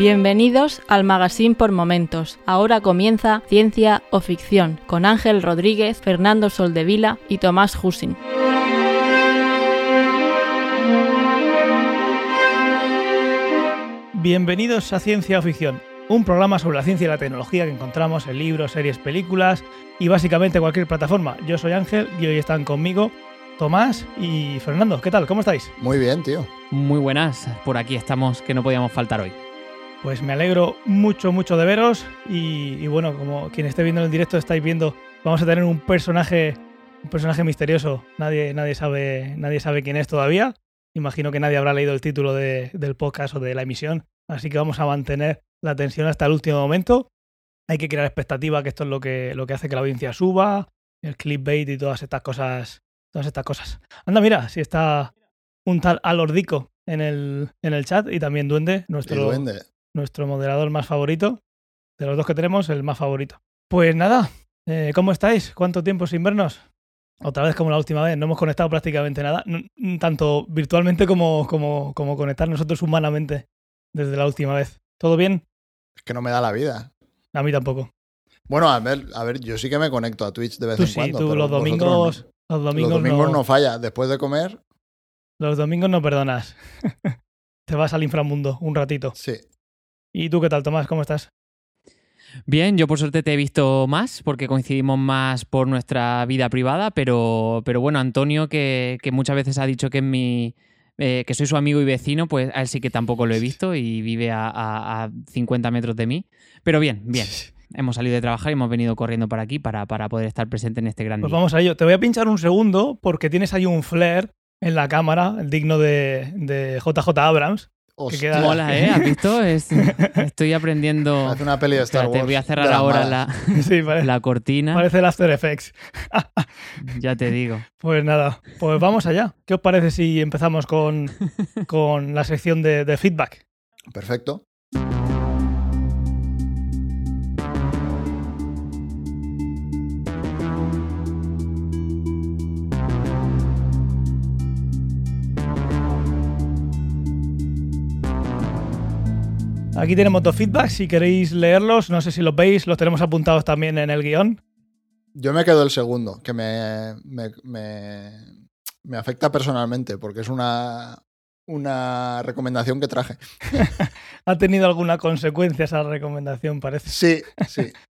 Bienvenidos al Magazine por Momentos. Ahora comienza Ciencia o Ficción con Ángel Rodríguez, Fernando Soldevila y Tomás Husin. Bienvenidos a Ciencia o Ficción, un programa sobre la ciencia y la tecnología que encontramos en libros, series, películas y básicamente cualquier plataforma. Yo soy Ángel y hoy están conmigo Tomás y Fernando. ¿Qué tal? ¿Cómo estáis? Muy bien, tío. Muy buenas, por aquí estamos, que no podíamos faltar hoy. Pues me alegro mucho, mucho de veros y, y bueno, como quien esté viendo en el directo estáis viendo, vamos a tener un personaje, un personaje misterioso. Nadie, nadie sabe, nadie sabe quién es todavía. Imagino que nadie habrá leído el título de- del podcast o de la emisión, así que vamos a mantener la tensión hasta el último momento. Hay que crear expectativa, que esto es lo que, lo que hace que la audiencia suba, el clickbait y todas estas cosas. Todas estas cosas. Anda, mira, si está un tal Alordico en el, en el chat y también Duende, nuestro, duende. Nuestro moderador más favorito. De los dos que tenemos, el más favorito. Pues nada, eh, ¿cómo estáis? ¿Cuánto tiempo sin vernos? Otra vez como la última vez, no hemos conectado prácticamente nada, tanto virtualmente como, como, como conectar nosotros humanamente desde la última vez. ¿Todo bien? Es que no me da la vida. A mí tampoco. Bueno, a ver, a ver, yo sí que me conecto a Twitch de vez Tú en sí, cuando. tú pero los domingos, los domingos, Los domingos no, no falla. Después de comer, los domingos no perdonas. Te vas al inframundo un ratito. sí. ¿Y tú qué tal, Tomás? ¿Cómo estás? Bien, yo por suerte te he visto más, porque coincidimos más por nuestra vida privada, pero, pero bueno, Antonio, que, que muchas veces ha dicho que es mi. eh, que soy su amigo y vecino, pues a él sí que tampoco lo he visto y vive a, a- a 50 metros de mí. Pero bien, bien. Hemos salido de trabajar y hemos venido corriendo para aquí para, para poder estar presente en este gran Pues día. vamos a ello. Te voy a pinchar un segundo porque tienes ahí un flare en la cámara, el digno de, de JJ Abrams. Hostia, queda- Mola, ¿eh? ¿Has visto? Es- estoy aprendiendo. Hace una peli de Star Espérate, Wars. voy a cerrar ahora la, Sí, la cortina. parece el After Effects. Ya te digo. Pues nada, pues vamos allá. ¿Qué os parece si empezamos con, con la sección de, de feedback? Perfecto. Aquí tenemos dos feedbacks. Si queréis leerlos, no sé si los veis, los tenemos apuntados también en el guion. Yo me quedo el segundo, que me, me, me, me afecta personalmente, porque es una, una recomendación que traje. ¿Ha tenido alguna consecuencia esa recomendación, parece? Sí, sí.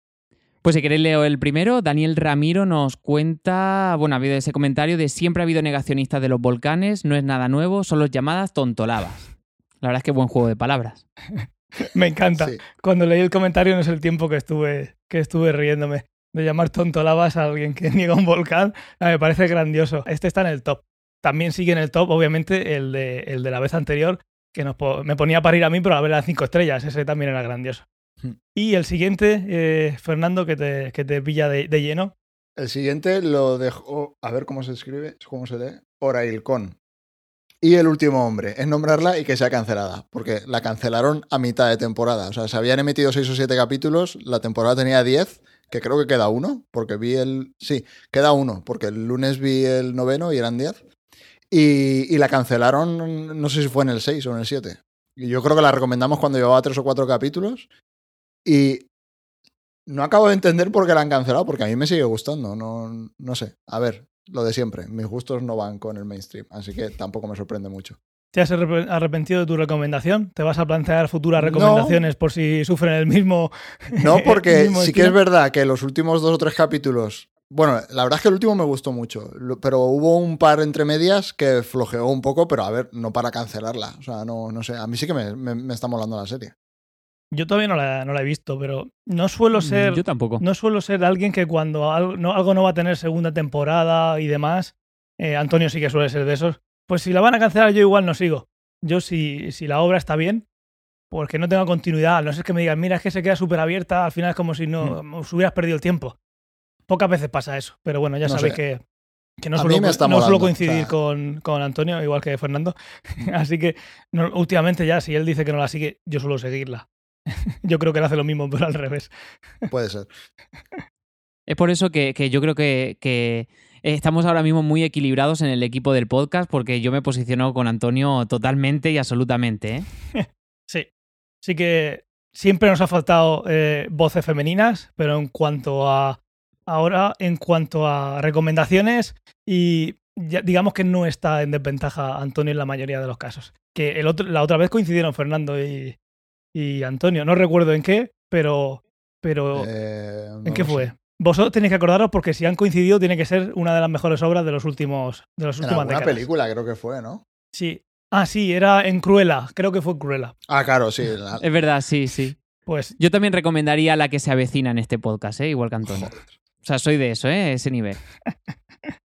Pues si queréis leo el primero, Daniel Ramiro nos cuenta, bueno, ha habido ese comentario de siempre ha habido negacionistas de los volcanes, no es nada nuevo, son los llamadas tontolabas. La verdad es que buen juego de palabras. Me encanta. sí. Cuando leí el comentario no es el tiempo que estuve, que estuve riéndome. De llamar tontolabas a alguien que niega un volcán, me parece grandioso. Este está en el top. También sigue en el top, obviamente, el de, el de la vez anterior, que nos po- me ponía a parir a mí, pero a ver las cinco estrellas. Ese también era grandioso. Hmm. Y el siguiente, eh, Fernando, que te, que te pilla de, de lleno. El siguiente lo dejó. A ver cómo se escribe, cómo se lee. Orailcon. Y el último hombre es nombrarla y que sea cancelada, porque la cancelaron a mitad de temporada. O sea, se habían emitido seis o siete capítulos, la temporada tenía 10, que creo que queda uno, porque vi el. Sí, queda uno, porque el lunes vi el noveno y eran 10. Y, y la cancelaron, no sé si fue en el 6 o en el 7. Y yo creo que la recomendamos cuando llevaba tres o cuatro capítulos. Y no acabo de entender por qué la han cancelado, porque a mí me sigue gustando. No, no sé. A ver, lo de siempre. Mis gustos no van con el mainstream, así que tampoco me sorprende mucho. ¿Te has arrep- arrepentido de tu recomendación? ¿Te vas a plantear futuras No. recomendaciones por si sufren el mismo? No, porque mismo sí que es verdad que los últimos dos o tres capítulos. Bueno, la verdad es que el último me gustó mucho, pero hubo un par entre medias que flojeó un poco, pero a ver, no para cancelarla. O sea, no, no sé. A mí sí que me, me- me está molando la serie. Yo todavía no la, no la he visto, pero no suelo ser. Mm, Yo tampoco. No suelo ser alguien que cuando algo no, algo no va a tener segunda temporada y demás, eh, Antonio sí que suele ser de esos, pues si la van a cancelar yo igual no sigo. Yo si, si la obra está bien, porque no tenga continuidad, no sé que me digan, mira, es que se queda súper abierta, al final es como si no Hmm. os hubieras perdido el tiempo. Pocas veces pasa eso, pero bueno, ya No sabéis sé. que, que no, suelo, no suelo coincidir o sea- con, con Antonio, igual que Fernando. Así que no- últimamente ya, si él dice que no la sigue, yo suelo seguirla. yo creo que él hace lo mismo, pero al revés. Puede ser. Es por eso que, que yo creo que, que estamos ahora mismo muy equilibrados en el equipo del podcast porque yo me posiciono con Antonio totalmente y absolutamente. ¿eh? Sí. sí que siempre nos ha faltado eh, voces femeninas, pero en cuanto a ahora, en cuanto a recomendaciones, y digamos que no está en desventaja Antonio en la mayoría de los casos. Que el otro, la otra vez coincidieron Fernando y, Antonio. No recuerdo en qué, pero. pero eh, ¿En qué fue? Vosotros tenéis que acordaros porque si han coincidido tiene que ser una de las mejores obras de los últimos de los últimos Una película creo que fue, ¿no? Sí. Ah, sí, era en Cruella. Creo que fue Cruella. Ah, claro, sí. Es verdad, sí, sí. Pues yo también recomendaría la que se avecina en este podcast, ¿eh? igual que Antonio. O sea, soy de eso, ¿eh? Ese nivel.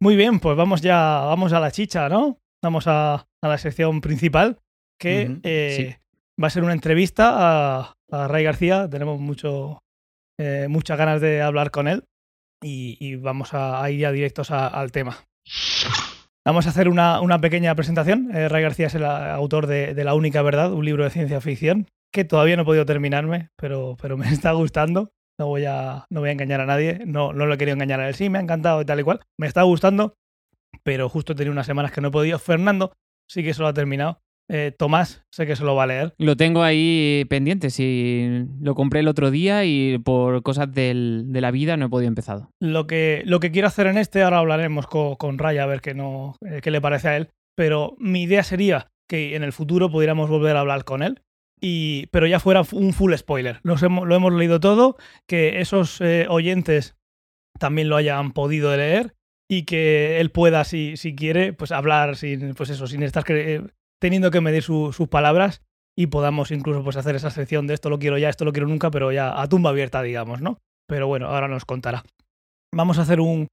Muy bien, pues vamos ya, vamos a la chicha, ¿no? Vamos a, la sección principal, que eh, va a ser una entrevista a, Ray García. Tenemos eh, muchas ganas de hablar con él y, vamos a, ir ya directos al tema. Vamos a hacer una, pequeña presentación. Eh, Ray García es el autor de, La única verdad, un libro de ciencia ficción que todavía no he podido terminarme, pero, me está gustando. No voy, a, no voy a engañar a nadie, no, no lo he querido engañar a él. Sí, me ha encantado y tal y cual. Me está gustando, pero justo he tenido unas semanas que no he podido. Fernando sí que eso lo ha terminado eh, Tomás, sé que se lo va a leer. Lo tengo ahí pendiente, sí. Lo compré el otro día y por cosas de la vida no he podido empezar. Lo que, lo que quiero hacer en este, ahora hablaremos con, Raya a ver qué, no, eh, qué le parece a él, pero mi idea sería que en el futuro pudiéramos volver a hablar con él. Y, pero ya fuera un full spoiler. lo hemos leído todo, que esos eh, oyentes también lo hayan podido leer y que él pueda, si, si quiere, pues hablar sin, pues eso, sin estar teniendo que medir sus palabras y podamos incluso pues, hacer esa sección de esto lo quiero ya, esto lo quiero nunca, pero ya a tumba abierta, digamos, ¿no? Pero bueno, ahora nos contará. Vamos a hacer un,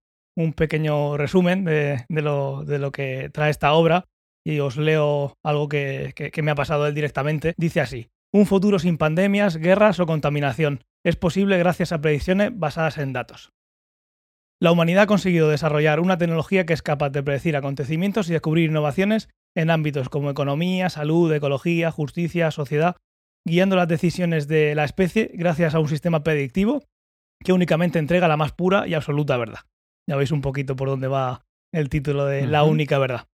pequeño resumen de, lo, de, lo, que trae esta obra y os leo algo que, que me ha pasado él directamente. Dice así, un futuro sin pandemias, guerras o contaminación es posible gracias a predicciones basadas en datos. La humanidad ha conseguido desarrollar una tecnología que es capaz de predecir acontecimientos y descubrir innovaciones en ámbitos como economía, salud, ecología, justicia, sociedad, guiando las decisiones de la especie gracias a un sistema predictivo que únicamente entrega la más pura y absoluta verdad. Ya veis un poquito por dónde va el título de La única verdad.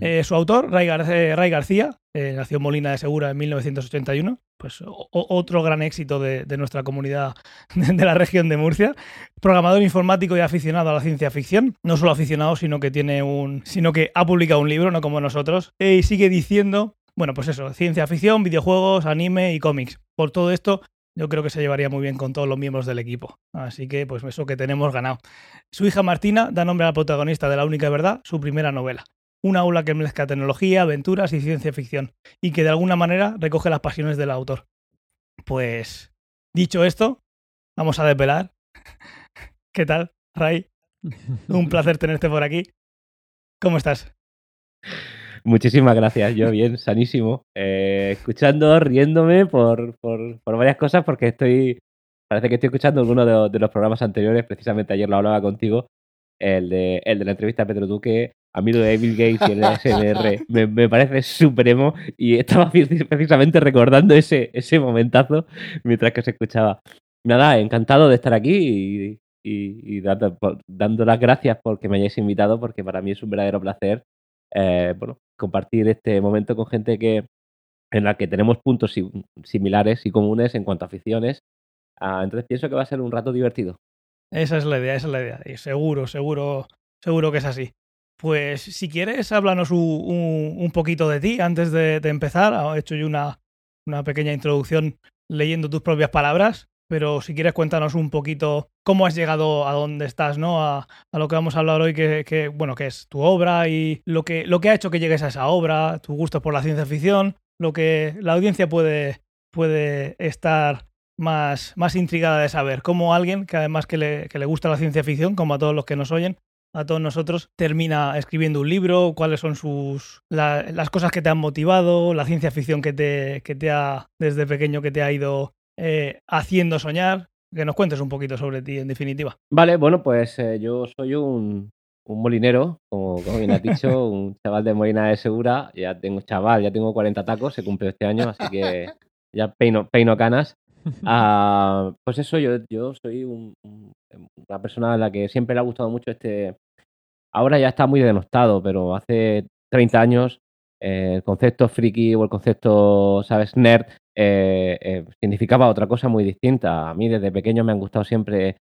Eh, su autor, Ray, García, eh, nació en Molina de Segura en 1981, pues otro gran éxito de, nuestra comunidad de la región de Murcia. Programador informático y aficionado a la ciencia ficción. No solo aficionado, sino que tiene un. sino que ha publicado un libro, no como nosotros. Y sigue diciendo. Bueno, pues eso, ciencia ficción, videojuegos, anime y cómics. Por todo esto, yo creo que se llevaría muy bien con todos los miembros del equipo. Así que, pues eso que tenemos ganado. Su hija Martina da nombre a la protagonista de La única verdad, su primera novela una aula que mezcla tecnología, aventuras y ciencia ficción, y que de alguna manera recoge las pasiones del autor. Pues, dicho esto, vamos a desvelar. ¿Qué tal, Ray? Un placer tenerte por aquí. ¿Cómo estás? Muchísimas gracias, yo bien, sanísimo. Eh, escuchando, riéndome por, por, varias cosas, porque estoy. Parece que estoy escuchando alguno de, de, los programas anteriores, precisamente ayer lo hablaba contigo, el de, el de la entrevista a Pedro Duque, a mí lo de Bill Gates y el SMR me, me, parece supremo y estaba precisamente recordando ese, ese momentazo mientras que se escuchaba. Nada, encantado de estar aquí y, dando, las gracias porque me hayáis invitado porque para mí es un verdadero placer eh, bueno, compartir este momento con gente que en la que tenemos puntos similares y comunes en cuanto a aficiones. Ah, entonces pienso que va a ser un rato divertido. Esa es la idea, esa es la idea. Y seguro, seguro, seguro que es así. Pues si quieres, háblanos un, poquito de ti antes de, empezar. He hecho yo una, una, pequeña introducción leyendo tus propias palabras, pero si quieres cuéntanos un poquito cómo has llegado a donde estás, ¿no? A, lo que vamos a hablar hoy, que, bueno, que es tu obra y lo que, lo que ha hecho que llegues a esa obra, tu gusto por la ciencia ficción, lo que la audiencia puede, puede estar más, más intrigada de saber. Cómo alguien que además que le, que le gusta la ciencia ficción, como a todos los que nos oyen, a todos nosotros, termina escribiendo un libro, cuáles son sus las cosas que te han motivado, la ciencia ficción que te, que te ha, desde pequeño, que te ha ido eh, haciendo soñar. Que nos cuentes un poquito sobre ti, en definitiva. Vale, bueno, pues eh, yo soy un, un molinero, como, como, bien has dicho, un chaval de Molina de Segura. Ya tengo chaval, ya tengo 40 tacos, se cumple este año, así que ya peino, peino canas. Ah, pues eso, yo, yo soy una persona a la que siempre le ha gustado mucho este... Ahora ya está muy denostado, pero hace 30 años eh, el concepto friki o el concepto, ¿sabes? Nerd eh, eh, significaba otra cosa muy distinta. A mí desde pequeño me han gustado siempre,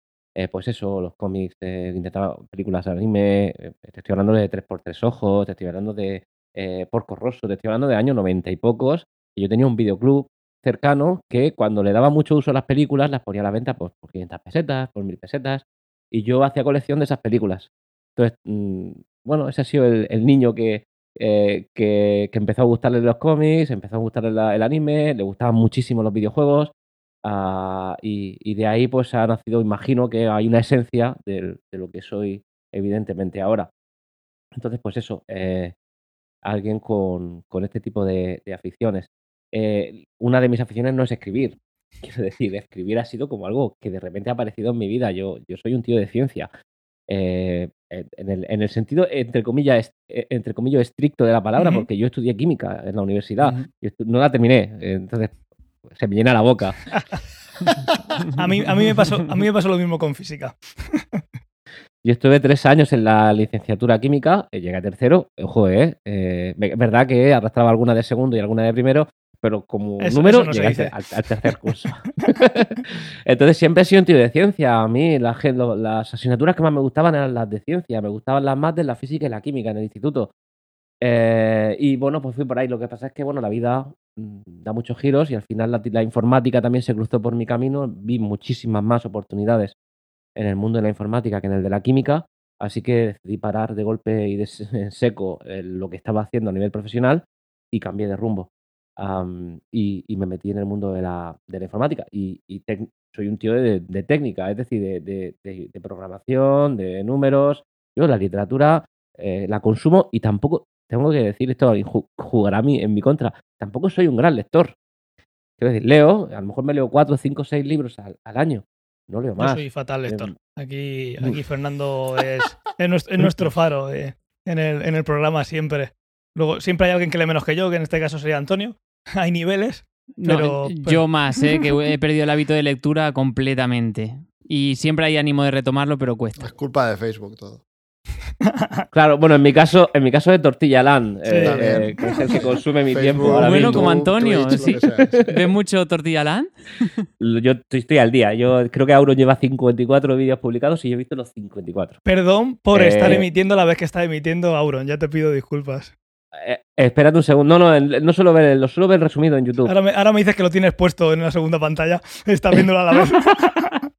pues eso, los cómics, intentaba películas de anime, te estoy hablando de 3x3 ojos, te estoy hablando de Porco Rosso, te estoy hablando de años 90 y pocos, yo tenía un videoclub cercano que cuando le daba mucho uso a las películas las ponía a la venta pues, por 500 pesetas, por 1000 pesetas, y yo hacía colección de esas películas. Entonces, mm, bueno, ese ha sido el, niño que, eh, que, que empezó a gustarle los cómics, empezó a gustarle el anime, le gustaban muchísimo los videojuegos, ah, y, de ahí pues ha nacido, imagino que hay una esencia de, lo que soy evidentemente ahora. Entonces, pues eso, eh, alguien con, con este tipo de aficiones. Eh, una de mis aficiones no es escribir. Quiero decir, escribir ha sido como algo que de repente ha aparecido en mi vida. Yo, yo soy un tío de ciencia. Eh, en, el, en el sentido, entre comillas, eh, entre comillas, estricto de la palabra, porque yo estudié química en la universidad. Ujú. Yo no la terminé, entonces se me llena la boca. A mí, a, mí me pasó, a mí me pasó lo mismo con física. Yo estuve tres años en la licenciatura química, llegué a tercero, ojo, eh, eh, verdad que arrastraba alguna de segundo y alguna de primero, pero como Eso- número eso no al, tercer curso. Entonces siempre he sido un tío de ciencia. A mí las asignaturas que más me gustaban eran las de ciencia, me gustaban las más de la física y la química en el instituto. Eh, y bueno, pues fui por ahí. Lo que pasa es que bueno, la vida mm, da muchos giros y al final la, la informática también se cruzó por mi camino. Vi muchísimas más oportunidades en el mundo de la informática que en el de la química. Así que decidí parar de golpe y de seco eh, lo que estaba haciendo a nivel profesional y cambié de rumbo. Am, y, y me metí en el mundo de la, de la informática. Y, y soy un tío de, de técnica, es decir, de, de- programación, de números. Yo la literatura eh, la consumo y tampoco, tengo que decir esto, jugará a mí, en mi contra, tampoco soy un gran lector. Quiero decir, leo, a lo mejor me leo cuatro, cinco, seis libros al, al año. No leo Yo más. soy fatal lector. Em, Aquí, aquí Fernando es, es nuestro, es nuestro faro eh, en, el, en el programa siempre. Luego, siempre hay alguien que lee menos que yo, que en este caso sería Antonio. Hay niveles. No, Pero- yo pero- más, ¿eh? que he perdido el hábito de lectura completamente. Y siempre hay ánimo de retomarlo, pero cuesta. Es culpa de Facebook todo. Claro, bueno, en mi caso, en mi caso de Tortilla Land, Sí. eh, eh, que es el que consume mi Facebook, tiempo ahora Bueno, mismo. como Antonio, Twitch, sí. sea. ¿Ves mucho Tortilla Land? Yo estoy, estoy al día. Yo creo que Auron lleva 54 vídeos publicados y yo he visto los 54. Perdón por Eh, estar emitiendo la vez que está emitiendo Auron. Ya te pido disculpas. Eh, espérate un segundo. No, no, no suelo ver, lo suelo ver resumido en YouTube. Ahora me, ahora me dices que lo tienes puesto en la segunda pantalla. Estás viéndolo a la vez.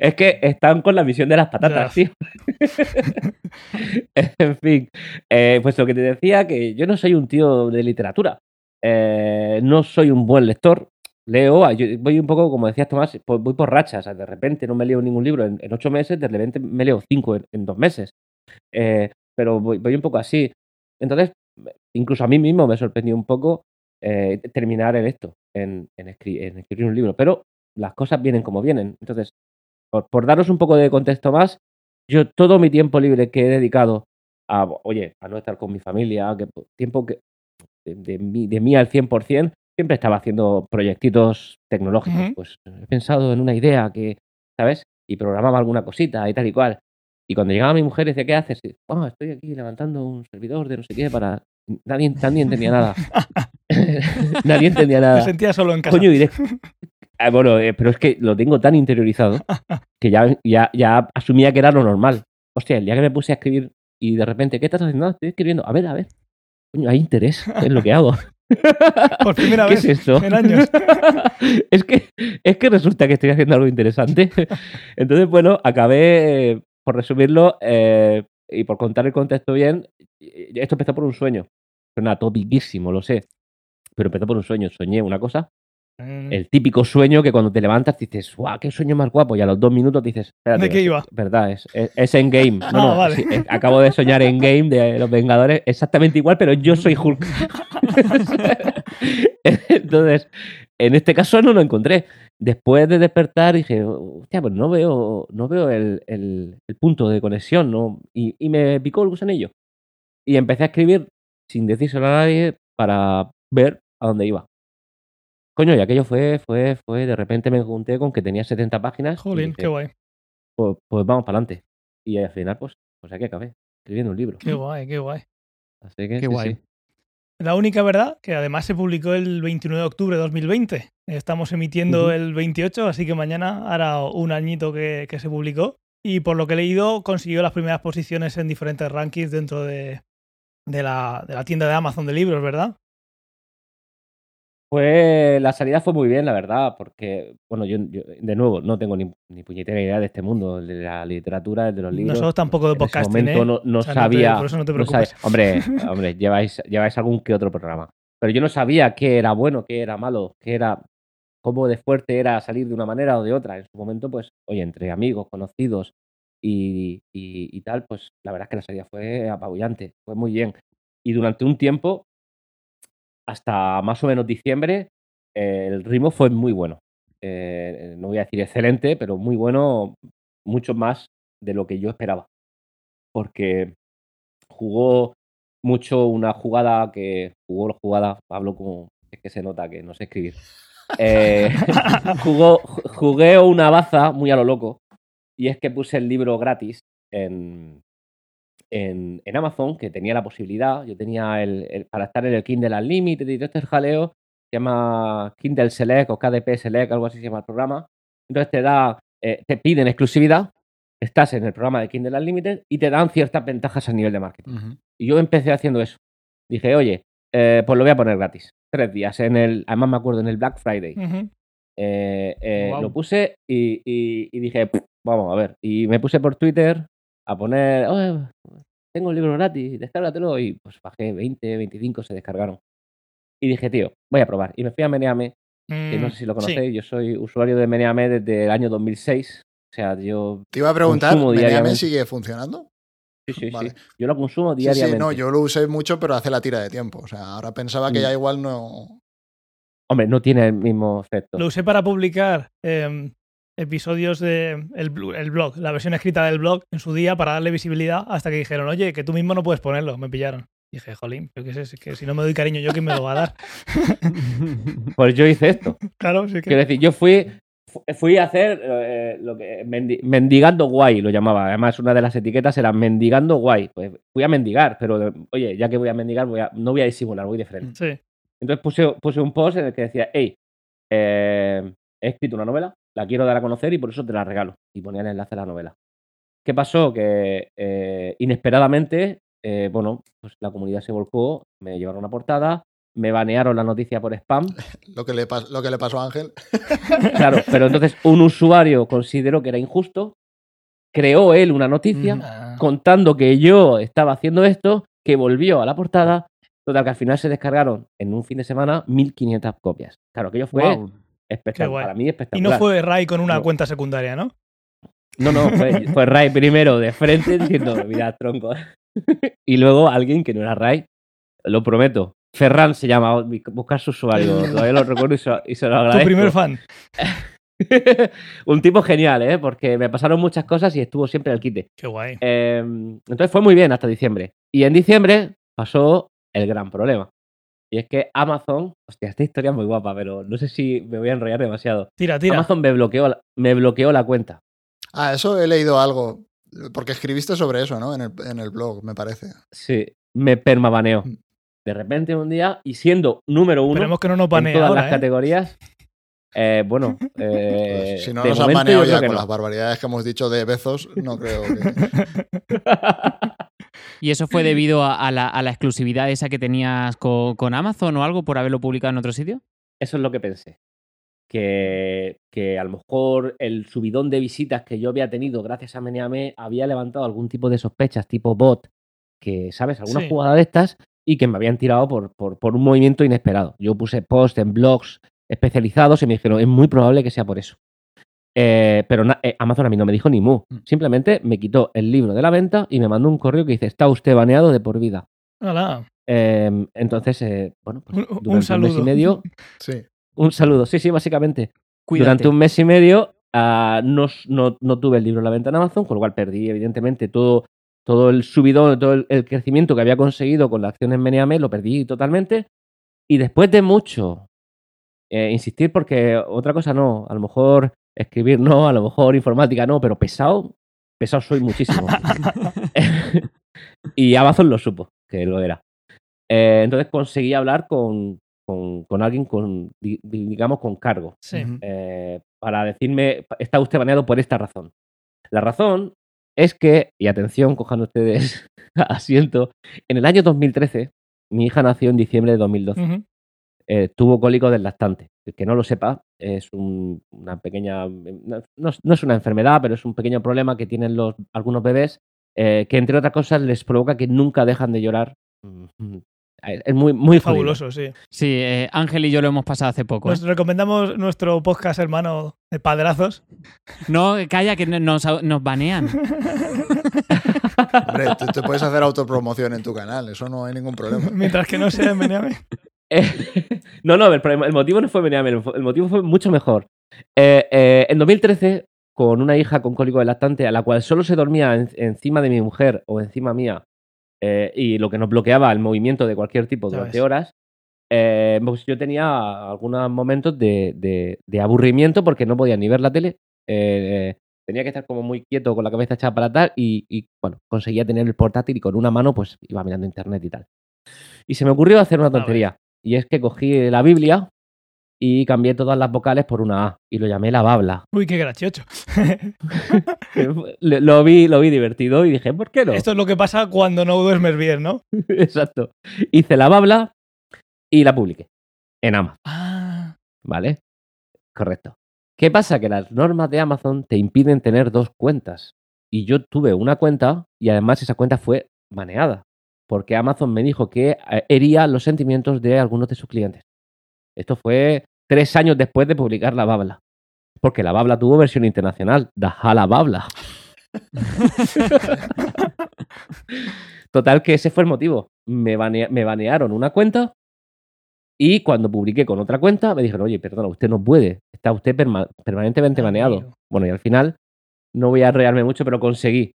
es que están con la misión de las patatas, tío. en fin, eh, pues lo que te decía, que yo no soy un tío de literatura. Eh, no soy un buen lector. Leo, ah, yo voy un poco, como decías Tomás, voy por rachas. O sea, de repente no me leo ningún libro en, en ocho meses, de repente me leo cinco en, en dos meses. Eh, pero voy, voy un poco así. Entonces, incluso a mí mismo me sorprendió un poco eh, terminar en esto, en, en escri- en escribir un libro. Pero las cosas vienen como vienen. Entonces, por, por daros un poco de contexto más, yo todo mi tiempo libre que he dedicado a, oye, a no estar con mi familia, que tiempo que de, de mí, de mí al 100%, siempre estaba haciendo proyectitos tecnológicos. Pues he pensado en una idea que, ¿sabes? Y programaba alguna cosita y tal y cual. Y cuando llegaba mi mujer decía, ¿qué haces? Y, "Oh, estoy aquí levantando un servidor de no sé qué para... Nadie, nadie entendía nada. nadie entendía Te nada. sentía solo en casa. Coño, de- Ah, bueno, eh, pero es que lo tengo tan interiorizado que ya, ya, ya asumía que era lo normal. Hostia, el día que me puse a escribir y de repente, ¿qué estás haciendo? "Ah, estoy escribiendo. A ver, a ver. Coño, hay interés en lo que hago. Por primera ¿Qué vez es esto? en años. es, que, es que resulta que estoy haciendo algo interesante. Entonces, bueno, acabé, eh, por resumirlo eh, y por contar el contexto bien, eh, esto empezó por un sueño. Suena topiquísimo, lo sé. Pero empezó por un sueño. Soñé una cosa Mm. el típico sueño que cuando te levantas dices, ¡guau, qué sueño más guapo! Y a los dos minutos dices, espérate, ¿De qué iba? verdad, es, es, es Endgame. No, Ah, no, vale. sí, es- acabo de soñar Endgame de Los Vengadores, exactamente igual, pero yo soy Hulk. Entonces, en este caso no lo encontré. Después de despertar dije, hostia, pues no veo, no veo el, el- el punto de conexión, ¿no? Y, y me picó el gusanillo. Y empecé a escribir sin decírselo a nadie para ver a dónde iba. Coño, y aquello fue, fue, fue, de repente me junté con que tenía 70 páginas. Jolín, dije, qué guay. Pues, pues vamos para adelante. Y al final, pues, pues aquí acabé, escribiendo un libro. Qué guay, qué guay. Así que, Qué sí, guay. sí. La única verdad que además se publicó el 29 de octubre de 2020. Estamos emitiendo el 28, así que mañana hará un añito que, que se publicó. Y por lo que he leído, consiguió las primeras posiciones en diferentes rankings dentro de, de la, de la tienda de Amazon de libros, ¿verdad? Fue, la salida fue muy bien, la verdad, porque, bueno, yo, yo, de nuevo no tengo ni, ni puñetera idea de este mundo, el de la literatura, el de los libros. Nosotros tampoco de en ese momento ¿eh? no, no O sea, no te- sabía. por eso no te no preocupes. hombre, hombre, lleváis, lleváis algún que otro programa. Pero yo no sabía qué era bueno, qué era malo, qué era. cómo de fuerte era salir de una manera o de otra. En su momento, pues, oye, entre amigos, conocidos y, y- y tal, pues la verdad es que la salida fue apabullante, fue muy bien. Y durante un tiempo, hasta más o menos diciembre, eh, el ritmo fue muy bueno. Eh, no voy a decir excelente, pero muy bueno, mucho más de lo que yo esperaba. Porque jugó mucho una jugada que jugó la jugada, hablo como es que se nota que no sé escribir. Eh, jugó, ju- jugué una baza muy a lo loco y es que puse el libro gratis en, en, en Amazon, que tenía la posibilidad, yo tenía el, el- para estar en el Kindle Unlimited y todo este jaleo, se llama Kindle Select o KDP Select, algo así se llama el programa. Entonces te da, eh, te piden exclusividad, estás en el programa de Kindle Unlimited y te dan ciertas ventajas a nivel de marketing. Y yo empecé haciendo eso. Dije, oye, eh, pues lo voy a poner gratis. Tres días. En el, además me acuerdo, en el Black Friday. Eh, eh. Lo puse y, y- y dije, "Pff, vamos a ver. Y me puse por Twitter a poner, "Oye, tengo un libro gratis, descárgatelo. Y pues bajé 20, 25, se descargaron. Y dije, tío, voy a probar. Y me fui a Meneame, que no Mm, sé si lo sí. conocéis. Yo soy usuario de Meneame desde el año 2006. O sea, yo, Te iba a preguntar, ¿Meneame sigue funcionando? sí, sí, Vale. sí. Yo lo consumo diariamente. sí, no, yo lo usé mucho, pero hace la tira de tiempo. O sea, ahora pensaba que Mm. ya igual no. Hombre, no tiene el mismo efecto. Lo usé para publicar em, episodios de el, el blog, la versión escrita del blog en su día para darle visibilidad hasta que dijeron, oye, que tú mismo no puedes ponerlo. Me pillaron. Dije, jolín, yo qué sé, es que si no me doy cariño yo, ¿quién me lo va a dar? Pues yo hice esto. claro, sí que... Quiero decir, yo fui, fu- fui a hacer eh, lo que mendi- mendigando guay, lo llamaba. Además, una de las etiquetas era mendigando guay. Pues fui a mendigar, pero oye, ya que voy a mendigar, voy a- no voy a disimular, voy de frente. Sí. Entonces puse, puse un post en el que decía, hey, eh, he escrito una novela, la quiero dar a conocer y por eso te la regalo. Y ponía el enlace a la novela. ¿Qué pasó? Que eh, inesperadamente, eh, bueno, pues la comunidad se volcó, me llevaron una portada, me banearon la noticia por spam. Lo que le, lo que le pasó a Ángel. Claro, pero entonces un usuario consideró que era injusto, creó él una noticia Ujú. Ah, contando que yo estaba haciendo esto, que volvió a la portada, total que al final se descargaron en un fin de semana 1500 copias. Claro, aquello fue. Espectacular, para mí y espectacular. no fue Ray con una No. cuenta secundaria, ¿no? No, no, fue, fue Ray primero de frente diciendo, mira, tronco. y luego alguien que no era Ray, lo prometo. Ferran se llama, buscar su usuario, todavía lo recuerdo y se, y se lo Tu agradezco. primer fan. un tipo genial, ¿eh? Porque me pasaron muchas cosas y estuvo siempre al quite. Qué guay. Eh, entonces fue muy bien hasta diciembre. Y en diciembre pasó el gran problema. Y es que Amazon, hostia, esta historia es muy guapa, pero no sé si me voy a enrollar demasiado. Tira, tira. Amazon me bloqueó, la- me bloqueó la cuenta. Ah, eso he leído algo. Porque escribiste sobre eso, ¿no? En el, en el blog, me parece. Sí, me permabaneó. Mm. De repente un día, y siendo número uno Esperemos que no nos en todas ahora, las ¿eh? categorías, eh, bueno, eh, Pues, si no nos han baneado ya con las barbaridades que hemos dicho de Bezos, no creo que. ¿Y eso fue debido a, a la, a la exclusividad esa que tenías co- con, Amazon o algo por haberlo publicado en otro sitio? Eso es lo que pensé. Que, que a lo mejor el subidón de visitas que yo había tenido gracias a Meneame había levantado algún tipo de sospechas, tipo bot, que, ¿sabes? Alguna Sí. jugada de estas y que me habían tirado por, por, por un movimiento inesperado. Yo puse post en blogs especializados y me dijeron, es muy probable que sea por eso. Eh, pero eh, Amazon a mí no me dijo ni mu. Mm. Simplemente me quitó el libro de la venta y me mandó un correo que dice, está usted baneado de por vida. Hola. Eh, entonces, eh, bueno, pues Un- un durante un mes saludo. y medio Sí. un saludo, sí, sí, básicamente. Cuídate. Durante un mes y medio ah, no, no- no tuve el libro en la venta en Amazon, con lo cual perdí, evidentemente, todo, todo el subidón, todo el, el crecimiento que había conseguido con la acción en Meneame, lo perdí totalmente. Y después de mucho eh, insistir, porque otra cosa no, a lo mejor escribir no, a lo mejor informática no, pero pesado, pesado soy muchísimo. y Amazon lo supo, que lo era. Eh, entonces conseguí hablar con, con, con alguien con, di- digamos, con cargo. Sí. Eh, para decirme, está usted baneado por esta razón. La razón es que, y atención, cojan ustedes asiento, en el año 2013, mi hija nació en diciembre de 2012, Ujú. Eh, tuvo cólicos del lactante. El que no lo sepa, es un- una pequeña, no, no es- una enfermedad, pero es un pequeño problema que tienen los, algunos bebés, eh, que entre otras cosas les provoca que nunca dejan de llorar. Mm, Es muy, muy jodido. Fabuloso, sí. Sí, eh, Ángel y yo lo hemos pasado hace poco. ¿eh? Nos recomendamos nuestro podcast hermano de Padrazos. No, calla, que nos, nos banean. Hombre, tú te puedes hacer autopromoción en tu canal, eso no hay ningún problema. Mientras que no sea en Benjamín. Eh, no, no, el, problema- el motivo no fue Benjamín, el, el motivo fue mucho mejor. Eh, eh, en 2013, con una hija con cólico de lactante, a la cual solo se dormía en- encima de mi mujer o encima mía, eh, y lo que nos bloqueaba el movimiento de cualquier tipo durante horas, pues yo tenía algunos momentos de, de- de aburrimiento porque no podía ni ver la tele. tenía que estar como muy quieto con la cabeza echada para atrás y, y, bueno, conseguía tener el portátil y con una mano pues iba mirando internet y tal. Y se me ocurrió hacer una tontería. Y es que cogí la Biblia y cambié todas las vocales por una A y lo llamé la Babla. Uy, qué gracioso. Le- lo, vi, lo vi divertido y dije, ¿por qué no? Esto es lo que pasa cuando no duermes bien, ¿no? Exacto. Hice la Babla y la publiqué en Amazon, Ah, ¿vale? Correcto. ¿Qué pasa? Que las normas de Amazon te impiden tener dos cuentas. Y yo tuve una cuenta y además esa cuenta fue baneada. Porque Amazon me dijo que eh, hería los sentimientos de algunos de sus clientes. Esto fue tres años después de publicar la Babla. Porque la Babla tuvo versión internacional. Da la Babla. Total, que ese fue el motivo. Me, banea- me banearon una cuenta y cuando publiqué con otra cuenta me dijeron, oye, perdona, usted no puede. Está usted perma- permanentemente baneado. Bueno, y al final no voy a enrollarme mucho, pero conseguí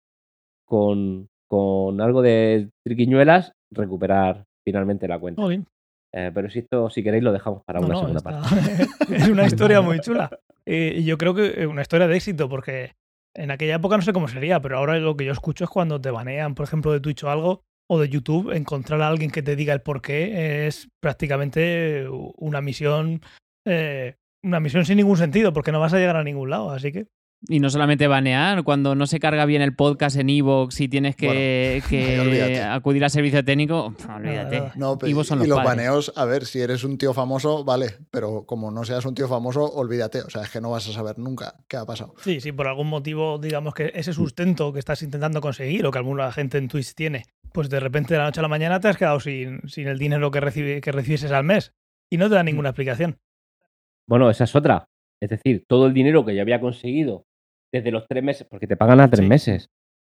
con, con algo de triquiñuelas recuperar finalmente la cuenta. Eh, pero si esto, si queréis, lo dejamos para No, una no, segunda está- parte. es una historia muy chula. Eh, Y yo creo que es una historia de éxito, porque en aquella época no sé cómo sería, pero ahora lo que yo escucho es cuando te banean, por ejemplo, de Twitch o algo, o de YouTube, encontrar a alguien que te diga el por qué es prácticamente una misión. eh, una misión sin ningún sentido, porque no vas a llegar a ningún lado, así que. Y no solamente banear, cuando no se carga bien el podcast en Evox y tienes que, acudir al servicio técnico, olvídate. No, son y los los padres. baneos, a ver, si eres un tío famoso, vale, pero como no seas un tío famoso, olvídate. O sea, es que no vas a saber nunca qué ha pasado. Sí, sí, por algún motivo, digamos que ese sustento que estás intentando conseguir o que alguna gente en Twitch tiene, pues de repente de la noche a la mañana te has quedado sin, sin el dinero que, recibe, que recibieses al mes y no te da ninguna explicación. Bueno, esa es otra. Es decir, todo el dinero que yo había conseguido desde los tres meses, porque te pagan a tres Sí. meses,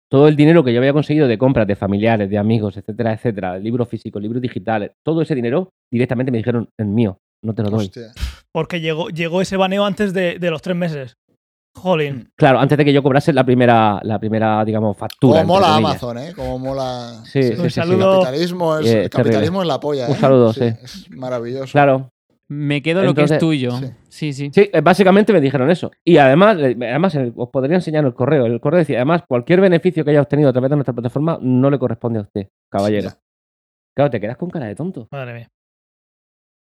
todo el dinero que yo había conseguido de compras de familiares, de amigos, etcétera, etcétera, libros físicos, libros digitales, todo ese dinero directamente me dijeron, es mío, no te lo doy. Hostia. Porque llegó, llegó ese baneo antes de, de los tres meses. Jolín. Claro, antes de que yo cobrase la primera, la primera digamos, factura. Como mola comillas. Amazon, ¿eh? Como mola. Sí, sí, Un sí, sí. saludo. Capitalismo es, Eh, el capitalismo es la polla, Un ¿eh? saludo, sí. Es maravilloso. Claro. Me quedo lo que es Entonces- tuyo. Sí. Sí, sí. Eh, básicamente me dijeron eso. Y además, eh, además eh, os podría enseñar el correo. El correo decía, además, cualquier beneficio que haya obtenido a través de nuestra plataforma no le corresponde a usted, caballero. Claro, te quedas con cara de tonto. Madre mía.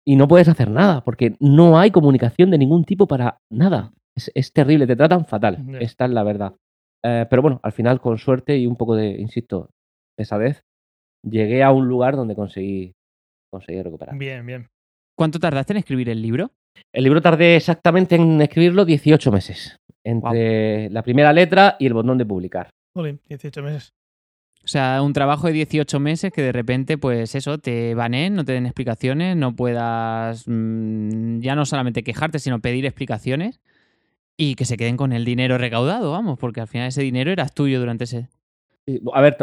y no puedes hacer nada porque no hay comunicación de ningún tipo para nada. Es, es terrible, te tratan fatal. Esta es la verdad. Eh, pero bueno, al final, con suerte y un poco de, insisto, pesadez, llegué a un lugar donde conseguí, conseguí recuperar. Bien, bien. ¿Cuánto tardaste en escribir el libro? El libro tardé exactamente en escribirlo 18 meses. Entre la primera letra y el botón de publicar. Jolín, 18 meses. O sea, un trabajo de 18 meses que de repente, pues eso, te baneen, no te den explicaciones, no puedas mm, ya no solamente quejarte, sino pedir explicaciones y que se queden con el dinero recaudado, vamos, porque al final ese dinero era tuyo durante ese... A ver,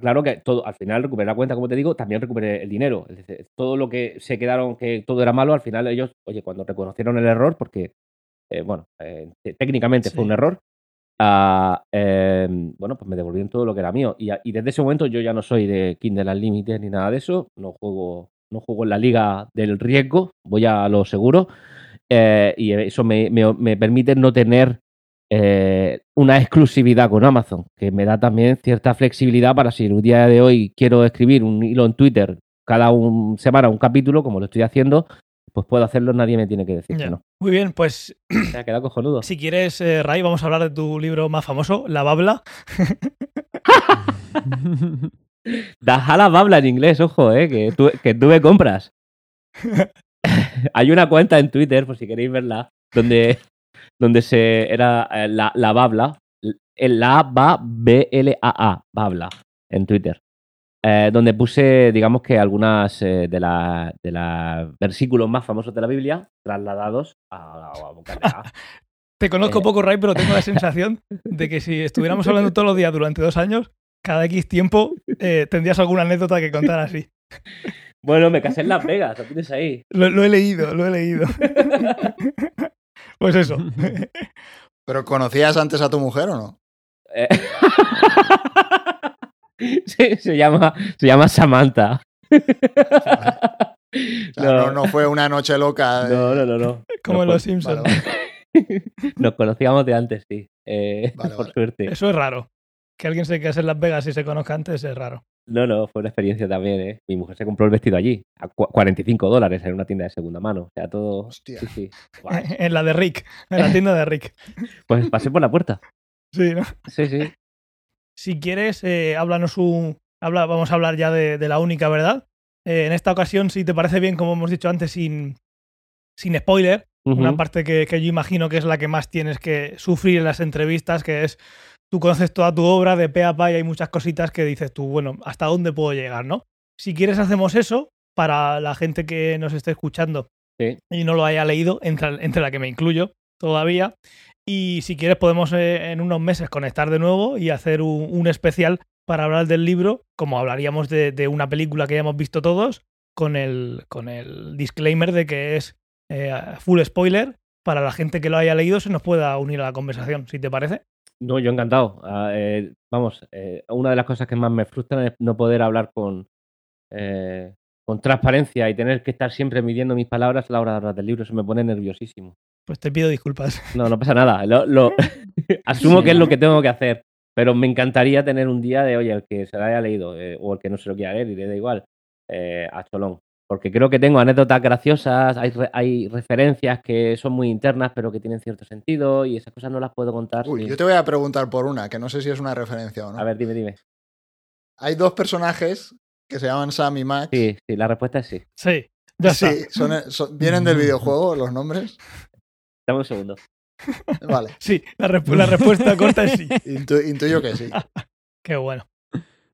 claro que todo, al final recuperé la cuenta, como te digo, también recuperé el dinero. Es decir, todo lo que se quedaron, que todo era malo, al final ellos, oye, cuando reconocieron el error, porque, eh, bueno, eh, te- técnicamente Sí. fue un error, ah, eh, bueno, pues me devolvieron todo lo que era mío. Y, desde ese momento yo ya no soy de Kindle Unlimited ni nada de eso, no juego, no juego en la liga del riesgo, voy a lo seguro. eh, y eso me, me- me permite no tener eh, una exclusividad con Amazon, que me da también cierta flexibilidad para si un día de hoy quiero escribir un hilo en Twitter cada un, semana un capítulo, como lo estoy haciendo, pues puedo hacerlo, nadie me tiene que decir que no. Muy bien, pues Se ha quedado cojonudo. si quieres, eh, Ray, vamos a hablar de tu libro más famoso, La Babla. Dajala babla en inglés, ojo, eh, que, que tuve compras. Hay una cuenta en Twitter, por si queréis verla, donde, donde se era eh, la, la babla, el la ba b l a a babla en Twitter, eh, donde puse, digamos que algunas eh, de los de la versículos más famosos de la Biblia trasladados a, a vocalidad. Te conozco poco, Ray, pero tengo la sensación de que si estuviéramos hablando todos los días durante dos años, cada X tiempo tendrías alguna anécdota que contar así. Bueno, me casé en Las Vegas, lo tienes ahí. Lo, lo he leído, lo he leído. Pues eso. ¿Pero conocías antes a tu mujer o no? Eh, Sí, se llama, se llama Samantha. O sea, no, no fue una noche loca. de- no, no, no, no. Como en Los Simpsons. Vale, vale. Nos conocíamos de antes, sí. Eh, Vale, por vale. suerte. Eso es raro. Que alguien se case en Las Vegas y se conozca antes es raro. No, no, fue una experiencia también, ¿eh? Mi mujer se compró el vestido allí, a cua- 45 dólares en una tienda de segunda mano. O sea, todo. Hostia. Sí, sí. En la de Rick, en la tienda de Rick. Pues pasé por la puerta. Sí, ¿no? Sí, sí. Si quieres, eh, háblanos un. Habla, vamos a hablar ya de, de la única verdad. Eh, en esta ocasión, si te parece bien, como hemos dicho antes, sin, sin spoiler, una parte que, que yo imagino que es la que más tienes que sufrir en las entrevistas, que es tú conoces toda tu obra de pe a pa y hay muchas cositas que dices tú, bueno, ¿hasta dónde puedo llegar, no? Si quieres, hacemos eso para la gente que nos esté escuchando Sí. y no lo haya leído, entre, entre la que me incluyo todavía. Y si quieres, podemos eh, en unos meses conectar de nuevo y hacer un, un especial para hablar del libro, como hablaríamos de, de una película que ya hemos visto todos, con el, con el disclaimer de que es eh, full spoiler. Para la gente que lo haya leído, se nos pueda unir a la conversación, si te parece. No, yo encantado. Ah, eh, vamos, eh, una de las cosas que más me frustran es no poder hablar con, eh, con transparencia y tener que estar siempre midiendo mis palabras a la hora de hablar del libro. Eso me pone nerviosísimo. Pues te pido disculpas. No, no pasa nada. Lo, lo- asumo que es lo que tengo que hacer. Pero me encantaría tener un día de, oye, el que se lo haya leído o el que no se lo quiera leer y le da igual, eh, a Cholón. Porque creo que tengo anécdotas graciosas, hay, re- hay referencias que son muy internas pero que tienen cierto sentido y esas cosas no las puedo contar. Uy, sin- yo te voy a preguntar por una, que no sé si es una referencia o no. A ver, dime, dime. Hay dos personajes que se llaman Sam y Max. Sí, sí, la respuesta es sí. Sí, ya Sí, está. son- son- vienen del videojuego los nombres. Dame un segundo. Vale, Sí, la, respu- la respuesta corta es sí. intu- intuyo que sí. Qué bueno.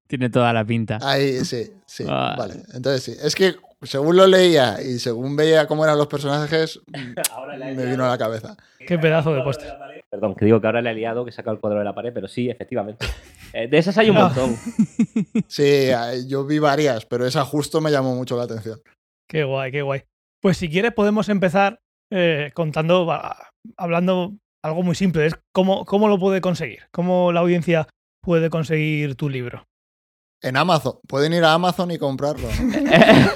Tiene toda la pinta. Ahí sí, sí. Ah. Vale, entonces sí. Es que según lo leía y según veía cómo eran los personajes, me vino a la cabeza. Qué pedazo de póster. Perdón, que digo que ahora le he liado, que he sacado el cuadro de la pared, pero sí, efectivamente. Eh, de esas hay un montón. Sí, eh, yo vi varias, pero esa justo me llamó mucho la atención. Qué guay, qué guay. Pues si quieres podemos empezar eh, contando, hablando algo muy simple, es cómo, cómo lo puede conseguir, cómo la audiencia puede conseguir tu libro. En Amazon. Pueden ir a Amazon y comprarlo.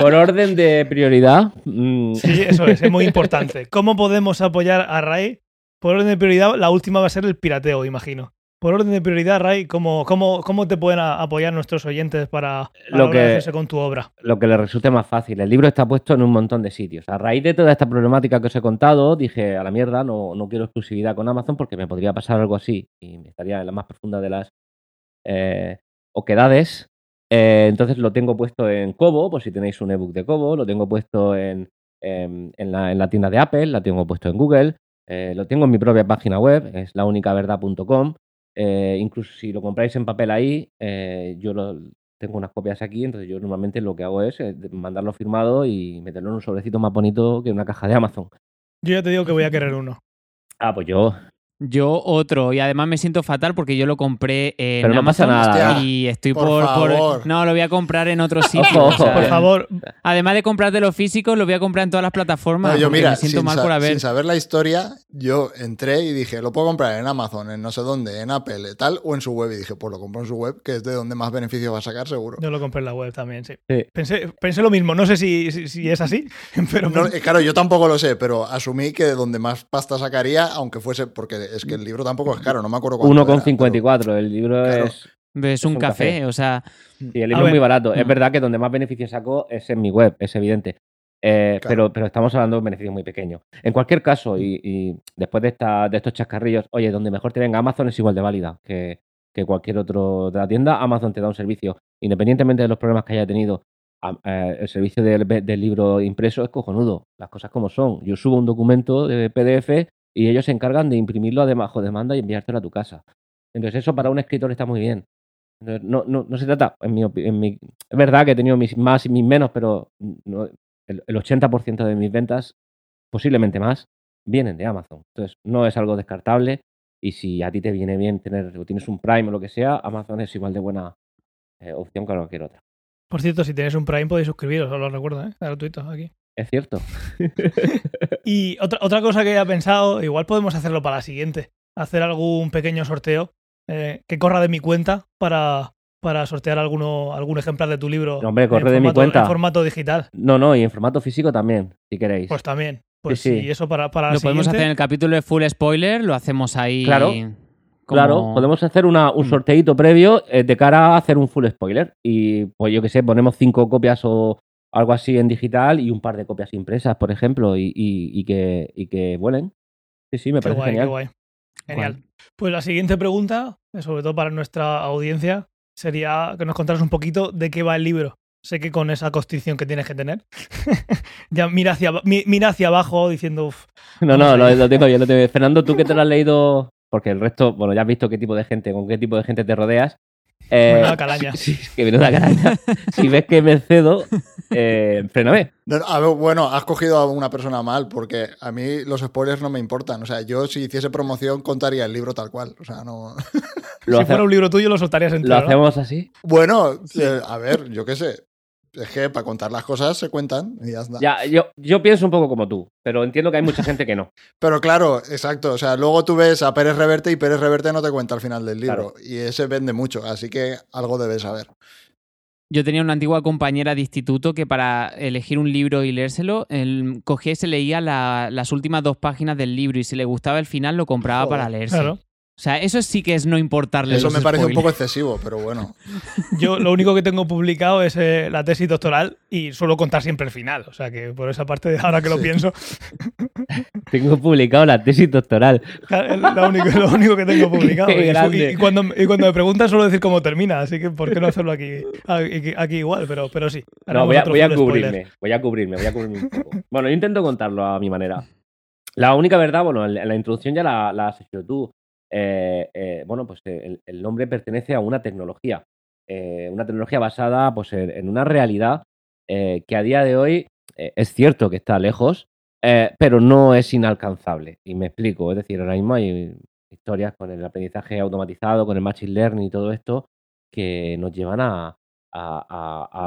Por orden de prioridad. mm, Sí, eso es, es muy importante. ¿Cómo podemos apoyar a Ray? Por orden de prioridad, la última va a ser el pirateo, imagino. Por orden de prioridad, Ray, ¿cómo, cómo, cómo te pueden apoyar nuestros oyentes para, para Lo que- hacerse con tu obra? lo que le resulte más fácil. El libro está puesto en un montón de sitios. A raíz de toda esta problemática que os he contado, dije a la mierda, no, no quiero exclusividad con Amazon porque me podría pasar algo así y me estaría en la más profunda de las eh, oquedades. Eh, entonces lo tengo puesto en Kobo, por si tenéis un ebook de Kobo, lo tengo puesto en, en- en la, en la tienda de Apple, la tengo puesto en Google, eh, lo tengo en mi propia página web, es launicaverdad.com. Eh, incluso si lo compráis en papel ahí, eh, yo lo, tengo unas copias aquí, entonces yo normalmente lo que hago es eh, mandarlo firmado y meterlo en un sobrecito más bonito que una caja de Amazon. Yo ya te digo que voy a querer uno. Ah, pues yo. Yo otro, y además me siento fatal porque yo lo compré en Pero no pasa Amazon nada. Hostia, y estoy por por, por- favor. No, lo voy a comprar en otro sitio. Ojo, o sea, ojo. Por favor, Además de comprarte los físicos, lo voy a comprar en todas las plataformas. No, yo mira, me siento sin, mal por haber. sin saber la historia, yo entré y dije, lo puedo comprar en Amazon, en no sé dónde, en Apple, tal, o en su web. Y dije, pues lo compro en su web, que es de donde más beneficio va a sacar, seguro. yo lo compré en la web también, sí. Sí. Pensé, pensé lo mismo, no sé si, si, si es así, pero No, eh, claro, yo tampoco lo sé, pero asumí que de donde más pasta sacaría, aunque fuese, porque es que el libro tampoco es caro, no me acuerdo cuánto era, 1,54. El libro Claro. es. Es un, un café, café. o sea, Sí, el A libro es muy barato. Es Mm. verdad que donde más beneficios saco es en mi web, es evidente. Eh, Claro. pero, pero estamos hablando de un beneficio muy pequeño. En cualquier caso, y, y después de, esta, de estos chascarrillos, oye, donde mejor te venga Amazon es igual de válida que, que cualquier otro de la tienda. Amazon te da un servicio, independientemente de los problemas que haya tenido. a- eh, el servicio del, del libro impreso es cojonudo, las cosas como son. Yo subo un documento de PDF y ellos se encargan de imprimirlo de bajo demanda y enviártelo a tu casa. Entonces, eso para un escritor está muy bien. No, no, no se trata, en mi, en mi- es verdad que he tenido mis más y mis menos, pero el, el 80% de mis ventas, posiblemente más, vienen de Amazon. Entonces, no es algo descartable y si a ti te viene bien tener, o tienes un Prime o lo que sea, Amazon es igual de buena eh, opción que cualquier otra. Por cierto, si tenéis un Prime podéis suscribiros, os lo recuerdo, ¿eh? Gratuito aquí. Es cierto. Y otra, otra cosa que he pensado, igual podemos hacerlo para la siguiente. Hacer algún pequeño sorteo eh, que corra de mi cuenta para, para sortear alguno, algún ejemplar de tu libro. No, hombre, corre de mi formato- cuenta. En formato digital. No, no, y en formato físico también, si queréis. Pues también. Pues Sí, sí, sí. eso para, para la lo podemos siguiente. hacer en el capítulo de Full Spoiler, lo hacemos ahí. Claro, como- Claro, podemos hacer una, un Mm. sorteito previo eh, de cara a hacer un full spoiler. Y pues yo que sé, ponemos cinco copias o algo así en digital y un par de copias impresas, por ejemplo, y, y- y que, y que vuelen. Sí, sí, me Qué parece guay, genial. qué guay. Genial. Guay. Pues la siguiente pregunta, sobre todo para nuestra audiencia, sería que nos contaras un poquito de qué va el libro. Sé que con esa constitución que tienes que tener, ya mira hacia, mira hacia abajo diciendo, "Uf, No, Vamos no, lo, tengo yo, lo tengo. Fernando, tú que te lo has leído, porque el resto, bueno, ya has visto qué tipo de gente, con qué tipo de gente te rodeas. Eh, Menuda calaña. Sí, sí, que menuda calaña. si ves que me cedo, eh, fréname. No, no, a ver, bueno, has cogido a una persona mal, porque a mí los spoilers no me importan. O sea, yo si hiciese promoción contaría el libro tal cual. O sea, no. Lo, si hace- fuera un libro tuyo lo soltarías lo entero. ¿no? hacemos así. Bueno, eh, a ver, yo qué sé. Es que para contar las cosas se cuentan y ya está. Ya, yo, yo pienso un poco como tú, pero entiendo que hay mucha gente que no. Pero claro, exacto. O sea, luego tú ves a Pérez Reverte y Pérez Reverte no te cuenta al final del libro. Claro. Y ese vende mucho, así que algo debes saber. Yo tenía una antigua compañera de instituto que para elegir un libro y leérselo, él cogía y se leía la- las últimas dos páginas del libro y si le gustaba el final lo compraba Joder, para leerse. Claro. O sea, eso sí que es no importarle Eso los me parece un spoilers. poco excesivo, pero bueno. Yo lo único que tengo publicado es eh, la tesis doctoral y suelo contar siempre el final. O sea que por esa parte, ahora que lo Sí. pienso, Tengo publicado la tesis doctoral. es lo único, lo único que tengo publicado. Qué Y y, y cuando, y cuando me preguntan suelo decir cómo termina, así que ¿por qué no hacerlo aquí, aquí, aquí igual? Pero, pero sí. No, voy a, voy a full spoiler. cubrirme, voy a cubrirme, voy a cubrirme un poco. Bueno, yo intento contarlo a mi manera. La única verdad, bueno, en la introducción ya la, la has hecho tú. Eh, eh, bueno, pues eh, el, nombre pertenece a una tecnología. Una tecnología basada pues, en, una realidad que a día de hoy es cierto que está lejos, pero no es inalcanzable. Y me explico, es decir, ahora mismo hay historias con el aprendizaje automatizado, con el machine learning y todo esto, que nos llevan a,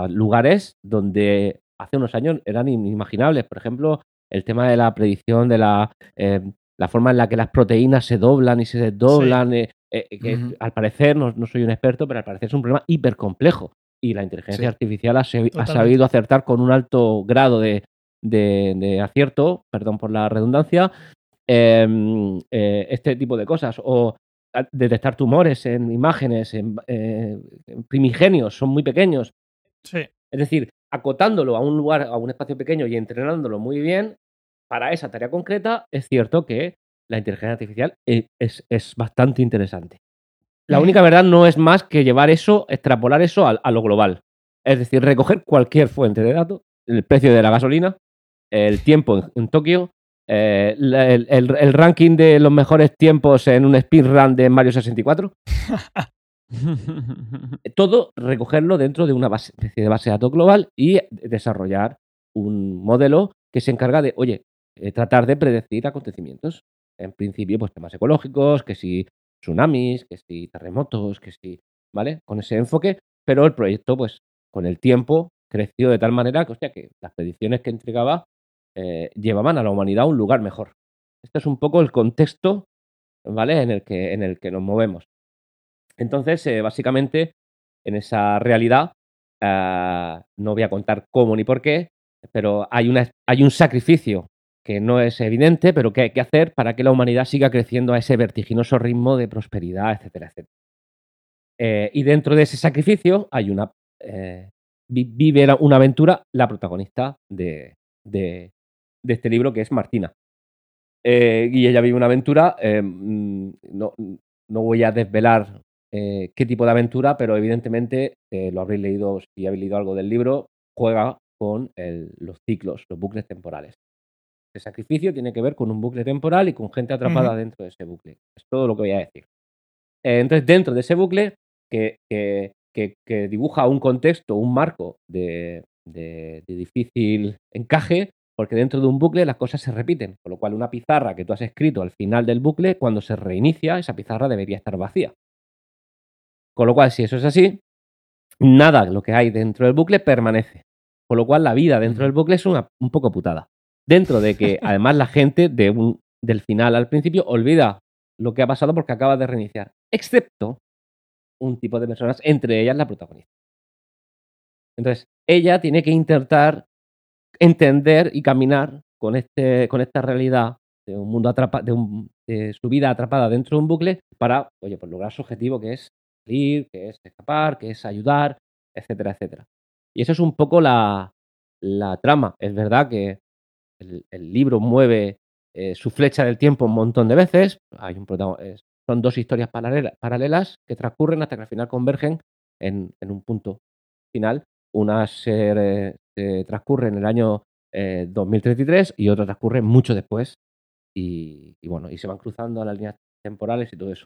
lugares donde hace unos años eran inimaginables. Por ejemplo, el tema de la predicción de la, la forma en la que las proteínas se doblan y se desdoblan, eh, eh, que Ujú. al parecer, no, no soy un experto, pero al parecer es un problema hipercomplejo. Y la inteligencia Sí. artificial ha, sabido acertar con un alto grado de, de- de acierto, perdón por la redundancia, em, eh, este tipo de cosas. O detectar tumores en imágenes, en, eh, en primigenios, son muy pequeños. Sí. Es decir, acotándolo a un lugar, a un espacio pequeño y entrenándolo muy bien para esa tarea concreta, es cierto que la inteligencia artificial e- es, es bastante interesante. La única verdad no es más que llevar eso, extrapolar eso a, a lo global. Es decir, recoger cualquier fuente de datos, el precio de la gasolina, el tiempo en, en Tokio, eh, el, el- el ranking de los mejores tiempos en un speedrun de Mario 64, todo recogerlo dentro de una base, especie de base de datos global y desarrollar un modelo que se encarga de, oye, eh, tratar de predecir acontecimientos. En principio, pues temas ecológicos, que si tsunamis, que si terremotos, que si, ¿vale? Con ese enfoque, pero el proyecto, pues, con el tiempo creció de tal manera que, hostia, que las predicciones que entregaba eh, llevaban a la humanidad a un lugar mejor. Este es un poco el contexto, ¿vale? En el que, en el que nos movemos. Entonces, eh, básicamente, en esa realidad, ah, no voy a contar cómo ni por qué, pero hay, una, hay un sacrificio que no es evidente, pero que hay que hacer para que la humanidad siga creciendo a ese vertiginoso ritmo de prosperidad, etcétera, etcétera. Eh, y dentro de ese sacrificio hay una. eh, vi- vive una aventura la protagonista de, de- de este libro, que es Martina. Eh, y ella vive una aventura. mm, no, no voy a desvelar qué tipo de aventura, pero evidentemente lo habréis leído, si habéis leído algo del libro, juega con los ciclos, los bucles temporales. El sacrificio tiene que ver con un bucle temporal y con gente atrapada dentro de ese bucle. Es todo lo que voy a decir. Eh, entonces, dentro de ese bucle, que, que- que- que dibuja un contexto, un marco de, de- de difícil encaje, porque dentro de un bucle las cosas se repiten, con lo cual una pizarra que tú has escrito al final del bucle, cuando se reinicia, esa pizarra debería estar vacía. Con lo cual, si eso es así, nada de lo que hay dentro del bucle permanece. Con lo cual, la vida dentro del bucle es una- un poco putada. Dentro de que, además, la gente del final al principio olvida lo que ha pasado porque acaba de reiniciar. Excepto un tipo de personas, entre ellas la protagonista. Entonces, ella tiene que intentar entender y caminar con, este, con esta realidad de un mundo atrapa, de, un- de su vida atrapada dentro de un bucle para, oye, pues lograr su objetivo que es salir, que es escapar, que es ayudar, etcétera, etcétera. Y eso es un poco la, la trama. Es verdad que el, el libro mueve eh, su flecha del tiempo un montón de veces. Hay un eh, son dos historias paralela- paralelas que transcurren hasta que al final convergen en, en un punto final. Una se, eh, se transcurre en el año eh, 2033 y otra transcurre mucho después. Y, y bueno, y se van cruzando las líneas temporales y todo eso.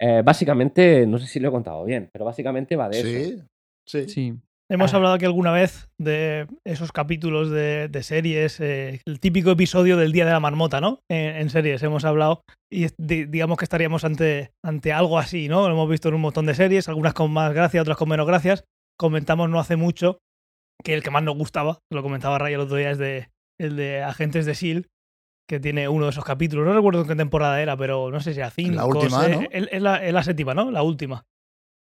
Eh, básicamente, no sé si lo he contado bien, pero básicamente va de eso. Sí, sí. Hemos Ah. hablado aquí alguna vez de esos capítulos de, de series, eh, el típico episodio del Día de la Marmota, ¿no? En, en series hemos hablado y di- digamos que estaríamos ante, ante algo así, ¿no? Lo hemos visto en un montón de series, algunas con más gracia, otras con menos gracias. Comentamos no hace mucho que el que más nos gustaba, lo comentaba Ray el otro día, es de, el de Agentes de S.H.I.E.L.D., que tiene uno de esos capítulos. No recuerdo en qué temporada era, pero no sé si era cinco. La última, ¿no? Es, la, es la séptima, ¿no? La última.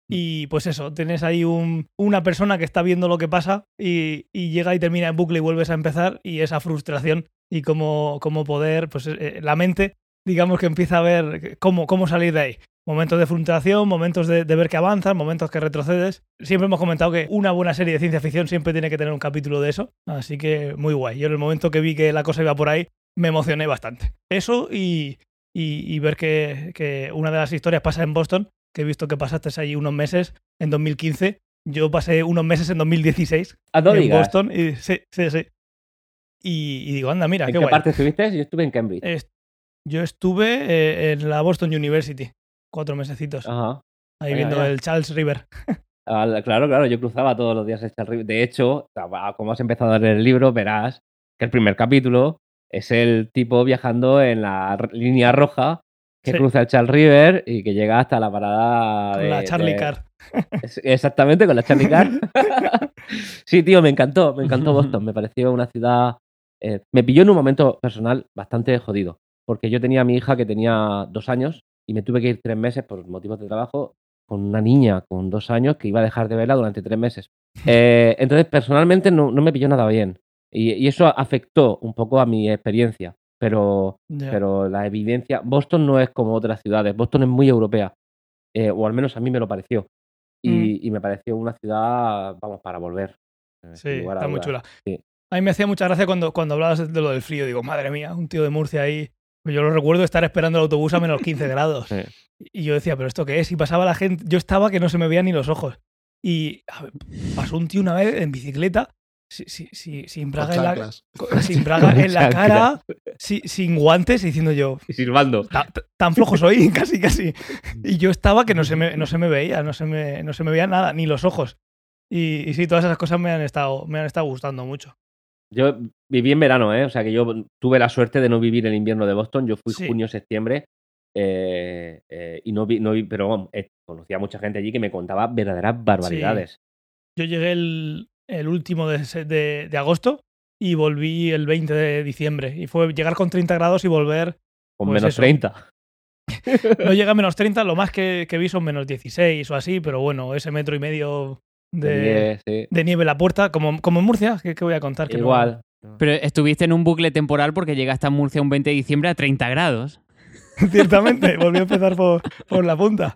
Y pues eso, tienes ahí un, una persona que está viendo lo que pasa y, llega y termina en bucle y vuelves a empezar y esa frustración y cómo, cómo poder, pues eh, la mente, digamos que empieza a ver cómo, cómo salir de ahí. Momentos de frustración, momentos de, de ver que avanzas, momentos que retrocedes. Siempre hemos comentado que una buena serie de ciencia ficción siempre tiene que tener un capítulo de eso. Así que muy guay. Yo en el momento que vi que la cosa iba por ahí, me emocioné bastante. Eso y, y, y ver que, que una de las historias pasa en Boston, que he visto que pasaste ahí unos meses en 2015. Yo pasé unos meses en 2016 Ah, no en digas. Boston. Y, sí, sí, sí. Y, y digo, anda, mira, ¿En qué parte estuviste? Yo estuve en Cambridge. Yo estuve eh, en la Boston University, cuatro mesecitos, Ajá. ahí viendo el Charles River. Ah, claro, claro, yo cruzaba todos los días este río. De hecho, como has empezado a leer el libro, verás que el primer capítulo es el tipo viajando en la línea roja que Sí. cruza el Charles River y que llega hasta la parada Con de, la Charlie de- Carr. Es- Exactamente, con la Charlie Carr. sí, tío, me encantó, me encantó Boston. Me pareció una ciudad. eh, me pilló en un momento personal bastante jodido. Porque yo tenía a mi hija que tenía dos años y me tuve que ir tres meses por motivos de trabajo con una niña con dos años que iba a dejar de verla durante tres meses. Eh, entonces, personalmente no, no me pilló nada bien. Y, y eso afectó un poco a mi experiencia. Pero, pero la evidencia. Boston no es como otras ciudades. Boston es muy europea. eh, o al menos a mí me lo pareció. Y, y me pareció una ciudad, vamos, para volver. sin Sí, está muy chula. Sí. A mí me hacía mucha gracia cuando, cuando hablabas de lo del frío. Digo, madre mía, un tío de Murcia ahí. Pues Yo lo recuerdo estar esperando el autobús a menos 15 grados. Sí. Y yo decía, ¿pero esto qué es? Y pasaba la gente. Yo estaba que no se me veían ni los ojos. Y a ver, pasó un tío una vez en bicicleta, si- si- si- sin braga, en la, sin braga en cara, si- sin guantes, y diciendo yo, Y silbando. "Ta- ta- tan flojo soy, casi, casi. Y yo estaba que no se me, no se me veía, no se me, no se me veía nada, ni los ojos. Y, y sí, todas esas cosas me han estado, me han estado gustando mucho. Yo viví en verano, ¿eh? O sea que yo tuve la suerte de no vivir el invierno de Boston. Yo fui Sí. junio, septiembre. eh, eh, y no vi, no vi, pero eh, conocía a mucha gente allí que me contaba verdaderas barbaridades. Yo llegué el, el último de, de- de agosto y volví el 20 de diciembre. Y fue llegar con 30 grados y volver. Con Pues menos eso. 30. No llegué a menos 30, lo más que, que vi son menos 16 o así, pero bueno, ese metro y medio de, sí. de nieve en la puerta, como, como en Murcia, ¿qué, qué voy a contar? Que no- Igual. Pero estuviste en un bucle temporal porque llegaste a Murcia un 20 de diciembre a 30 grados. ciertamente, volvió a empezar por, por la punta.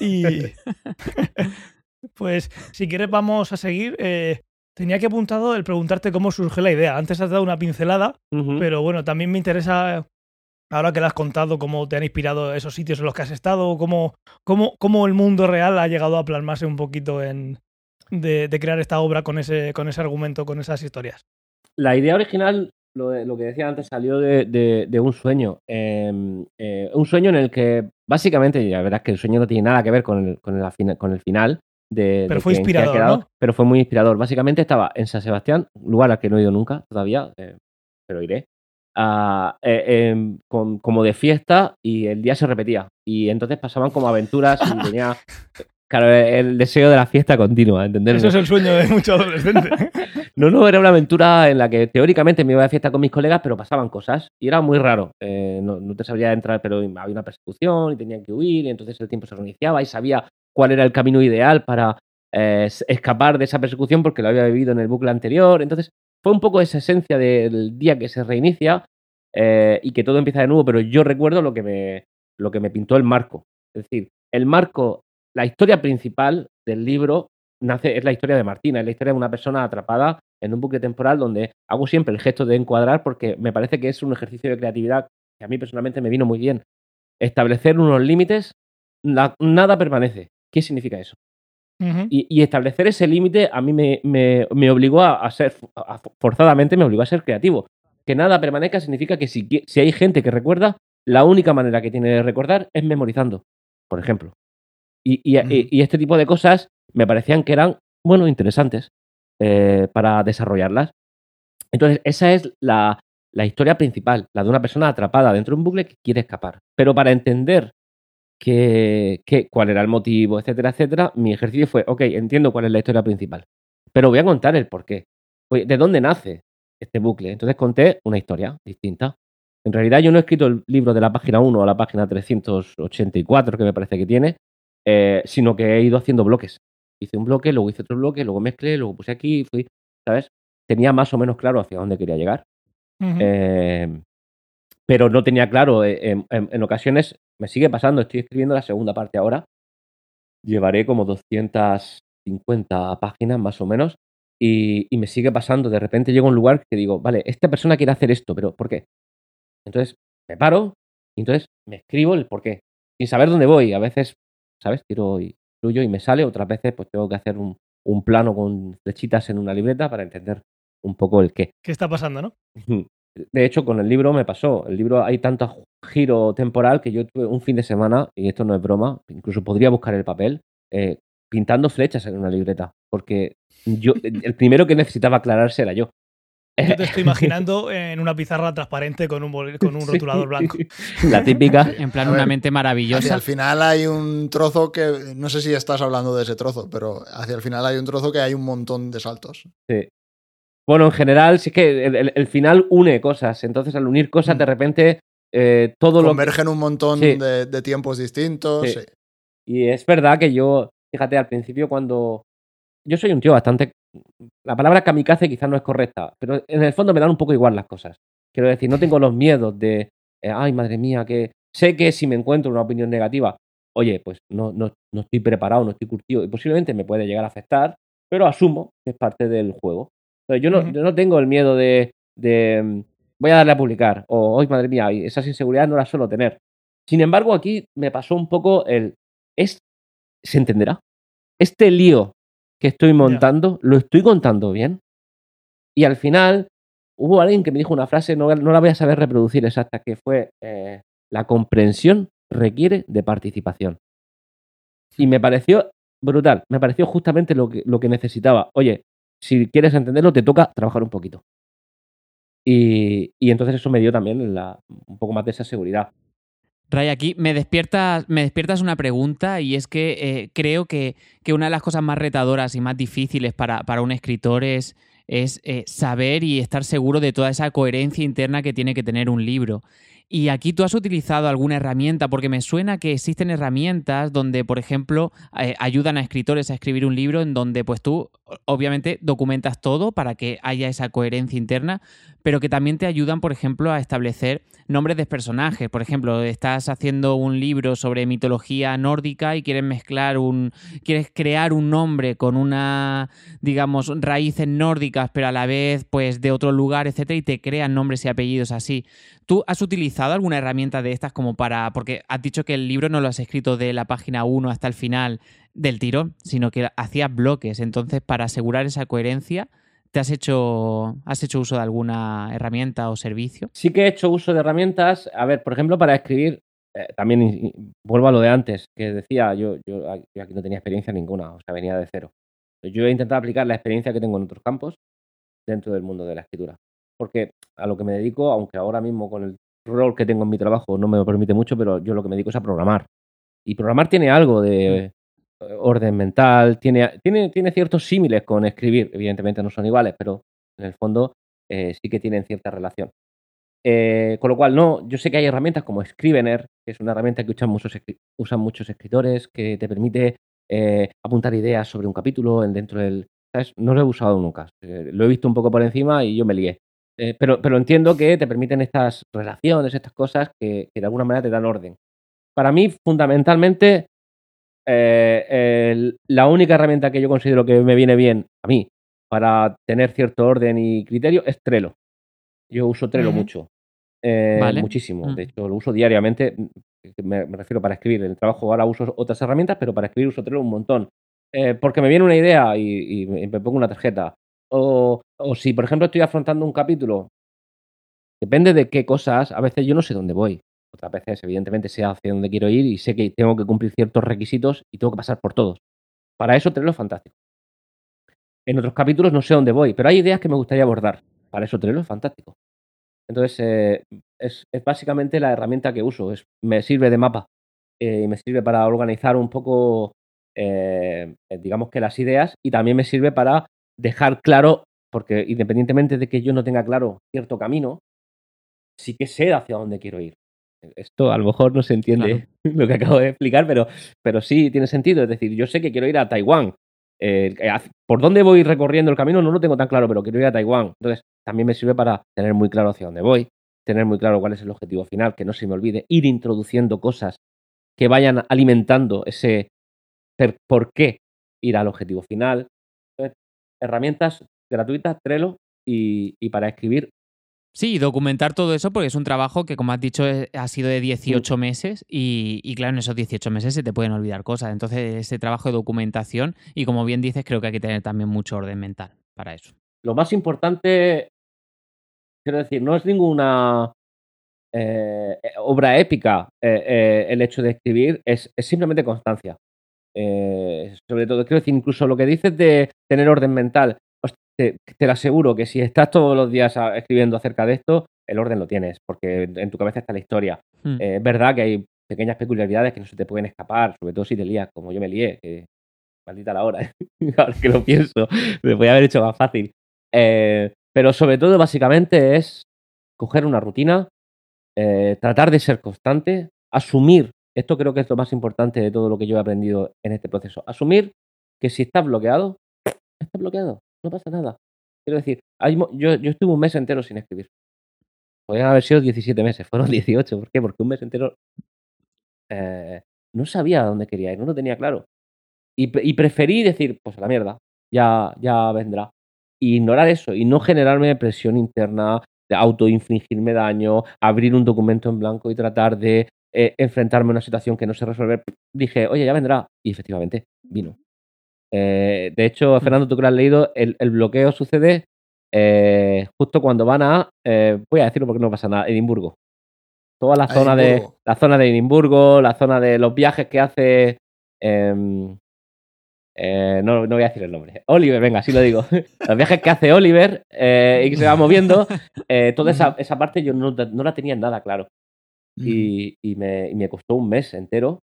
Y pues si quieres vamos a seguir. Eh, tenía que apuntado el preguntarte cómo surgió la idea. Antes has dado una pincelada, pero bueno, también me interesa, ahora que le has contado, cómo te han inspirado esos sitios en los que has estado, cómo, cómo, cómo el mundo real ha llegado a plasmarse un poquito en de, de crear esta obra con ese, con ese argumento, con esas historias. La idea original, lo, de- lo que decía antes, salió de, un sueño. Eh, eh, un sueño en el que, básicamente, ya verás que el sueño no tiene nada que ver con el, con el, fina- con el final. De, Pero de fue inspirador, quedado, ¿no? Pero fue muy inspirador. Básicamente estaba en San Sebastián, lugar al que no he ido nunca todavía, eh, pero iré. eh, em, con- como de fiesta y el día se repetía. Y entonces pasaban como aventuras y tenía, claro, el deseo de la fiesta continua, ¿entenderme? Eso es el sueño de muchos adolescentes. No, no, era una aventura en la que teóricamente me iba de fiesta con mis colegas, pero pasaban cosas y era muy raro. Eh, no, no te sabría entrar, pero había una persecución y tenían que huir y entonces el tiempo se reiniciaba y sabía cuál era el camino ideal para eh, escapar de esa persecución porque lo había vivido en el bucle anterior. Entonces fue un poco esa esencia del día que se reinicia eh, y que todo empieza de nuevo, pero yo recuerdo lo que me, lo que me pintó el marco. Es decir, el marco, la historia principal del libro nace, es la historia de Martina, es la historia de una persona atrapada en un bucle temporal donde hago siempre el gesto de encuadrar porque me parece que es un ejercicio de creatividad que a mí personalmente me vino muy bien. Establecer unos límites, nada permanece. ¿Qué significa eso? Y, y establecer ese límite a mí me, me- me obligó a, a ser, a- forzadamente me obligó a ser creativo. Que nada permanezca significa que si, hay gente que recuerda, la única manera que tiene de recordar es memorizando, por ejemplo. Y este tipo de cosas me parecían que eran, bueno, interesantes eh, para desarrollarlas. Entonces, esa es la, la historia principal, la de una persona atrapada dentro de un bucle que quiere escapar. Pero para entender que, que- cuál era el motivo, etcétera, etcétera, mi ejercicio fue, ok, entiendo cuál es la historia principal, pero voy a contar el porqué. Oye, ¿De dónde nace este bucle? Entonces conté una historia distinta. En realidad yo no he escrito el libro de la página 1 a la página 384, que me parece que tiene, eh, sino que he ido haciendo bloques. Hice un bloque, luego hice otro bloque, luego mezclé, luego puse aquí, fui, ¿sabes? Tenía más o menos claro hacia dónde quería llegar. Eh, pero no tenía claro. eh, En, en- en ocasiones me sigue pasando, estoy escribiendo la segunda parte ahora. Llevaré como 250 páginas más o menos. Y, y me sigue pasando. De repente llego a un lugar que digo, vale, esta persona quiere hacer esto, pero ¿por qué? Entonces me paro y entonces me escribo el por qué. Sin saber dónde voy. A veces, ¿sabes? Tiro y fluyo y me sale. Otras veces pues tengo que hacer un, un plano con flechitas en una libreta para entender un poco el qué. ¿Qué está pasando, no? De hecho, con el libro me pasó. El libro hay tanto giro temporal que yo tuve un fin de semana, y esto no es broma, incluso podría buscar el papel, eh, pintando flechas en una libreta. Porque yo, el primero que necesitaba aclararse era yo. Yo te estoy imaginando en una pizarra transparente con un, con un Sí. rotulador blanco. La típica. En plan, una mente Hacia maravillosa. el final hay un trozo que, no sé si estás hablando de ese trozo, pero hacia el final hay un trozo que hay un montón de saltos. Sí. Bueno, en general, sí que el, el- el final une cosas. Entonces, al unir cosas, de repente, eh, todo lo que, Convergen un montón Sí. de, de tiempos distintos. Sí. sí. Y es verdad que yo, fíjate, al principio cuando... Yo soy un tío bastante... La palabra kamikaze quizás no es correcta, pero en el fondo me dan un poco igual las cosas. Quiero decir, no tengo los miedos de, eh, ay, madre mía, que sé que si me encuentro una opinión negativa, oye, pues no, no, no estoy preparado, no estoy curtido y posiblemente me puede llegar a afectar, pero asumo que es parte del juego. Entonces, yo no, yo no tengo el miedo de, de, mm, voy a darle a publicar o, ay, madre mía, esas inseguridades no las suelo tener. Sin embargo, aquí me pasó un poco el, es, ¿se entenderá? Este lío que estoy montando, lo estoy contando bien. Y al final hubo alguien que me dijo una frase, no, no la voy a saber reproducir exacta, que fue, eh, la comprensión requiere de participación. Y me pareció brutal, me pareció justamente lo que, lo que necesitaba. Oye, si quieres entenderlo, te toca trabajar un poquito. Y, y entonces eso me dio también la- un poco más de esa seguridad. Ray, aquí me despiertas, me despiertas una pregunta y es que eh, creo que, que una de las cosas más retadoras y más difíciles para, para un escritor es, es eh, saber y estar seguro de toda esa coherencia interna que tiene que tener un libro. Y aquí tú has utilizado alguna herramienta, porque me suena que existen herramientas donde, por ejemplo, eh, ayudan a escritores a escribir un libro en donde pues tú obviamente documentas todo para que haya esa coherencia interna, pero que también te ayudan, por ejemplo, a establecer nombres de personajes. Por ejemplo, estás haciendo un libro sobre mitología nórdica y quieres mezclar un. quieres crear un nombre con una, digamos, raíces nórdicas, pero a la vez, pues, de otro lugar, etcétera, y te crean nombres y apellidos así. ¿Tú has utilizado alguna herramienta de estas como para. porque has dicho que el libro no lo has escrito de la página 1 hasta el final del tirón, sino que hacías bloques. Entonces, para asegurar esa coherencia, ¿te has hecho, has hecho uso de alguna herramienta o servicio? Sí que he hecho uso de herramientas. A ver, por ejemplo, para escribir, eh, también vuelvo a lo de antes, que decía, yo, yo, aquí no tenía experiencia ninguna, o sea, venía de cero. Yo he intentado aplicar la experiencia que tengo en otros campos dentro del mundo de la escritura. Porque a lo que me dedico, aunque ahora mismo con el rol que tengo en mi trabajo no me lo permite mucho, pero yo lo que me dedico es a programar. Y programar tiene algo de orden mental, tiene, tiene, tiene ciertos símiles con escribir, evidentemente no son iguales, pero en el fondo eh, sí que tienen cierta relación. Eh, con lo cual, no, yo sé que hay herramientas como Scrivener, que es una herramienta que usan muchos, usan muchos escritores, que te permite eh, apuntar ideas sobre un capítulo dentro del... No lo he usado nunca, lo he visto un poco por encima y yo me lié. pero, pero entiendo que te permiten estas relaciones, estas cosas que de alguna manera te dan orden. Para mí, fundamentalmente, eh, la única herramienta que yo considero que me viene bien a mí para tener cierto orden y criterio es Trello. Yo uso Trello mucho. Eh, muchísimo. Mm. De hecho, lo uso diariamente. Me, refiero para escribir. En el trabajo ahora uso otras herramientas, pero para escribir uso Trello un montón. Eh, porque me viene una idea y, me pongo una tarjeta. O, o, si, por ejemplo, estoy afrontando un capítulo, depende de qué cosas, a veces yo no sé dónde voy. Otras veces, evidentemente, sé hacia dónde quiero ir y sé que tengo que cumplir ciertos requisitos y tengo que pasar por todos. Para eso Trello es fantástico. En otros capítulos no sé dónde voy, pero hay ideas que me gustaría abordar. Para eso Trello es fantástico. Entonces, eh, es, básicamente la herramienta que uso. Es, me sirve de mapa eh, y me sirve para organizar un poco, eh, digamos que las ideas y también me sirve para dejar claro, porque independientemente de que yo no tenga claro cierto camino, sí que sé hacia dónde quiero ir. Esto a lo mejor no se entiende lo que acabo de explicar, pero, pero sí tiene sentido. Es decir, yo sé que quiero ir a Taiwán. Eh, ¿Por dónde voy recorriendo el camino? No lo tengo tan claro, pero quiero ir a Taiwán. Entonces, también me sirve para tener muy claro hacia dónde voy, tener muy claro cuál es el objetivo final, que no se me olvide, ir introduciendo cosas que vayan alimentando ese por qué ir al objetivo final. herramientas gratuitas, Trello, y, y para escribir Sí, documentar todo eso porque es un trabajo que, como has dicho, ha sido de 18 meses y, claro, en esos 18 meses se te pueden olvidar cosas. Entonces, ese trabajo de documentación y, como bien dices, creo que hay que tener también mucho orden mental para eso. Lo más importante, quiero decir, no es ninguna eh, obra épica eh, eh, el hecho de escribir, es, simplemente constancia. sobre todo, quiero decir, incluso lo que dices de tener orden mental, te, lo aseguro que si estás todos los días escribiendo acerca de esto, el orden lo tienes, porque en tu cabeza está la historia. Hmm. Eh, es verdad que hay pequeñas peculiaridades que no se te pueden escapar, sobre todo si te lías, como yo me lié, que maldita la hora, ahora que lo pienso, me podía haber hecho más fácil. Eh, pero sobre todo, básicamente, es coger una rutina, eh, tratar de ser constante, asumir, esto creo que es lo más importante de todo lo que yo he aprendido en este proceso, asumir que si estás bloqueado, estás bloqueado no pasa nada. Quiero decir, yo, yo estuve un mes entero sin escribir. Podrían haber sido 17 meses, fueron 18. ¿Por qué? Porque un mes entero eh, no sabía dónde quería ir, no lo tenía claro. Y, preferí decir, pues a la mierda, ya, ya vendrá. Y ignorar eso y no generarme presión interna, de autoinfligirme daño, abrir un documento en blanco y tratar de eh, enfrentarme a una situación que no sé resolver. Dije, oye, ya vendrá. Y efectivamente, vino. Eh, de hecho, mm. Fernando, tú que lo has leído, el, bloqueo sucede eh, justo cuando van a, eh, voy a decirlo porque no pasa nada, Edimburgo. Toda la zona de la zona de Edimburgo, la zona de los viajes que hace, em, no, no, voy a decir el nombre. Oliver, venga, así lo digo. los viajes que hace Oliver y que se va moviendo, toda esa, esa, parte yo no, no, la tenía nada claro. Y, y, me, y me costó un mes entero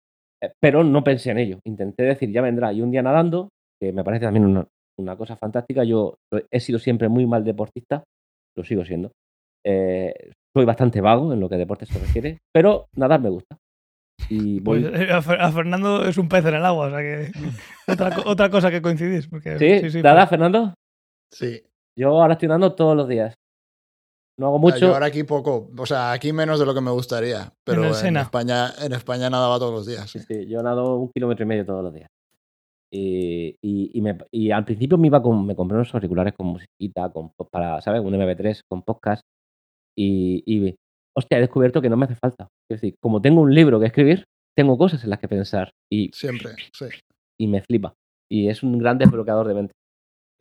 pero no pensé en ello. Intenté decir, ya vendrá. Y un día nadando, que me parece también una, cosa fantástica, yo he sido siempre muy mal deportista, lo sigo siendo. Eh, soy bastante vago en lo que deporte se refiere, pero nadar me gusta. Y pues, voy... Eh, a Fernando es un pez en el agua, o sea que otra, cosa que coincidís. Porque, ¿Sí? sí, ¿Nada, Fernando? Sí. Yo ahora estoy nadando todos los días. No hago mucho. Yo ahora aquí poco, o sea, aquí menos de lo que me gustaría, pero en. España, en España nadaba todos los días. sí. Sí, yo nado un kilómetro y medio todos los días. Y, y, y me- y al principio me iba con, me compré unos auriculares con musiquita, con, para, ¿sabes? Un MP3 con podcast. Y, y, hostia, he descubierto que no me hace falta. Es decir, como tengo un libro que escribir, tengo cosas en las que pensar. Y, Siempre, sí. y me flipa. Y es un gran desbloqueador de mente.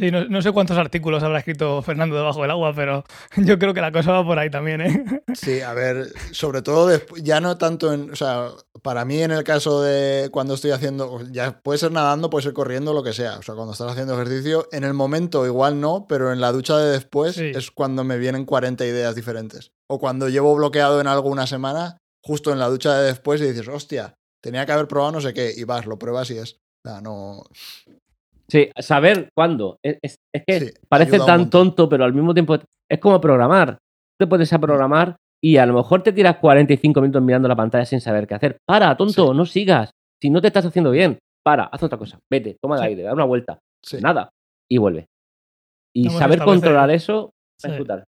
Sí, no, no sé cuántos artículos habrá escrito Fernando debajo del agua, pero yo creo que la cosa va por ahí también, ¿eh? Sí, a ver, sobre todo ya no tanto en, o sea, para mí en el caso de cuando estoy haciendo, ya puede ser nadando, puede ser corriendo, lo que sea, o sea, cuando estás haciendo ejercicio, en el momento igual no, pero en la ducha de después Sí. es cuando me vienen 40 ideas diferentes. O cuando llevo bloqueado en algo una semana, justo en la ducha de después y dices, hostia, tenía que haber probado no sé qué, y vas, lo pruebas y es, o sea, no, Sí, saber cuándo. Es, es- es que Sí, parece tan tonto, pero al mismo tiempo es como programar. Te pones a programar y a lo mejor te tiras 45 minutos mirando la pantalla sin saber qué hacer. Para, tonto, Sí. no sigas. Si no te estás haciendo bien, para, haz otra cosa. Vete, toma el Sí. aire, da una vuelta. sí. Nada. Y vuelve. Y saber controlar eso Sí. es brutal.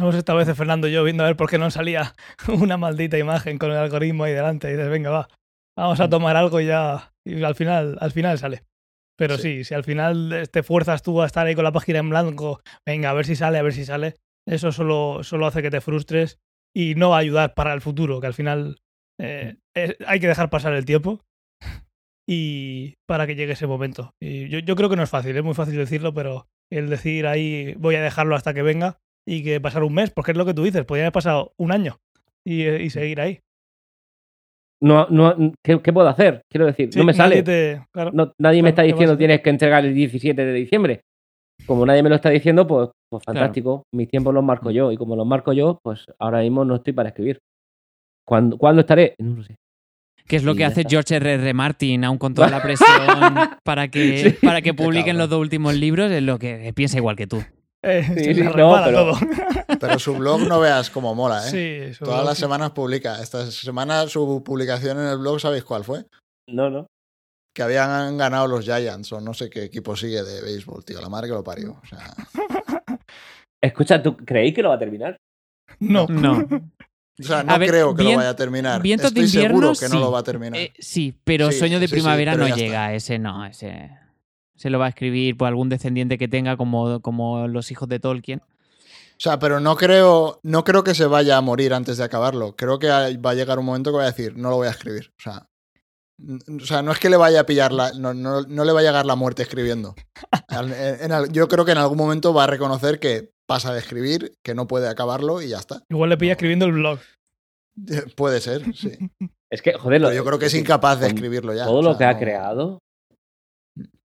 Hemos esta vez Fernando y yo viendo a ver por qué no salía una maldita imagen con el algoritmo ahí delante. Y dices, venga, va, vamos a tomar algo y ya. Y al final, al final sale. Pero sí. Sí. si al final eh, te fuerzas tú a estar ahí con la página en blanco, venga, a ver si sale, a ver si sale, eso solo, solo hace que te frustres y no va a ayudar para el futuro, que al final eh, es- hay que dejar pasar el tiempo y para que llegue ese momento. Y yo, yo creo que no es fácil, es muy fácil decirlo, pero el decir ahí voy a dejarlo hasta que venga y que pasar un mes, porque es lo que tú dices, podría haber pasado un año y, eh, y seguir ahí. No, no, ¿qué, qué puedo hacer? Quiero decir, Sí, no me nadie sale. te- claro. No- nadie me está ¿qué vas a diciendo tienes que entregar el 17 de diciembre. Como nadie me lo está diciendo, pues, pues Claro. fantástico. Mis tiempos los marco yo. Y como los marco yo, pues ahora mismo no estoy para escribir. ¿Cuándo, ¿cuándo estaré? No lo sé. Que es lo que hace está. George R. R. Martin, aún con toda la presión para que, Sí. para que publiquen los dos últimos libros, es lo que piensa igual que tú. Eh, Sí, sí, no, pero- todo. Pero su blog no veas cómo mola, ¿eh? Sí, Todas las semanas publica. Esta semana su publicación en el blog, ¿sabéis cuál fue? No, no. que habían ganado los Giants o no sé qué equipo sigue de béisbol, tío. La madre que lo parió. O sea, Escucha, ¿tú creéis que lo va a terminar? No. No. o sea, no ver, creo que lo vaya a terminar. vientos de Estoy seguro invierno, que sí. no lo va a terminar. Eh, sí, pero Sí, Sueño de sí, Primavera no llega, ese no, ese se lo va a escribir por algún descendiente que tenga como, como los hijos de Tolkien. O sea, pero no creo, no creo que se vaya a morir antes de acabarlo. Creo que va a llegar un momento que va a decir, no lo voy a escribir. O sea, o sea no es que le vaya a pillar la. No, no, no le va a llegar la muerte escribiendo. En- en yo creo que en algún momento va a reconocer que pasa de escribir, que no puede acabarlo y ya está. Igual le pilla escribiendo el blog. Puede ser, sí. Es que, joder, lo- Pero yo creo que es incapaz de escribirlo ya. Todo o lo que ha no- creado.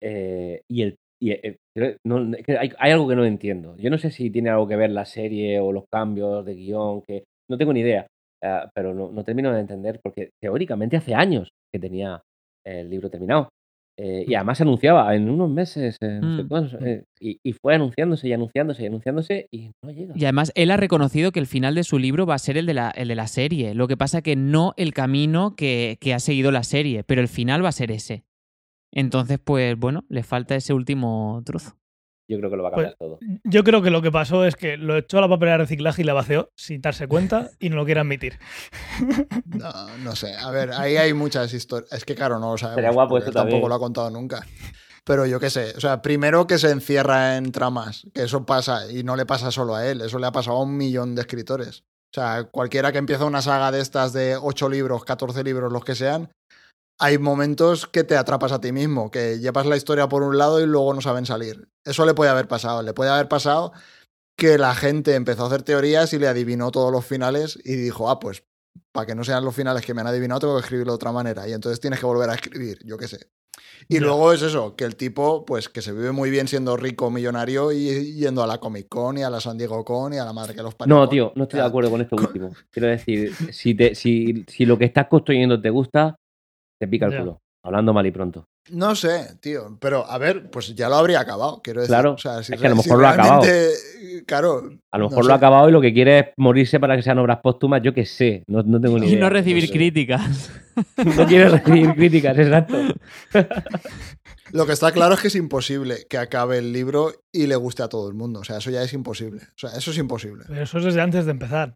Eh, y el. y, eh, no, hay, hay algo que no entiendo. Yo no sé si tiene algo que ver la serie o los cambios de guion, que no tengo ni idea. eh, pero no, no termino de entender, porque teóricamente hace años que tenía el libro terminado. Eh, y además se anunciaba en unos meses, eh, no sé Mm. cuántos, eh, y, y fue anunciándose y anunciándose y anunciándose y no llega. Y además él ha reconocido que el final de su libro va a ser el de la, el de la serie. Lo que pasa que no el camino que, que ha seguido la serie, pero el final va a ser ese. Entonces, pues bueno, le falta ese último trozo. Yo creo que lo va a Pues- cambiar todo. Yo creo que lo que pasó es que lo echó a la papelera de reciclaje y la vació sin darse cuenta y no lo quiere admitir. No, no sé. A ver, ahí hay muchas historias. Es que, claro, no lo sabemos. Sería guapo él tampoco también. lo ha contado nunca. Pero yo qué sé. O sea, primero que se encierra en tramas, que eso pasa y no le pasa solo a él, eso le ha pasado a un millón de escritores. O sea, cualquiera que empieza una saga de estas de 8 libros, 14 libros, los que sean, hay momentos que te atrapas a ti mismo, que llevas la historia por un lado y luego no saben salir. Eso le puede haber pasado. Le puede haber pasado que la gente empezó a hacer teorías y le adivinó todos los finales y dijo, ah, pues para que no sean los finales que me han adivinado, tengo que escribirlo de otra manera. Y entonces tienes que volver a escribir, yo qué sé. Y Ya. luego es eso, que el tipo, pues que se vive muy bien siendo rico, millonario y yendo a la Comic Con y a la San Diego Con y a la madre que los parió. No, tío, no estoy de Ah, acuerdo con esto último. Quiero decir, si, te, si, si lo que estás construyendo te gusta, te pica el culo. Hablando mal y pronto. No sé, tío, pero a ver, pues ya lo habría acabado, quiero decir. Claro, O sea, si es que a lo mejor si lo ha acabado. Claro. A lo no mejor sé. lo ha acabado y lo que quiere es morirse para que sean obras póstumas, yo qué sé. No, no tengo ni Y no recibir sé. críticas. No quiere recibir críticas, exacto. Lo que está claro es que es imposible que acabe el libro y le guste a todo el mundo. O sea, eso ya es imposible. O sea, eso es imposible. Pero eso es desde antes de empezar.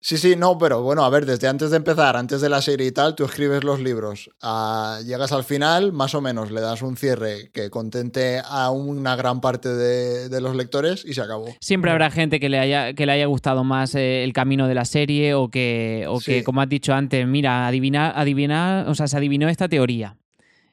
Sí, sí, no, pero bueno, a ver, desde antes de empezar, antes de la serie y tal, tú escribes los libros, ah, llegas al final, más o menos le das un cierre que contente a una gran parte de, de los lectores y se acabó. Siempre habrá gente que le haya, que le haya gustado más eh, el camino de la serie o que, o que Sí. como has dicho antes, mira, adivina, adivina, o sea, se adivinó esta teoría.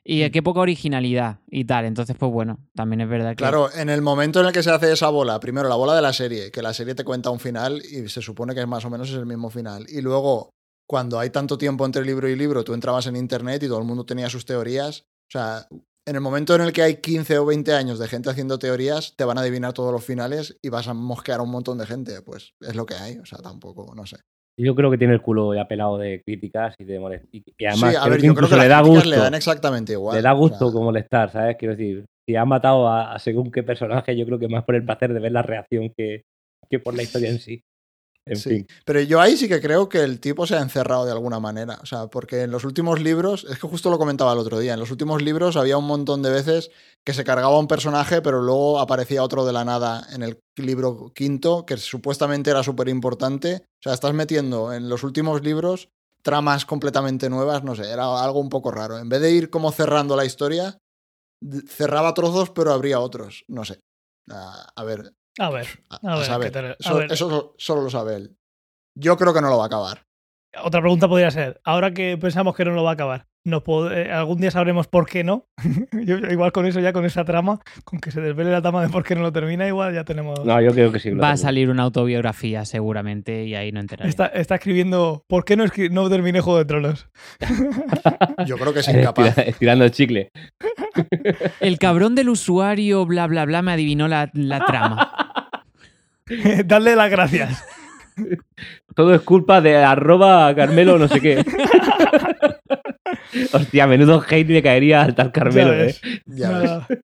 Y eh, qué poca originalidad y tal. Entonces, pues bueno, también es verdad que. Claro, en el momento en el que se hace esa bola, primero la bola de la serie, que la serie te cuenta un final y se supone que más o menos es el mismo final. Y luego, cuando hay tanto tiempo entre libro y libro, tú entrabas en internet y todo el mundo tenía sus teorías. O sea, en el momento en el que hay 15 o 20 años de gente haciendo teorías, te van a adivinar todos los finales y vas a mosquear a un montón de gente. Pues es lo que hay. O sea, tampoco, no sé. Yo creo que tiene el culo ya pelado de críticas y de molest- Y, además, sí, a creo ver, que yo creo incluso que le da gusto. le dan exactamente igual. le da o gusto sea, como molestar, ¿sabes? Quiero decir, si ha matado a, a según qué personaje, yo creo que más por el placer de ver la reacción que, que por la historia en sí. En Sí. fin. Pero yo ahí sí que creo que el tipo se ha encerrado de alguna manera. O sea, porque en los últimos libros, es que justo lo comentaba el otro día, en los últimos libros había un montón de veces que se cargaba un personaje, pero luego aparecía otro de la nada en el libro quinto, que supuestamente era súper importante. O sea, estás metiendo en los últimos libros tramas completamente nuevas, no sé, era algo un poco raro. En vez de ir como cerrando la historia, cerraba trozos, pero abría otros. No sé. Ah, a ver, A ver, a, ver, saber. ¿qué tal? A Eso, ver. eso solo lo sabe él. Yo creo que no lo va a acabar. Otra pregunta podría ser, ahora que pensamos que no lo va a acabar, ¿nos eh, ¿algún día sabremos por qué no? Yo- igual con eso, ya con esa trama, con que se desvele la trama de por qué no lo termina, igual ya tenemos... No, yo creo que sí. Va a salir una autobiografía seguramente y ahí no enteraré. Está, está escribiendo, ¿por qué no, escri- no terminé Juego de Tronos? Yo creo que es incapaz. estirando el chicle. El cabrón del usuario, bla, bla, bla, me adivinó la, la trama. Dadle las gracias. Todo es culpa de arroba Carmelo no sé qué. Hostia, menudo hate le caería al tal Carmelo, Ya ¿eh? Ya ves.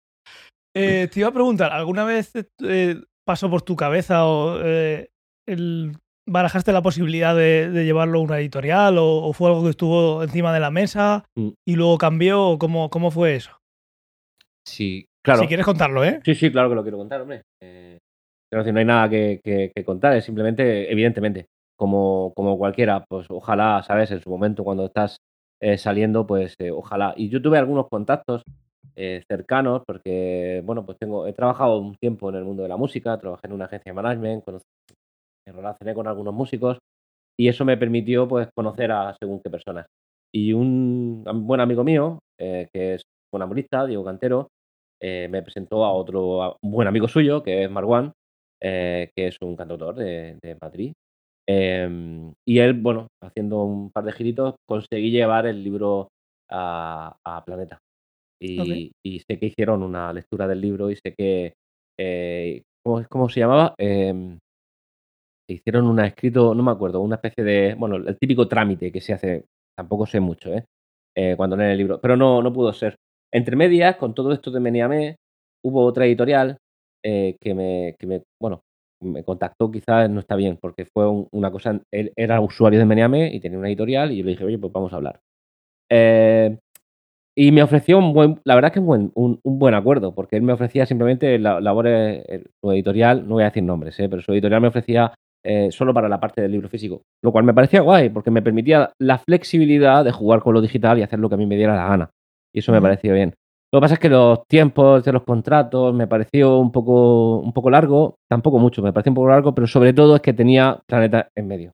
Eh, te iba a preguntar, ¿alguna vez eh, pasó por tu cabeza o eh, el- barajaste la posibilidad de, de llevarlo a una editorial o, o fue algo que estuvo encima de la mesa Mm. y luego cambió? o ¿Cómo, cómo fue eso? Sí, claro. Si quieres contarlo, ¿eh? Sí, sí, claro que lo quiero contar, hombre. Eh, no hay nada que, contar, es simplemente, evidentemente, como, como cualquiera, pues ojalá, ¿sabes? En su momento, cuando estás eh, saliendo, pues eh, ojalá. Y yo tuve algunos contactos eh, cercanos, porque, bueno, pues tengo, he trabajado un tiempo en el mundo de la música, trabajé en una agencia de management, conocí- me relacioné con algunos músicos, y eso me permitió, pues, conocer a según qué personas. Y un buen amigo mío, que es un amorista, Diego Cantero, me presentó a otro a un buen amigo suyo, que es Marwan, eh, que es un cantautor de, de Madrid. Em, y él, bueno, haciendo un par de giritos, conseguí llevar el libro a, a Planeta. Y sé que hicieron una lectura del libro y sé que. eh, ¿cómo, cómo se llamaba? Em, hicieron un escrito, no me acuerdo, una especie de. Bueno, el típico trámite que se hace, tampoco sé mucho, ¿eh? Eh, cuando leen el libro, pero no, no pudo ser. Entre medias, con todo esto de Meniamé, hubo otra editorial eh, que, me, que me, bueno, me contactó, quizás no está bien, porque fue un- una cosa, él era usuario de Meniamé y tenía una editorial y yo le dije, oye, pues vamos a hablar. Eh, y me ofreció un buen, la verdad que un buen, un, un buen acuerdo, porque él me ofrecía simplemente la- labores, eh, su editorial, no voy a decir nombres, eh, pero su editorial me ofrecía eh, solo para la parte del libro físico, lo cual me parecía guay, porque me permitía la flexibilidad de jugar con lo digital y hacer lo que a mí me diera la gana. Y eso me pareció bien. Lo que pasa es que los tiempos de los contratos me pareció un poco, un poco largo, tampoco mucho, me pareció un poco largo, pero sobre todo es que tenía Planeta en medio.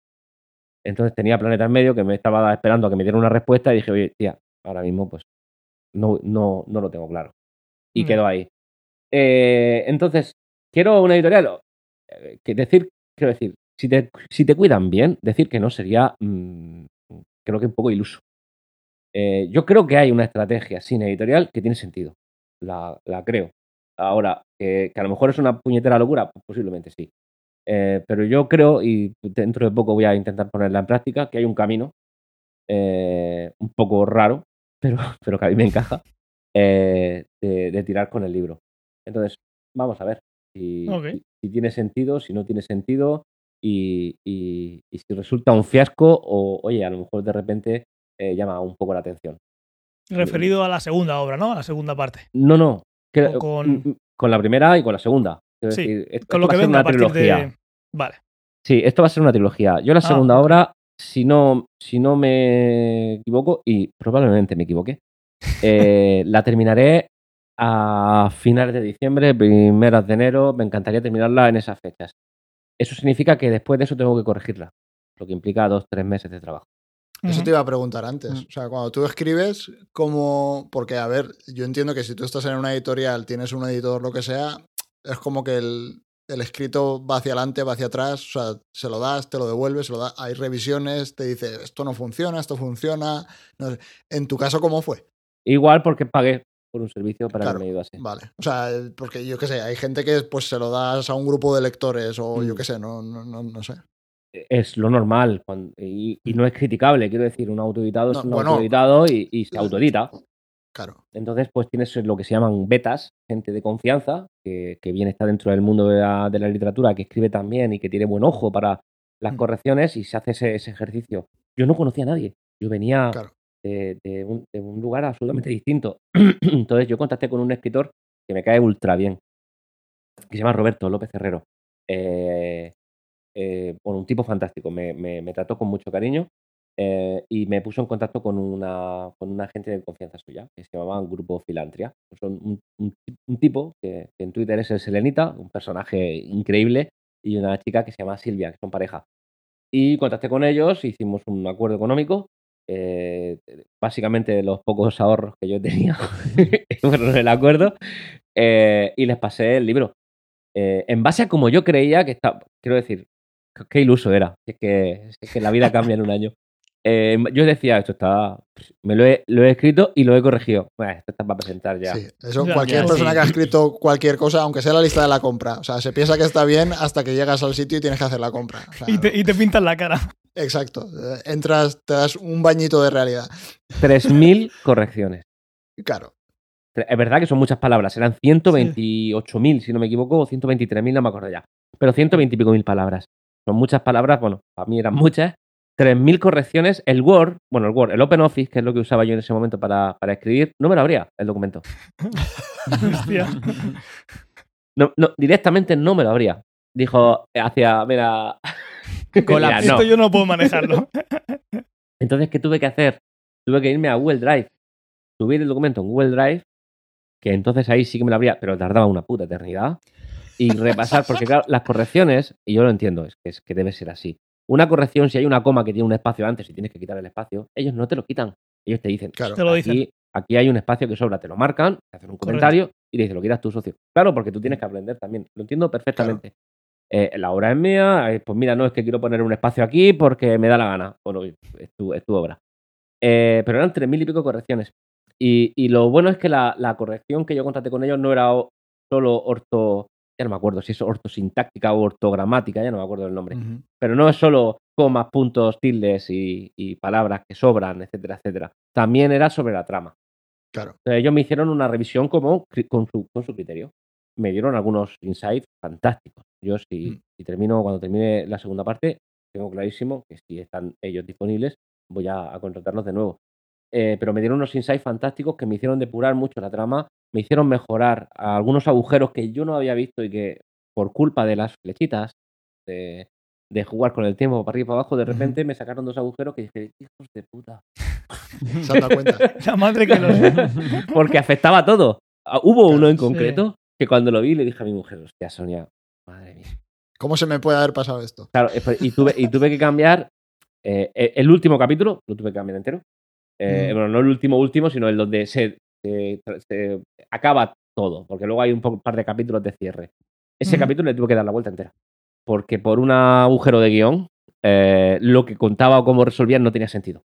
Entonces tenía Planeta en medio que me estaba esperando a que me diera una respuesta y dije, oye, tía, ahora mismo pues no, no, no lo tengo claro. Y Mm. quedó ahí. Eh, entonces, quiero una editorial. eh, que decir, quiero decir, si te, si te cuidan bien, decir que no sería, mm, creo que un poco iluso. Eh, yo creo que hay una estrategia sin editorial que tiene sentido. La, la creo. Ahora, que, que a lo mejor es una puñetera locura, pues posiblemente sí. Eh, pero yo creo, y dentro de poco voy a intentar ponerla en práctica, que hay un camino eh, un poco raro, pero, pero que a mí me encaja, de, de tirar con el libro. Entonces, vamos a ver si, Ok. si- si tiene sentido, si no tiene sentido, y, y- y si resulta un fiasco o, oye, a lo mejor de repente eh, llama un poco la atención. Referido a la segunda obra, ¿no? A la segunda parte. No, no. que- con- mm, con la primera y con la segunda. Sí, decir, esto Con lo va que a ser venga una a partir trilogía. de. Vale. Sí, esto va a ser una trilogía. Yo la Ah, segunda obra, si no, si no me equivoco, y probablemente me equivoqué, eh, la terminaré a finales de diciembre, primeras de enero. Me encantaría terminarla en esas fechas. Eso significa que después de eso tengo que corregirla, lo que implica dos, tres meses de trabajo. Eso te iba a preguntar antes. Mm. O sea, cuando tú escribes, como. Porque, a ver, yo entiendo que si tú estás en una editorial, tienes un editor, lo que sea, es como que el, el escrito va hacia adelante, va hacia atrás. O sea, se lo das, te lo devuelves, se lo das. Hay revisiones, te dice esto no funciona, esto funciona. no sé. En tu caso, ¿cómo fue? Igual porque pagué por un servicio para Claro, que me ayudase. Vale. O sea, porque yo qué sé, hay gente que pues se lo das a un grupo de lectores o yo Mm. qué sé, no, no, no, no sé. Es lo normal y, y no es criticable. Quiero decir, un autoeditado No, es un bueno, autoeditado y, y se autoedita. Claro. Entonces, pues tienes lo que se llaman betas, gente de confianza, que, que bien está dentro del mundo de la, de la literatura, que escribe también y que tiene buen ojo para las Mm. correcciones y se hace ese, ese ejercicio. Yo no conocía a nadie. Yo venía Claro. de, de un, de un lugar absolutamente distinto. Entonces, yo contacté con un escritor que me cae ultra bien, que se llama Roberto López Herrero. Eh, eh, bueno, un tipo fantástico, me, me- me trató con mucho cariño eh, y me puso en contacto con una, con una gente de confianza suya, que se llamaba Grupo Filantria. Son un, un un tipo que, que en Twitter es el Selenita, un personaje increíble, y una chica que se llama Silvia, que son pareja. Y contacté con ellos, hicimos un acuerdo económico. eh, básicamente los pocos ahorros que yo tenía fueron el acuerdo eh, y les pasé el libro. Eh, en base a como yo creía que estaba, quiero decir, qué iluso era, es que, es que la vida cambia en un año. Eh, yo decía, esto está, me lo he, lo he escrito y lo he corregido. Bueno, esto está para presentar ya. Sí, eso cualquier ya, persona sí. que ha escrito cualquier cosa, aunque sea la lista de la compra. O sea, se piensa que está bien hasta que llegas al sitio y tienes que hacer la compra. O sea, Y te, y te pintan la cara. Exacto. Eh, Entras, te das un bañito de realidad. 3.000 correcciones. Claro. Es verdad que son muchas palabras, eran 128.000, si no me equivoco, o 123.000, no me acuerdo ya. Pero 120 y pico mil palabras. Son muchas palabras, bueno, para mí eran muchas. 3.000 correcciones. El Word, bueno, el Word, el OpenOffice, que es lo que usaba yo en ese momento para, para escribir, no me lo abría el documento. Hostia. No, no, directamente no me lo abría. Dijo hacia, mira. No. Esto yo no puedo manejarlo. Entonces, ¿qué tuve que hacer? Tuve que irme a Google Drive, subir el documento en Google Drive, que entonces ahí sí que me lo abría, pero tardaba una puta eternidad, y repasar, porque claro, las correcciones, y yo lo entiendo, es que, es que debe ser así. Una corrección, si hay una coma que tiene un espacio antes y tienes que quitar el espacio, ellos no te lo quitan. Ellos te dicen, Claro. Te lo dicen. aquí, aquí hay un espacio que sobra, te lo marcan, te hacen un Correcto. comentario y te dicen, lo quitas tu socio. Claro, porque tú tienes que aprender también. Lo entiendo perfectamente. Eh, la obra es mía, eh, pues mira, no es que quiero poner un espacio aquí porque me da la gana. Bueno, es tu, es tu obra. Eh, pero eran tres mil y pico correcciones. Y, y lo bueno es que la, la corrección que yo contraté con ellos no era solo orto, ya no me acuerdo si es ortosintáctica o ortogramática, ya no me acuerdo el nombre. Pero no es solo comas, puntos, tildes y, y palabras que sobran, etcétera, etcétera. También era sobre la trama. Claro. Entonces, ellos me hicieron una revisión como con su, con su criterio. Me dieron algunos insights fantásticos. Yo si, Mm. si termino, cuando termine la segunda parte, tengo clarísimo que si están ellos disponibles, voy a, a contratarlos de nuevo. Eh, pero me dieron unos insights fantásticos que me hicieron depurar mucho la trama, me hicieron mejorar algunos agujeros que yo no había visto y que por culpa de las flechitas, de, de jugar con el tiempo para arriba y para abajo, de repente me sacaron dos agujeros que dije, hijos de puta. Se han dado cuenta. La madre que los. porque afectaba a todo. Ah, Hubo uno en sí. concreto que cuando lo vi le dije a mi mujer, hostia, Sonia, madre mía. ¿Cómo se me puede haber pasado esto? Claro, eh, pues, y tuve, y tuve que cambiar eh, eh, el último capítulo, lo tuve que cambiar entero. Eh, Mm. Bueno, no el último último, sino el donde se, se- se acaba todo, porque luego hay un par de capítulos de cierre. Ese capítulo le tuve que dar la vuelta entera. Porque por un agujero de guion, eh, lo que contaba o cómo resolvían no tenía sentido.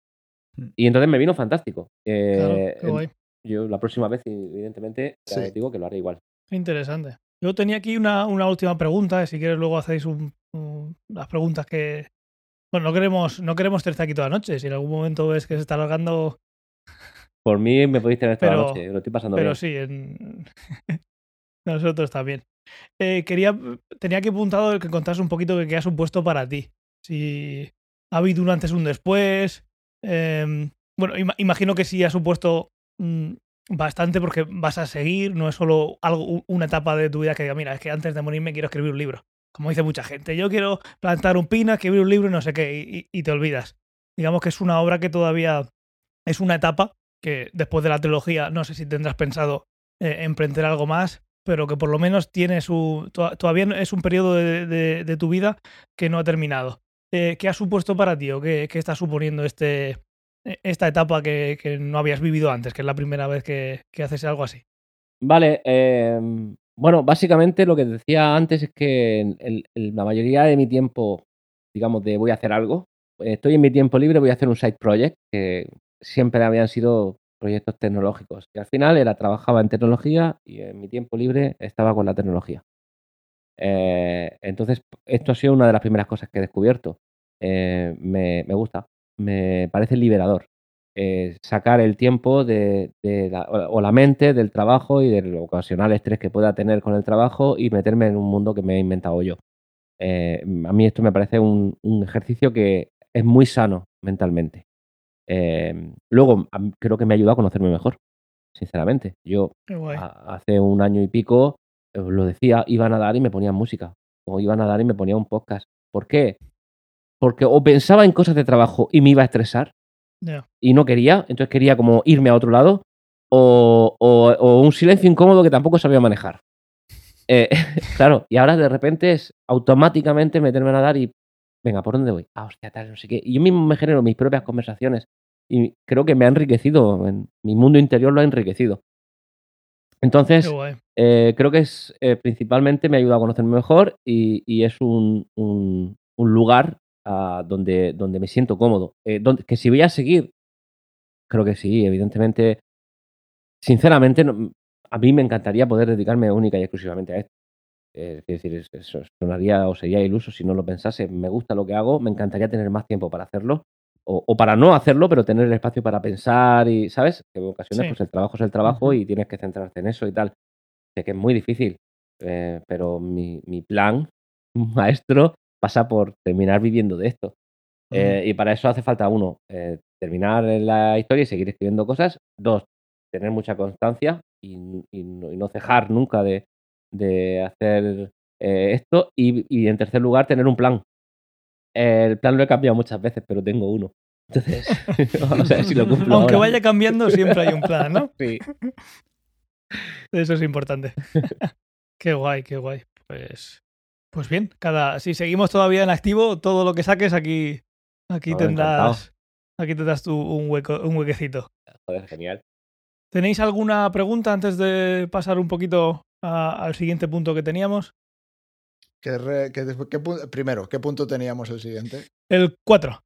Mm. Y entonces me vino fantástico. Eh, Claro, guay. Yo la próxima vez, evidentemente, ya Sí. digo que lo haré igual. Interesante. Yo tenía aquí una, una última pregunta, si quieres luego hacéis un- un- las preguntas que... Bueno, no queremos, no queremos tenerte aquí toda la noche. Si en algún momento ves que se está alargando, Por mí me podéis tener Pero- noche, lo estoy pasando pero bien. sí, en... nosotros también. Eh, quería, tenía que apuntado el que contaras un poquito de qué ha supuesto para ti. Si ha habido un antes un después. em, bueno, ima- imagino que sí ha supuesto mm, bastante porque vas a seguir, no es solo algo, una etapa de tu vida que diga, mira, es que antes de morirme quiero escribir un libro. Como dice mucha gente, yo quiero plantar un pino, escribir un libro y no sé qué, y, y te olvidas. Digamos que es una obra que todavía es una etapa que después de la trilogía no sé si tendrás pensado eh, emprender algo más, pero que por lo menos tiene su. to- Todavía es un periodo de, de- tu vida que no ha terminado. Eh, ¿Qué ha supuesto para ti o qué, qué está suponiendo este, eh, esta etapa que, que no habías vivido antes, que es la primera vez que, que haces algo así? Vale, eh, bueno, básicamente lo que decía antes es que la mayoría de mi tiempo, digamos, de voy a hacer algo, estoy en mi tiempo libre, voy a hacer un side project, que siempre habían sido proyectos tecnológicos. Y al final era, trabajaba en tecnología y en mi tiempo libre estaba con la tecnología. Eh, entonces, esto ha sido una de las primeras cosas que he descubierto. Eh, me, gusta, me parece liberador eh, sacar el tiempo de, la, o la mente del trabajo y del ocasional estrés que pueda tener con el trabajo y meterme en un mundo que me he inventado yo. A mí esto me parece un ejercicio que es muy sano mentalmente. Eh, luego, creo que me ha ayudado a conocerme mejor, sinceramente. Yo a- hace un año y pico, eh, lo decía, iba a nadar y me ponía música. O iba a nadar y me ponía un podcast. ¿Por qué? Porque o pensaba en cosas de trabajo y me iba a estresar y no quería, entonces quería como irme a otro lado, o, o- o un silencio incómodo que tampoco sabía manejar. Eh, claro, y ahora de repente es automáticamente meterme a nadar y, venga, ¿por dónde voy? Ah, hostia, tal, no sé qué. Y yo mismo me genero mis propias conversaciones y creo que me ha enriquecido, en- mi mundo interior lo ha enriquecido. Entonces, eh, creo que es eh, principalmente me ayuda a conocerme mejor y, y es un, un- un lugar ah, donde, donde me siento cómodo. Eh, donde, que si voy a seguir, creo que sí, evidentemente. Sinceramente, no- a mí me encantaría poder dedicarme única y exclusivamente a esto. Eh, es decir, es- eso sonaría o sería iluso si no lo pensase. Me gusta lo que hago, me encantaría tener más tiempo para hacerlo. O, o para no hacerlo, pero tener el espacio para pensar y, ¿sabes? Que en ocasiones Sí. pues el trabajo es el trabajo y tienes que centrarte en eso y tal. Sé que es muy difícil, eh, pero mi, mi plan maestro pasa por terminar viviendo de esto. Eh, y para eso hace falta, uno, eh, terminar la historia y seguir escribiendo cosas. Dos, tener mucha constancia y, y no, y no cejar nunca de, de hacer eh, esto. Y, y en tercer lugar, tener un plan. El plan lo he cambiado muchas veces, pero tengo uno. Entonces, vamos a ver si lo cumplo. Aunque ahora. vaya cambiando, siempre hay un plan, ¿no? Sí. Eso es importante. qué guay, qué guay. Pues, pues bien, cada, si seguimos todavía en activo, todo lo que saques aquí, aquí tendrás, aquí tendrás tú un hueco, un huequecito. Joder, genial. ¿Tenéis alguna pregunta antes de pasar un poquito a- al siguiente punto que teníamos? ¿Qué re- qué- qué pu- primero, ¿qué punto teníamos el siguiente? El 4,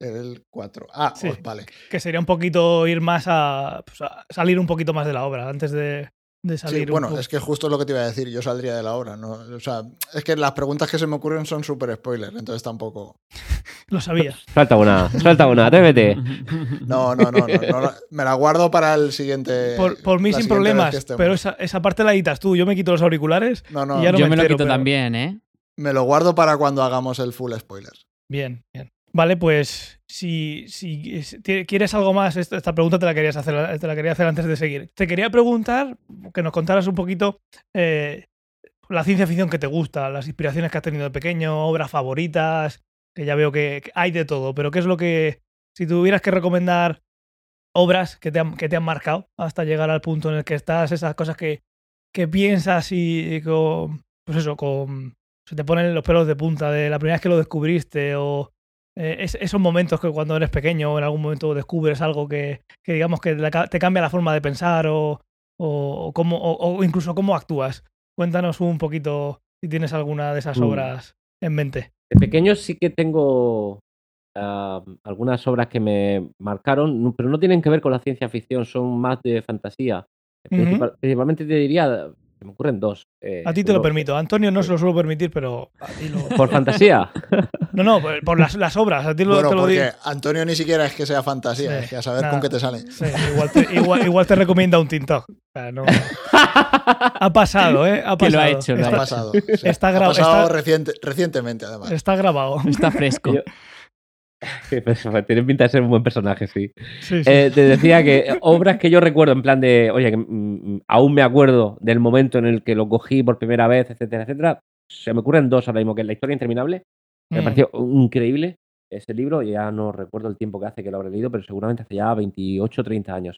El 4. Ah, Sí. oh, vale. que sería un poquito ir más a, pues, a salir un poquito más de la obra antes de, de Sí, salir. un bueno, poco- es que justo lo que te iba a decir, yo saldría de la obra, ¿no? O sea, es que las preguntas que se me ocurren son súper spoiler, entonces tampoco. Lo sabía. Suelta una, suelta una, atrévete. No, no, no, no, no me la guardo para el siguiente. Por, por mí sin problemas, pero esa, esa parte la editas tú. Yo me quito los auriculares. No, no, y ya no Yo me me lo entero, quito pero- también, ¿eh? me lo guardo para cuando hagamos el full spoiler. Bien, bien. Vale, pues si, si quieres algo más, esta, pregunta te la, querías hacer, te la quería hacer antes de seguir. Te quería preguntar que nos contaras un poquito eh, la ciencia ficción que te gusta, las inspiraciones que has tenido de pequeño, obras favoritas, que ya veo que, hay de todo, pero ¿qué es lo que, si tuvieras que recomendar obras que te han, que te han marcado hasta llegar al punto en el que estás, esas cosas que, que piensas y, y con, pues eso, con, se te ponen los pelos de punta de la primera vez que lo descubriste o eh, es- esos momentos que cuando eres pequeño en algún momento descubres algo que, que digamos que te cambia la forma de pensar o, o, o cómo, o, o incluso cómo actúas. Cuéntanos un poquito si tienes alguna de esas Mm. obras en mente. De pequeño sí que tengo algunas obras que me marcaron, pero no tienen que ver con la ciencia ficción, son más de fantasía. Principal- Principalmente te diría, se me ocurren dos. eh, A ti te lo permito. Antonio no se lo suelo permitir, pero a ti lo... Por fantasía. No, no, por, por las, las obras. A ti lo, bueno, te lo digo. porque Antonio ni siquiera es que sea fantasía, Sí, es que a saber nada. con qué te sale. Sí, igual, te, igual, igual te recomienda un TikTok. O sea, no- Ha pasado, ¿eh? Ha pasado. Que lo ha hecho, lo Ha Está- pasado. sí. está Ha gra- pasado está- reciente- recientemente, además. Está grabado. Está fresco. Yo- Tiene pinta de ser un buen personaje, sí. Sí, sí. Eh, te decía que obras que yo recuerdo en plan de, oye, que mm, aún me acuerdo del momento en el que lo cogí por primera vez, etcétera, etcétera. Se me ocurren dos ahora mismo, que es La historia interminable. Me Mm. pareció increíble ese libro, ya no recuerdo el tiempo que hace que lo habré leído, pero seguramente hace ya 28 o 30 años.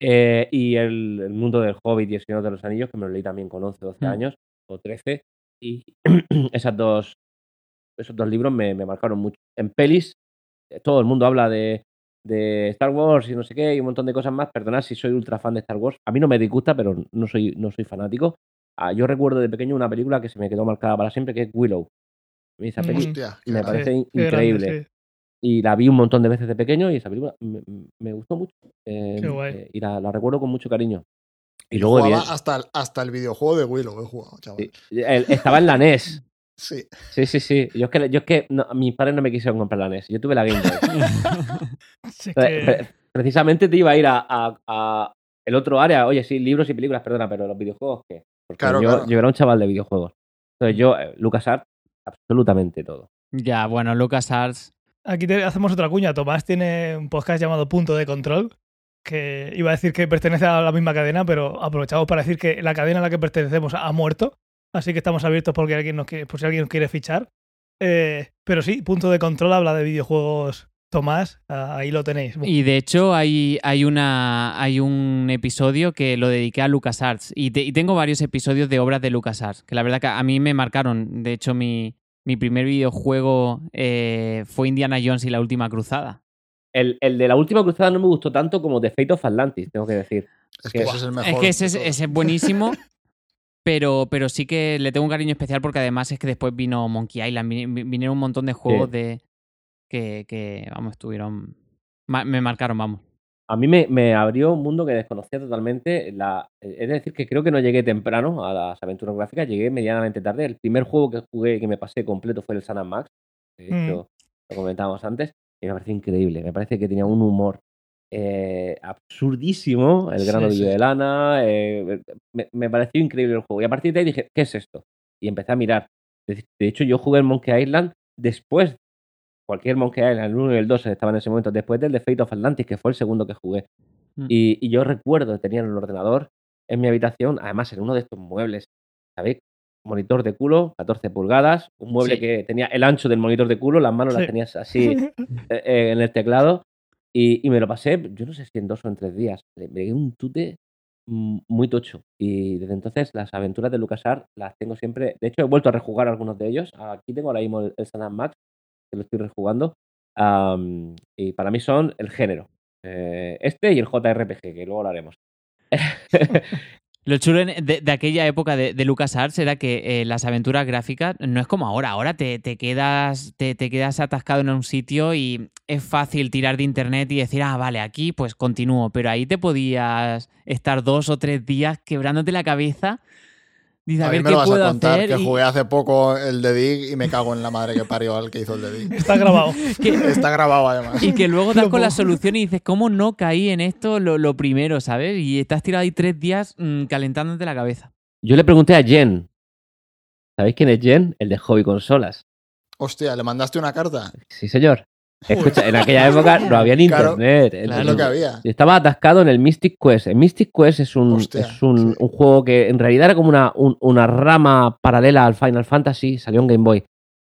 Eh, y el, el mundo del Hobbit y el Señor de los Anillos, que me lo leí también con 11, 12 Mm. años o 13. Y esas dos, esos dos libros me, me marcaron mucho. En pelis, todo el mundo habla de, de Star Wars y no sé qué, y un montón de cosas más. Perdonad si soy ultra fan de Star Wars. A mí no me disgusta, pero no soy, no soy fanático. Ah, yo recuerdo de pequeño una película que se me quedó marcada para siempre, que es Willow. A mí esa Mm. Hostia, qué me grande. parece grande, increíble. sí. Y la vi un montón de veces de pequeño y esa película me, me gustó mucho. Eh, Qué guay. eh, y la, la recuerdo con mucho cariño. Y luego, Jugaba hasta, el- hasta el videojuego de Willow he jugado, chaval. sí, el- estaba en la NES. Sí. Sí, sí, sí. Yo es que, yo es que no, mis padres no me quisieron comprar la NES. Yo tuve la Game Boy. Sí, que- precisamente te iba a ir a, a- a el otro área. Oye, sí, libros y películas, perdona, pero los videojuegos, ¿qué? Porque Claro, yo, claro. yo era un chaval de videojuegos. Entonces yo, eh, LucasArts, absolutamente todo. Ya, bueno, LucasArts. Aquí te hacemos otra cuña. Tomás tiene un podcast llamado Punto de Control, que iba a decir que pertenece a la misma cadena, pero aprovechamos para decir que la cadena a la que pertenecemos ha muerto, así que estamos abiertos porque alguien nos quiere, por si alguien nos quiere fichar. Eh, pero sí, Punto de Control habla de videojuegos. Tomás, ah, ahí lo tenéis. Y de hecho hay, hay, una, hay un episodio que lo dediqué a LucasArts y, te- y tengo varios episodios de obras de LucasArts, que la verdad que a mí me marcaron. De hecho, mi, mi primer videojuego eh, fue Indiana Jones y la Última Cruzada. El, el de la última cruzada no me gustó tanto como The Fate of Atlantis, tengo que decir. Es que que- ese es el mejor. Es que ese es buenísimo, pero, pero sí que le tengo un cariño especial porque además es que después vino Monkey Island, vin- vin- vinieron un montón de juegos Sí. de que, que, vamos, estuvieron... Me marcaron, vamos. A mí me, me abrió un mundo que desconocía totalmente. La, es decir, que creo que no llegué temprano a las aventuras gráficas, llegué medianamente tarde. El primer juego que jugué y que me pasé completo fue el San Max. De Mm. lo comentábamos antes. Y me pareció increíble. Me parece que tenía un humor eh, absurdísimo. El Sí, grano sí. de lana. eh, me, me pareció increíble el juego. Y a partir de ahí dije, ¿qué es esto? Y empecé a mirar. De, de hecho, yo jugué en Monkey Island después. Cualquier Monkey Island, el 1 y el 2 estaban en ese momento. Después del The Fate of Atlantis, que fue el segundo que jugué. Mm. Y, y yo recuerdo, tenía el ordenador en mi habitación, además en uno de estos muebles, ¿sabéis? Monitor de culo, 14 pulgadas, un mueble Sí. que tenía el ancho del monitor de culo, las manos las tenías así eh, en el teclado y, y me lo pasé, yo no sé si en dos o en tres días. Le pegué un tute muy tocho. Y desde entonces las aventuras de LucasArts las tengo siempre. De hecho, he vuelto a rejugar algunos de ellos. Aquí tengo ahora mismo el, el Max, que lo estoy rejugando. Am, y para mí son el género. Eh, este y el JRPG, que luego lo haremos. Lo chulo de aquella época de, de LucasArts era que eh, las aventuras gráficas no es como ahora. Ahora te, te quedas, te, te quedas atascado en un sitio y es fácil tirar de internet y decir, ah, vale, aquí pues continúo. Pero ahí te podías estar dos o tres días quebrándote la cabeza. Dice, a, A mí ver me qué lo vas puedo a contar hacer. que y- jugué hace poco el de Dig y me cago en la madre que parió al que hizo el de Dig. Está grabado. que- Está grabado además. Y que luego das con la solución y dices, ¿cómo no caí en esto lo, lo primero, ¿sabes? Y estás tirado ahí tres días mm, calentándote la cabeza. Yo le pregunté a Jen. ¿Sabéis quién es Jen? El de Hobby Consolas. Hostia, ¿le mandaste una carta? Sí, señor. Escucha, en aquella época no había ni Claro, internet. claro. Es entonces- lo que había. Yo estaba atascado en el Mystic Quest. El Mystic Quest es un, Hostia, es un, sí. un juego que en realidad era como una, un- una rama paralela al Final Fantasy. Salió en Game Boy.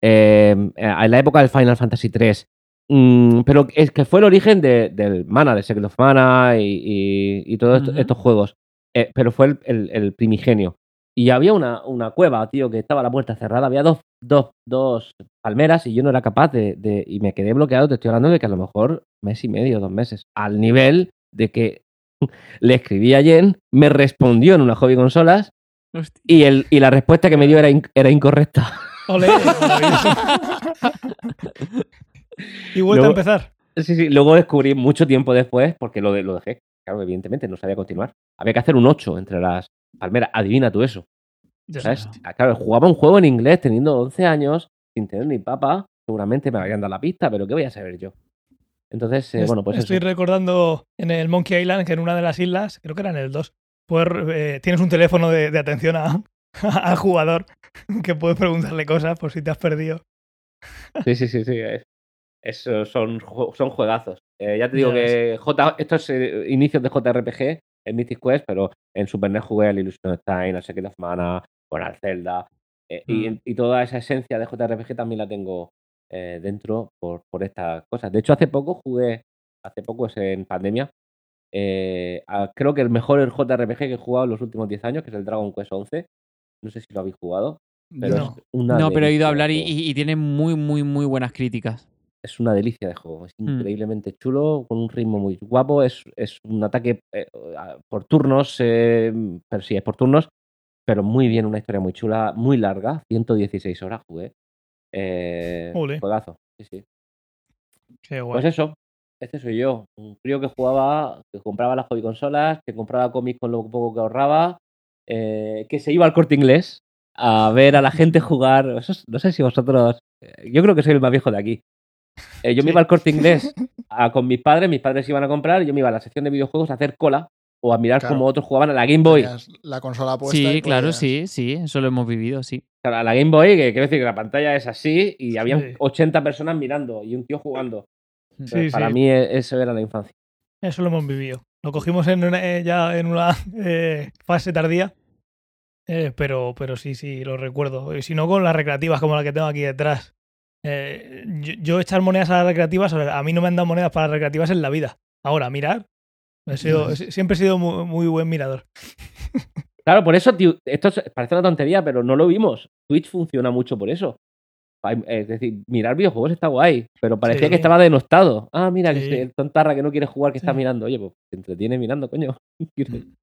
eh, en la época del Final Fantasy 3. pero es que fue el origen de- del Mana, de Secret of Mana y, y- y todos estos juegos. Eh, pero fue el, el- el primigenio. Y había una, una cueva, tío, que estaba la puerta cerrada. Había dos, dos, dos palmeras y yo no era capaz de, de- Y me quedé bloqueado. Te estoy hablando de que a lo mejor mes y medio, dos meses. Al nivel de que le escribí a Jen, me respondió en una hobby consolas y, el, y la respuesta que me dio era, in- era incorrecta. Ole, maravilloso. y vuelta Luego- a empezar. Sí, sí. Luego descubrí mucho tiempo después, porque lo, de- lo dejé. Claro, evidentemente, no sabía continuar. Había que hacer un 8 entre las palmeras. Adivina tú eso. Ah, Claro, jugaba un juego en inglés teniendo 11 años, sin tener ni papa. Seguramente me habrían dado la pista, pero ¿qué voy a saber yo? Entonces, eh, bueno, pues Estoy eso. recordando en el Monkey Island que en una de las islas, creo que era en el 2, pues, eh, tienes un teléfono de, de atención a- al jugador que puedes preguntarle cosas por si te has perdido. Sí, sí, sí, sí. Es, Eso son, son juegazos. Eh, ya te digo Ya que J, estos inicios de JRPG en Mythic Quest, pero en Super NES jugué al Illusion of Time, al Secret of Mana, bueno, al Zelda. eh, y, Mm. y toda esa esencia de JRPG también la tengo eh, dentro por, por estas cosas. De hecho, hace poco jugué, hace poco es en pandemia, eh, a- creo que el mejor JRPG que he jugado en los últimos 10 años, que es el Dragon Quest 11. No sé si lo habéis jugado, pero No. es una No, pero he oído de hablar y, juego. y- y tiene muy, muy, muy buenas críticas. Es una delicia de juego. Es Mm. increíblemente chulo, con un ritmo muy guapo. Es, es un ataque eh, por turnos, eh, pero sí, es por turnos, pero muy bien, una historia muy chula, muy larga. 116 horas jugué. Eh, juegazo, sí, sí. Qué guay. Pues eso, este soy yo. Un crío que jugaba, que compraba las hobby consolas, que compraba cómics con lo poco que ahorraba, eh, que se iba al corte inglés a ver a la gente jugar. Eso es- no sé si vosotros. eh, Yo creo que soy el más viejo de aquí. Eh, yo me iba al corte inglés a- con mis padres, mis padres iban a comprar, y yo me iba a la sección de videojuegos a hacer cola o a mirar Claro. cómo otros jugaban a la Game Boy. La consola puesta. Sí, claro, podías- sí, sí, eso lo hemos vivido, sí. Claro, a la Game Boy, que quiero decir que la pantalla es así y había Sí. 80 personas mirando y un tío jugando. Sí, Para sí. mí e- eso era la infancia. Eso lo hemos vivido. Lo cogimos en una- eh, ya en una eh, fase tardía. eh, pero, pero sí, sí, lo recuerdo. Y si no, con las recreativas como la que tengo aquí detrás. Eh, yo, yo echar monedas a las recreativas, a mí no me han dado monedas para las recreativas en la vida. Ahora, mirar. He sido- he- siempre he sido muy, muy buen mirador. Claro, por eso, tío, esto es- parece una tontería, pero no lo vimos. Twitch funciona mucho por eso. Es decir, mirar videojuegos está guay, pero parecía Sí. que estaba denostado. Ah, mira, que Sí. el tontarra que no quiere jugar, que está Sí. mirando. Oye, pues te entretiene mirando, coño.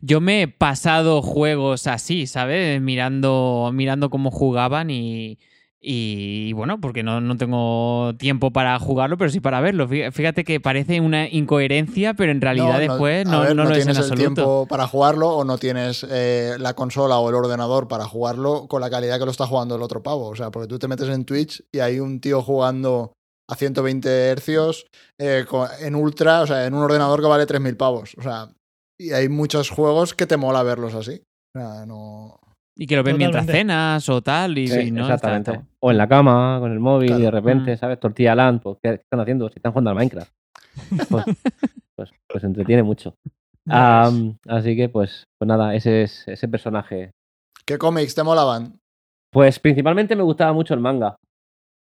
Yo me he pasado juegos así, ¿sabes? Mirando, mirando cómo jugaban y, y bueno, porque no, no tengo tiempo para jugarlo, pero sí para verlo. Fí- Fíjate que parece una incoherencia, pero en realidad después a no, ver, no lo es en tienes el absoluto. tiempo para jugarlo o no tienes eh, la consola o el ordenador para jugarlo con la calidad que lo está jugando el otro pavo. O sea, porque tú te metes en Twitch y hay un tío jugando a 120 hercios eh, en ultra, o sea, en un ordenador que vale 3.000 pavos. O sea, y hay muchos juegos que te mola verlos así. O sea, no... Y que lo ven mientras cenas o tal. Y, Sí, y no, exactamente. está- O en la cama, con el móvil, y de repente, Mm. ¿sabes? Tortilla Land, pues, ¿qué están haciendo? Si están jugando al Minecraft. Pues, pues, pues entretiene mucho. Así que, pues, pues nada, ese es ese personaje ¿Qué cómics te molaban? Pues principalmente me gustaba mucho el manga.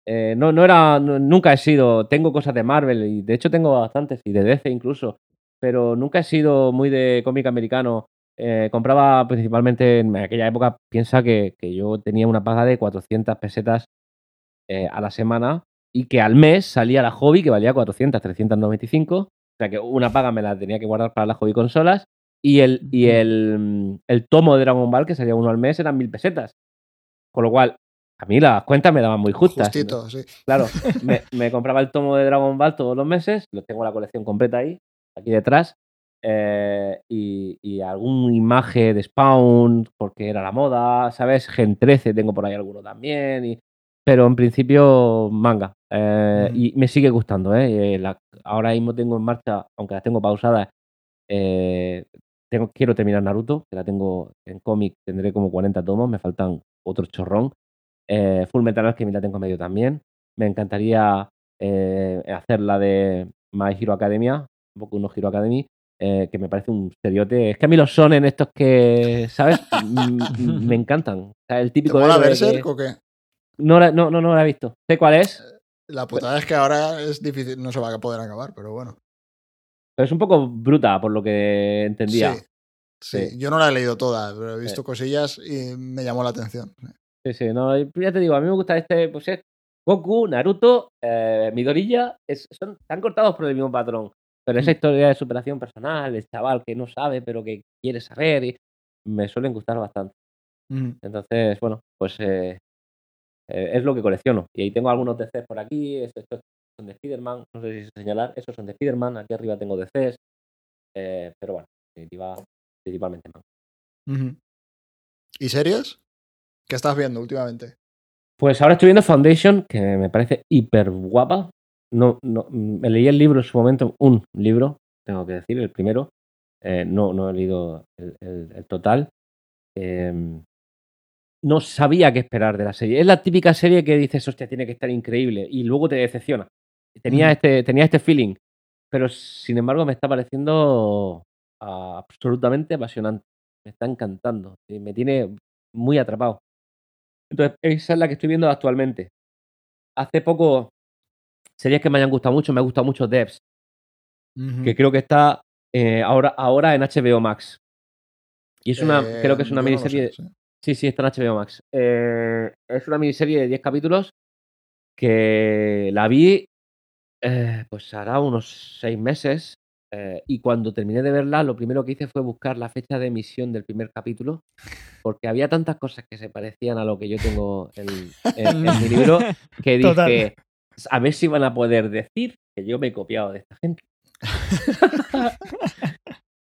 Eh, no, no era, no- nunca he sido, tengo cosas de Marvel y de hecho tengo bastantes y de DC incluso, pero nunca he sido muy de cómic americano. Eh, compraba principalmente en aquella época, piensa que, que yo tenía una paga de 400 pesetas eh, a la semana y que al mes salía la hobby que valía 400, 395. O sea que una paga me la tenía que guardar para las hobby consolas y el, y el, el tomo de Dragon Ball que salía uno al mes eran mil pesetas. Con lo cual, a mí las cuentas me daban muy justas. Justito, sí. Claro, me, me compraba el tomo de Dragon Ball todos los meses, lo tengo la colección completa ahí, aquí detrás, eh, y, y algún imagen de Spawn, porque era la moda, ¿sabes? Gen 13 tengo por ahí alguno también, y, pero en principio manga. eh. Y me sigue gustando, ¿eh? Eh, la- ahora mismo tengo en marcha, aunque las tengo pausadas, eh, tengo, quiero terminar Naruto, que la tengo en cómic, tendré como 40 tomos, me faltan otro chorrón. Eh, Full Metal Alchemist la tengo medio también. Me encantaría eh, hacer la de My Hero Academia, un poco uno Hero Academy, eh, que me parece un seriote. Es que a mí los son en estos que, ¿sabes? Mm, me encantan. O sea, el ¿Te típico mola héroe Berserk que- o qué? No, no, no, no la he visto. ¿Sé cuál es? La putada es que ahora es difícil, no se va a poder acabar, pero bueno. Pero es un poco bruta, por lo que entendía. Sí, sí. Sí. Yo no la he leído toda, pero he visto cosillas y me llamó la atención. Sí, sí, no, ya te digo, a mí me gusta este, pues es Goku, Naruto, eh, Midorilla, es- son, están cortados por el mismo patrón. Pero esa Mm. historia de superación personal, el chaval que no sabe, pero que quiere saber, y me suelen gustar bastante. Mm. Entonces, bueno, pues eh, eh, es lo que colecciono. Y ahí tengo algunos DCs por aquí, es- estos son de Spider-Man, no sé si señalar, esos son de Spider-Man, aquí arriba tengo DCs, eh, pero bueno, en definitiva, principalmente manga. ¿Y series? ¿Qué estás viendo últimamente? Pues ahora estoy viendo Foundation, que me parece hiper guapa. No, no, me leí el libro en su momento, un libro, tengo que decir, el primero. Eh, no, no he leído el, el- el total. Eh, no sabía qué esperar de la serie. Es la típica serie que dices, hostia, tiene que estar increíble, y luego te decepciona. tenía, Mm. este, tenía este feeling, pero sin embargo me está pareciendo ah, absolutamente apasionante. Me está encantando. y Me tiene muy atrapado. Entonces, esa es la que estoy viendo actualmente. Hace poco, series que me hayan gustado mucho, me ha gustado mucho Devs, que creo que está eh, ahora, ahora en HBO Max. Y es una, Eh, creo que es una yo no sé, miniserie. sí. Sí, sí, está en HBO Max. Eh, es una miniserie de 10 capítulos que la vi, pues hará unos 6 meses. y cuando terminé de verla, lo primero que hice fue buscar la fecha de emisión del primer capítulo, porque había tantas cosas que se parecían a lo que yo tengo en, en- en mi libro, que Total. A ver si van a poder decir que yo me he copiado de esta gente.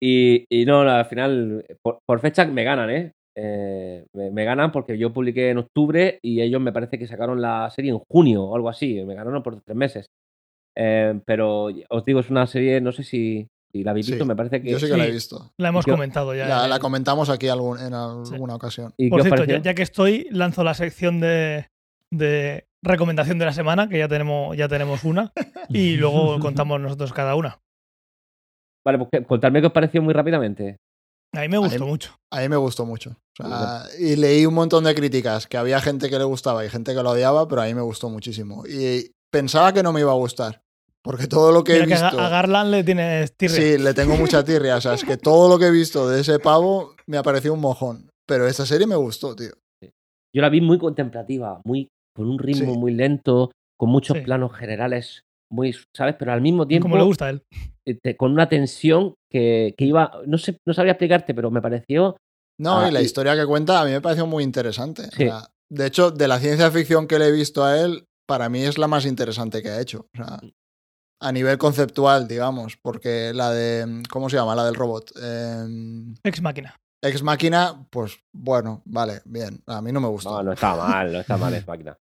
y, y no, al final, por, por fecha me ganan, ¿eh? Eh, me, me ganan porque yo publiqué en octubre y ellos me parece que sacaron la serie en junio o algo así. Me ganaron por tres meses. Eh, pero os digo, es una serie, no sé si, si la habéis Sí, visto, me parece que. Yo sí que la he visto. La hemos Yo- comentado ya. La, en la comentamos aquí algún- en alguna ocasión. ¿Y qué Por cierto, ya, que estoy, lanzo la sección de, de recomendación de la semana, que ya tenemos, ya tenemos una, y luego contamos nosotros cada una. Vale, pues contadme qué os pareció muy rápidamente. A mí me gustó mí- mucho. A mí me gustó mucho. O sea, y leí un montón de críticas, que había gente que le gustaba y gente que lo odiaba, pero a mí me gustó muchísimo. Y pensaba que no me iba a gustar, porque todo lo que Mira he que visto... a Garland le tienes tirria. Sí, le tengo mucha tirria. O sea, es que todo lo que he visto de ese pavo me ha parecido un mojón. Pero esta serie me gustó, tío. Yo la vi muy contemplativa, muy con un ritmo Sí. muy lento, con muchos Sí. planos generales, muy, ¿sabes? Pero al mismo tiempo Como le gusta a él. eh, te- con una tensión que, que iba, no sé, no sabría explicarte, pero me pareció No, Ah, y la y- historia que cuenta a mí me pareció muy interesante. O Sí. sea, de hecho, de la ciencia ficción que le he visto a él, para mí es la más interesante que ha hecho. O sea, a nivel conceptual, digamos, porque la de. ¿Cómo se llama? La del robot. Eh, Ex máquina. Ex Máquina, pues bueno, vale, bien. A mí no me gustó. No, no está mal, no está mal, es máquina.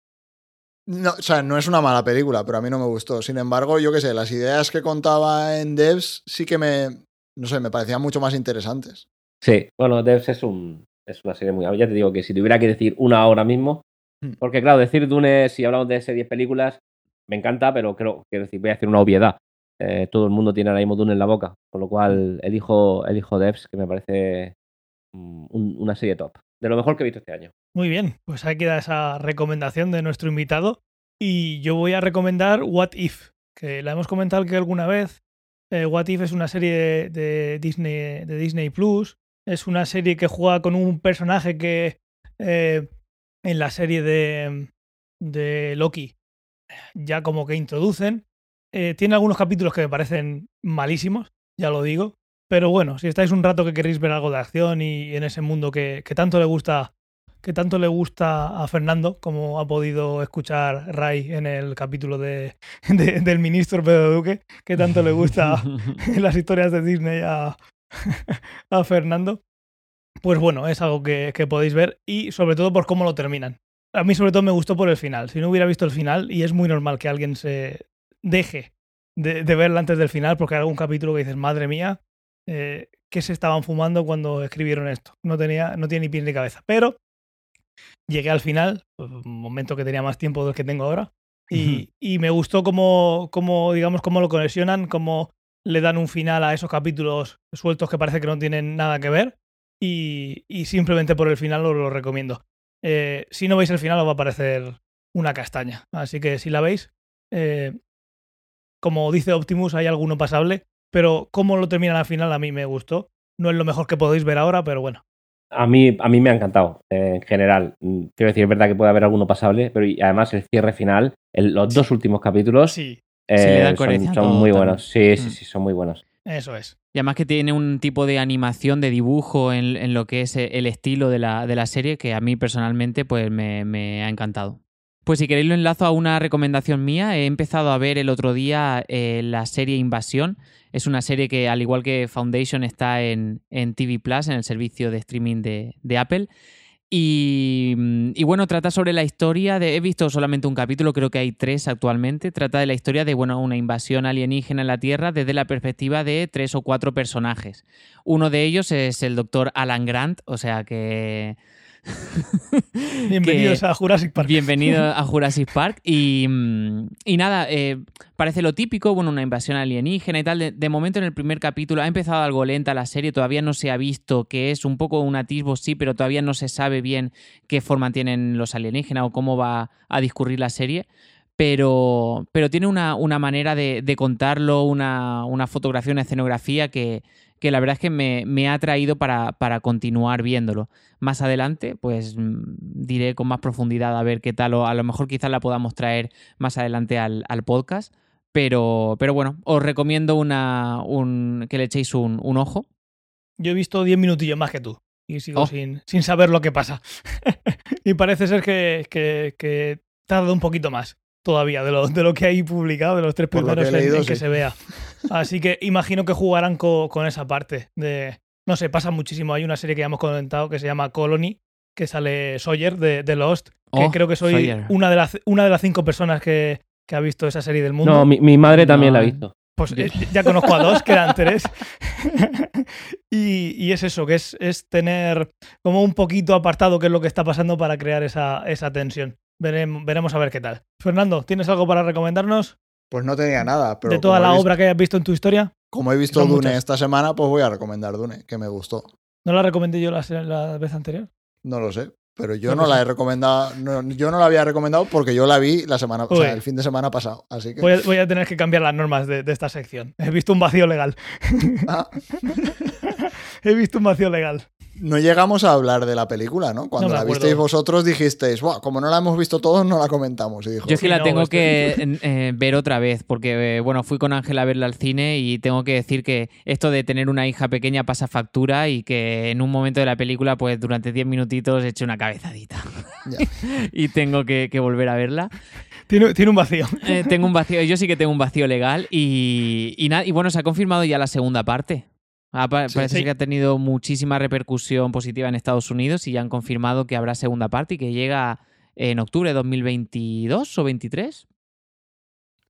No, o sea, no es una mala película, pero a mí no me gustó. Sin embargo, yo qué sé, las ideas que contaba en Devs sí que me, no sé, me parecían mucho más interesantes. Sí, bueno, Devs es, un, es una serie muy. Ya te digo que si tuviera que decir una ahora mismo, Hmm. porque claro, decir Dune, si hablamos de series, películas, me encanta, pero creo decir, voy a decir una obviedad. Eh, todo el mundo tiene ahora mismo Dune en la boca, con lo cual elijo, elijo Devs, que me parece mm, un- una serie top. De lo mejor que he visto este año. Muy bien, pues ahí queda esa recomendación de nuestro invitado. Y yo voy a recomendar What If, que la hemos comentado que alguna vez. Eh, What If es una serie de, de Disney, de Disney Plus. Es una serie que juega con un personaje que eh, en la serie de, de Loki ya como que introducen. Eh, tiene algunos capítulos que me parecen malísimos, ya lo digo. Pero bueno, si estáis un rato que queréis ver algo de acción y en ese mundo que, que tanto le gusta que tanto le gusta a Fernando, como ha podido escuchar Ray en el capítulo de, de- del ministro Pedro Duque, que tanto le gusta las historias de Disney a, a Fernando. Pues bueno, es algo que, que podéis ver y sobre todo por cómo lo terminan. A mí sobre todo me gustó por el final. Si no hubiera visto el final, y es muy normal que alguien se deje de, de verla antes del final, porque hay algún capítulo que dices, madre mía, eh, ¿qué se estaban fumando cuando escribieron esto? No tenía, no tiene ni pies ni cabeza. Pero llegué al final, pues, un momento que tenía más tiempo del que tengo ahora, y, y me gustó cómo, cómo, digamos, cómo lo conexionan, cómo le dan un final a esos capítulos sueltos que parece que no tienen nada que ver, y, y simplemente por el final os lo recomiendo. Eh, si no veis el final os va a parecer una castaña, así que si la veis, eh, como dice Optimus, hay alguno pasable, pero cómo lo terminan al final a mí me gustó. No es lo mejor que podéis ver ahora, pero bueno. A mí, a mí me ha encantado, eh, en general. Quiero decir, es verdad que puede haber alguno pasable, pero y además el cierre final, el- los dos últimos capítulos Sí, eh, le da son, son muy también. buenos. Sí, sí, Mm. sí, son muy buenos. eso es. Y además que tiene un tipo de animación, de dibujo en, en lo que es el estilo de la, de la serie que a mí personalmente pues me, me ha encantado. Pues si queréis lo enlazo a una recomendación mía. He empezado a ver el otro día eh, la serie Invasión. Es una serie que, al igual que Foundation, está en, en TV Plus, en el servicio de streaming de, de Apple. Y, mm, y bueno, trata sobre la historia de. He visto solamente un capítulo, creo que hay tres actualmente. Trata de la historia de bueno, una invasión alienígena en la Tierra desde la perspectiva de tres o cuatro personajes. Uno de ellos es el doctor Alan Grant, o sea que Bienvenidos a Jurassic Park. Bienvenido a Jurassic Park. Y, mm, y nada, eh, parece lo típico, bueno, una invasión alienígena y tal. De, de, momento en el primer capítulo ha empezado algo lenta la serie, todavía no se ha visto que es un poco un atisbo, sí, pero todavía no se sabe bien qué forma tienen los alienígenas o cómo va a discurrir la serie. Pero, pero tiene una, una manera de, de contarlo, una, una, fotografía, una escenografía que, que la verdad es que me, me ha traído para, para, continuar viéndolo. Más adelante, pues mm, diré con más profundidad a ver qué tal, o a lo mejor quizás la podamos traer más adelante al, al podcast. Pero, pero bueno, os recomiendo una, un, que le echéis un, un ojo. Yo he visto 10 minutillos más que tú y sigo oh. sin, sin, saber lo que pasa. y parece ser que, que, que tarda un poquito más todavía de lo, de lo que hay publicado, de los tres primeros que, leído, en, en sí. que se vea. Así que imagino que jugarán con, con, esa parte de... No sé, pasa muchísimo. Hay una serie que ya hemos comentado que se llama Colony, que sale Sawyer de, de Lost, que oh, creo que soy una de, las, una de las cinco personas que, que, ha visto esa serie del mundo. No, mi, mi madre también no. la ha visto. Pues eh, ya conozco a dos, quedan tres. y, y, es eso, que es, es, tener como un poquito apartado qué es lo que está pasando para crear esa, esa tensión. Veremos, veremos a ver qué tal. Fernando, ¿tienes algo para recomendarnos? Pues no tenía nada. Pero ¿De toda la obra que hayas visto en tu historia? Como he visto Dune muchas. esta semana, pues voy a recomendar Dune, que me gustó. ¿No la recomendé yo la, la vez anterior? No lo sé, pero yo no, no la he recomendado. No, yo no la había recomendado porque yo la vi la semana, o sea, el fin de semana pasado. Así que... voy, a, voy a tener que cambiar las normas de, de, esta sección. He visto un vacío legal. Ah. he visto un vacío legal. No llegamos a hablar de la película, ¿no? Cuando No la acuerdo. visteis vosotros dijisteis, Buah, como no la hemos visto todos, no la comentamos. Y dijo, Yo es que Sí, la no, tengo es que eh, ver otra vez, porque eh, bueno, fui con Ángela a verla al cine y tengo que decir que esto de tener una hija pequeña pasa factura y que en un momento de la película, pues durante 10 minutitos he hecho una cabezadita. Y tengo que, que volver a verla. Tiene, tiene un vacío. Eh, tengo un vacío, yo sí que tengo un vacío legal y, y, y bueno, se ha confirmado ya la segunda parte. Ah, pa Sí, parece sí. que ha tenido muchísima repercusión positiva en Estados Unidos y ya han confirmado que habrá segunda parte y que llega en octubre de 2022 o 23.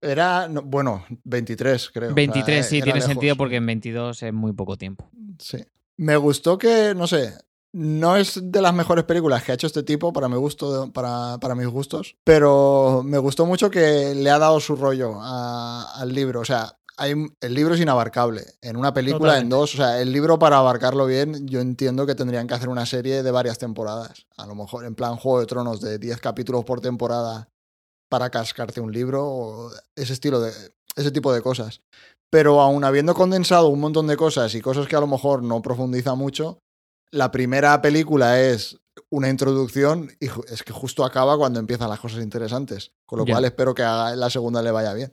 Era, no, bueno, 23 creo. 23, o sea, sí, era tiene lejos. sentido porque en 22 es muy poco tiempo. Sí. Me gustó que, no sé, no es de las mejores películas que ha hecho este tipo para mi gusto, para, para mis gustos, pero me gustó mucho que le ha dado su rollo a, al libro. O sea, hay, el libro es inabarcable. En una película, Totalmente. en dos. O sea, el libro para abarcarlo bien, yo entiendo que tendrían que hacer una serie de varias temporadas. A lo mejor en plan Juego de Tronos de 10 capítulos por temporada para cascarte un libro o ese estilo de ese tipo de cosas. Pero aún habiendo condensado un montón de cosas y cosas que a lo mejor no profundiza mucho, la primera película es una introducción y es que justo acaba cuando empiezan las cosas interesantes. Con lo cual espero que a la segunda le vaya bien.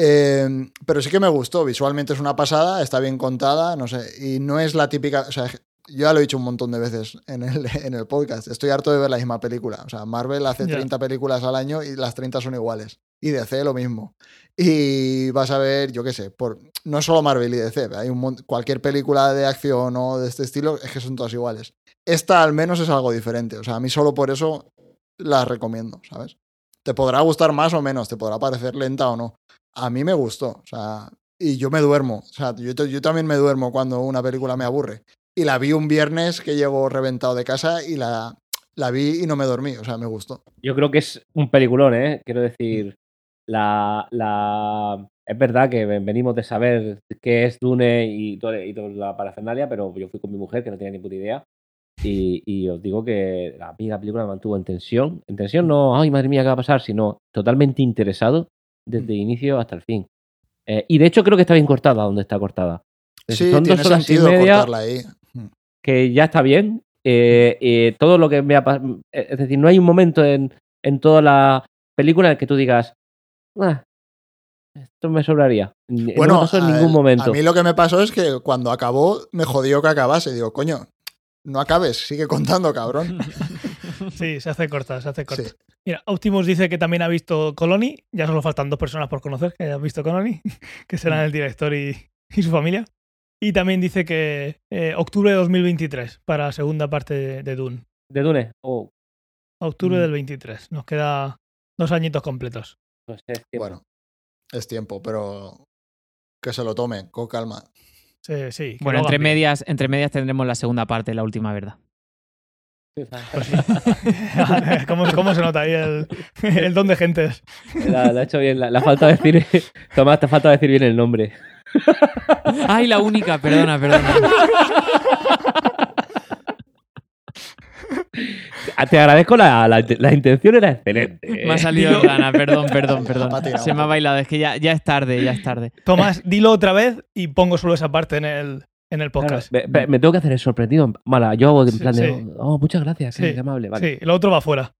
Eh, pero sí que me gustó. Visualmente es una pasada, está bien contada, no sé. Y no es la típica. O sea, yo ya lo he dicho un montón de veces en el, en el podcast. Estoy harto de ver la misma película. O sea, Marvel hace Ya. 30 películas al año y las 30 son iguales. Y DC lo mismo. Y vas a ver, yo qué sé, por, no solo Marvel y DC, hay un cualquier película de acción o de este estilo, es que son todas iguales. Esta al menos es algo diferente. O sea, a mí solo por eso las recomiendo, ¿sabes? Te podrá gustar más o menos, te podrá parecer lenta o no. A mí me gustó, o sea, y yo me duermo. O sea, yo, yo también me duermo cuando una película me aburre. Y la vi un viernes que llego reventado de casa y la, la vi y no me dormí, o sea, me gustó. Yo creo que es un peliculón, ¿eh? Quiero decir, la, la... es verdad que venimos de saber qué es Dune y, todo, y toda la parafernalia, pero yo fui con mi mujer que no tenía ni puta idea. Y, y os digo que a mí la película me mantuvo en tensión. En tensión no, ay, madre mía, ¿qué va a pasar? Sino totalmente interesado desde el inicio hasta el fin. Eh, y de hecho creo que está bien cortada donde está cortada. Sí, Son tiene dos horas y sentido media cortarla ahí. que ya está bien. Eh, eh, todo lo que me ha pasado. Es decir, no hay un momento en, en toda la película en el que tú digas. "Ah, esto me sobraría. Bueno, no pasó en a- ningún momento. A mí lo que me pasó es que cuando acabó me jodió que acabase. Digo, coño, no acabes, sigue contando, cabrón. Sí, se hace corta, se hace corta. Sí. Mira, Optimus dice que también ha visto Colony. Ya solo faltan dos personas por conocer que hayan visto Colony, que serán el director y, y su familia. Y también dice que eh, octubre de 2023 para la segunda parte de, de Dune. De Dune. Oh, Octubre Mm. del 23. Nos queda dos añitos completos. pues es Bueno, es tiempo, pero que se lo tome con calma. Sí, sí. Bueno, entre medias, entre medias tendremos la segunda parte, la última verdad. Pues sí. ¿Cómo, cómo se nota ahí el, el don de gentes? La, la ha hecho bien. La, la falta decir. Tomás, te falta decir bien el nombre. Ay, la única, perdona, perdona. Ah, Te agradezco la, la, la intención, era excelente. Me ha ¿eh? salido gana, perdón, perdón, perdón. Se me ha bailado, es que ya, ya es tarde, ya es tarde. Tomás, dilo otra vez y pongo solo esa parte en el, en el podcast. me, me- me tengo que hacer el sorprendido. Vale, yo hago en Sí, plan de. sí. Oh, muchas gracias, qué Sí, amable. Vale. Sí, lo otro va fuera.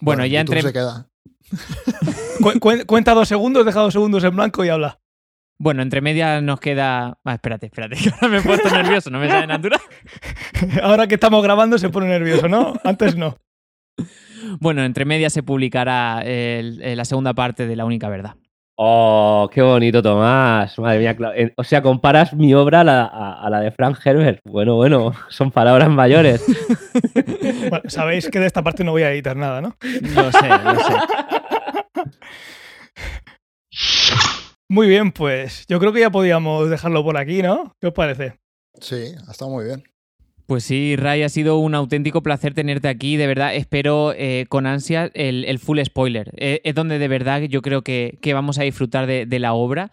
Bueno, ya entre, se queda. Cu- cu- cuenta dos segundos, deja dos segundos en blanco y habla. bueno, entre medias nos queda. Ah, espérate, espérate, que ahora me he puesto nervioso, no me sale natural. Ahora que estamos grabando se pone nervioso, ¿no? Antes no. Bueno, entre medias se publicará el- eh, la segunda parte de La única verdad. Oh, qué bonito, Tomás. Madre mía, O sea, comparas mi obra a la, a- a la de Frank Herbert. Bueno, bueno, son palabras mayores. Bueno, sabéis que de esta parte no voy a editar nada, ¿no? Lo sé, lo sé. Muy bien, pues yo creo que ya podíamos dejarlo por aquí, ¿no? ¿Qué os parece? Sí, ha estado muy bien. Pues sí, Ray, ha sido un auténtico placer tenerte aquí. De verdad, espero eh, con ansia el, el full spoiler. Eh, es donde de verdad yo creo que, que vamos a disfrutar de, de la obra.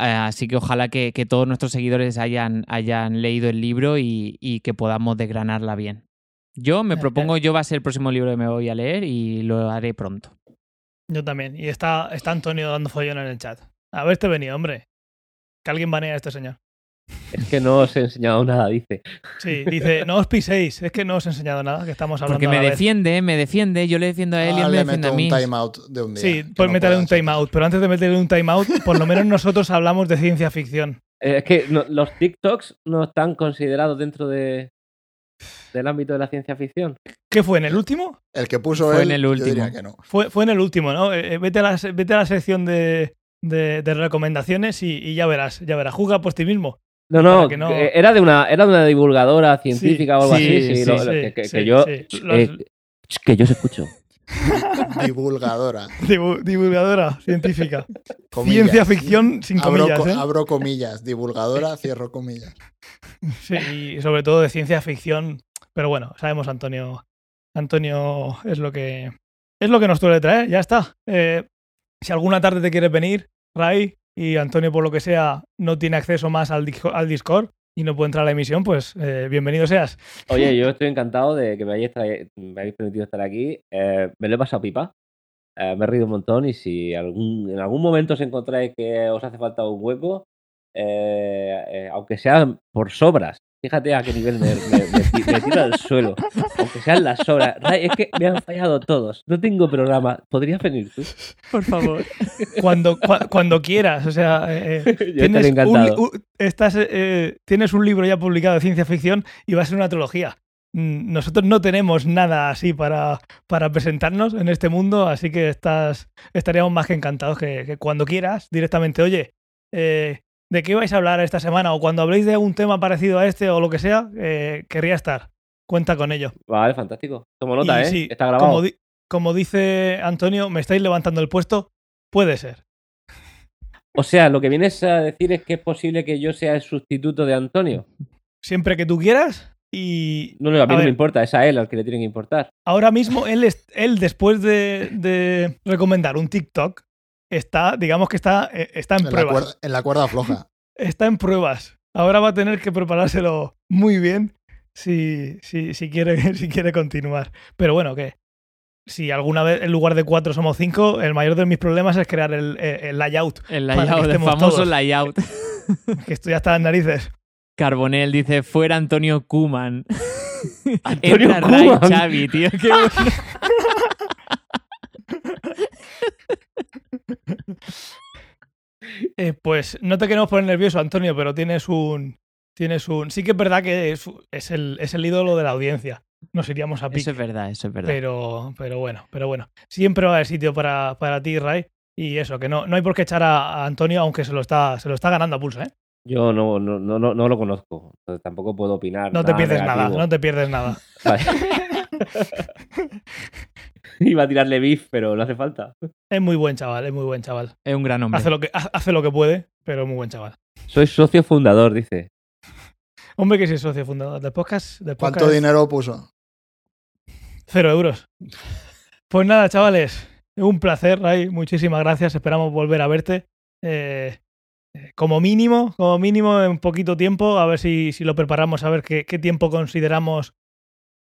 Eh, así que ojalá que, que todos nuestros seguidores hayan, hayan leído el libro y, y que podamos desgranarla bien. Yo me propongo, yo va a ser el próximo libro que me voy a leer y lo haré pronto. Yo también. Y está, está Antonio dando follón en el chat. A verte venido, hombre. Que alguien banea a este señor. Es que no os he enseñado nada, dice. Sí, dice, no os piséis, es que no os he enseñado nada, que estamos hablando Porque a me la vez. defiende, me defiende, yo le defiendo a él y Ah, él me le defiende meto a mí. un timeout de un día. Sí, pues no meterle un timeout, pero antes de meterle un timeout, por lo menos nosotros hablamos de ciencia ficción. Eh, Es que no- los TikToks no están considerados dentro de, del ámbito de la ciencia ficción. ¿Qué fue en el último? El que puso Fue él, en el yo diría último. que no. Fue, fue en el último, ¿no? Eh, eh, vete, a la, vete a la sección de, de- de recomendaciones y, y ya verás, ya verás. Juzga por ti mismo. No, no, eh, Era, de una, era de una divulgadora científica o algo sí, así. Sí, sí, lo- sí, lo- que, que- sí, que yo. eh, que yo os escucho. Divulgadora. Divu- divulgadora científica. Comillas. Ciencia ficción sin Abro, comillas, co- ¿eh? abro comillas. Divulgadora, cierro comillas. Sí, y sobre todo de ciencia ficción. Pero bueno, sabemos Antonio. Antonio es lo que es lo que nos suele traer. Ya está. Eh, si alguna tarde te quieres venir, Ray, y Antonio por lo que sea no tiene acceso más al, al Discord y no puede entrar a la emisión, pues eh, bienvenido seas. Oye, yo estoy encantado de que me hayáis, me hayáis permitido estar aquí. Eh, me lo he pasado pipa. Eh, me he reído un montón y si algún, en algún momento os encontráis que os hace falta un hueco, eh, aunque sea por sobras, fíjate a qué nivel me, me- me ti- me tiro al suelo, aunque sean las sobras. Ray, Es que me han fallado todos. No tengo programa. ¿Podrías venir tú? Por favor. Cuando, cua- cuando quieras. O sea, eh, eh, estaré un, estás, eh, tienes un libro ya publicado de ciencia ficción y va a ser una trilogía. Mm, Nosotros no tenemos nada así para, para presentarnos en este mundo, así que estás, estaríamos más que encantados que, que cuando quieras directamente, oye, eh, ¿de qué vais a hablar esta semana? O cuando habléis de un tema parecido a este o lo que sea, eh, querría estar. Cuenta con ello. Vale, fantástico. Tomo nota, Y ¿eh? sí, Está grabado. Como, di- como dice Antonio, me estáis levantando el puesto. Puede ser. O sea, lo que vienes a decir es que es posible que yo sea el sustituto de Antonio. Siempre que tú quieras. Y No, no, a mí A no me importa, es a él al que le tiene que importar. ahora mismo él, es- él después de, de recomendar un TikTok, está, digamos que está, eh, está en En la, pruebas. cuerda, en la cuerda floja. Está en pruebas. Ahora va a tener que preparárselo muy bien si, si, si, quiere, si quiere continuar. Pero bueno, que si alguna vez en lugar de cuatro somos cinco, el mayor de mis problemas es crear el, eh, el layout. El layout, el famoso todos. layout. Que esto ya está en narices. Carbonell dice, fuera Antonio Kuman. Antonio Entra Ray Koeman. Xavi, tío. Qué bueno. Eh, pues no te queremos poner nervioso, Antonio, pero tienes un. Tienes un. Sí que es verdad que es, es el, es el ídolo de la audiencia. Nos iríamos a pique. Eso es verdad, eso es verdad. pero, pero bueno, pero bueno. Siempre va a haber sitio para, para ti, Ray. Y eso, que no, no hay por qué echar a, a Antonio, aunque se lo está, se lo está ganando a pulso, ¿eh? Yo no, no, no, no, no lo conozco, entonces tampoco puedo opinar. No te pierdes nada, no te pierdes nada. Vale. Iba a tirarle beef, pero no hace falta. Es muy buen chaval, es muy buen chaval. Es un gran hombre. Hace lo que, ha- hace lo que puede, pero es muy buen chaval. Soy socio fundador, dice. Hombre que es socio fundador del podcast. Del ¿Cuánto dinero puso? Cero euros. Pues nada, chavales, un placer, Ray. Muchísimas gracias. Esperamos volver a verte. Eh, como mínimo, como mínimo en poquito tiempo, a ver si, si lo preparamos, a ver qué, qué, tiempo consideramos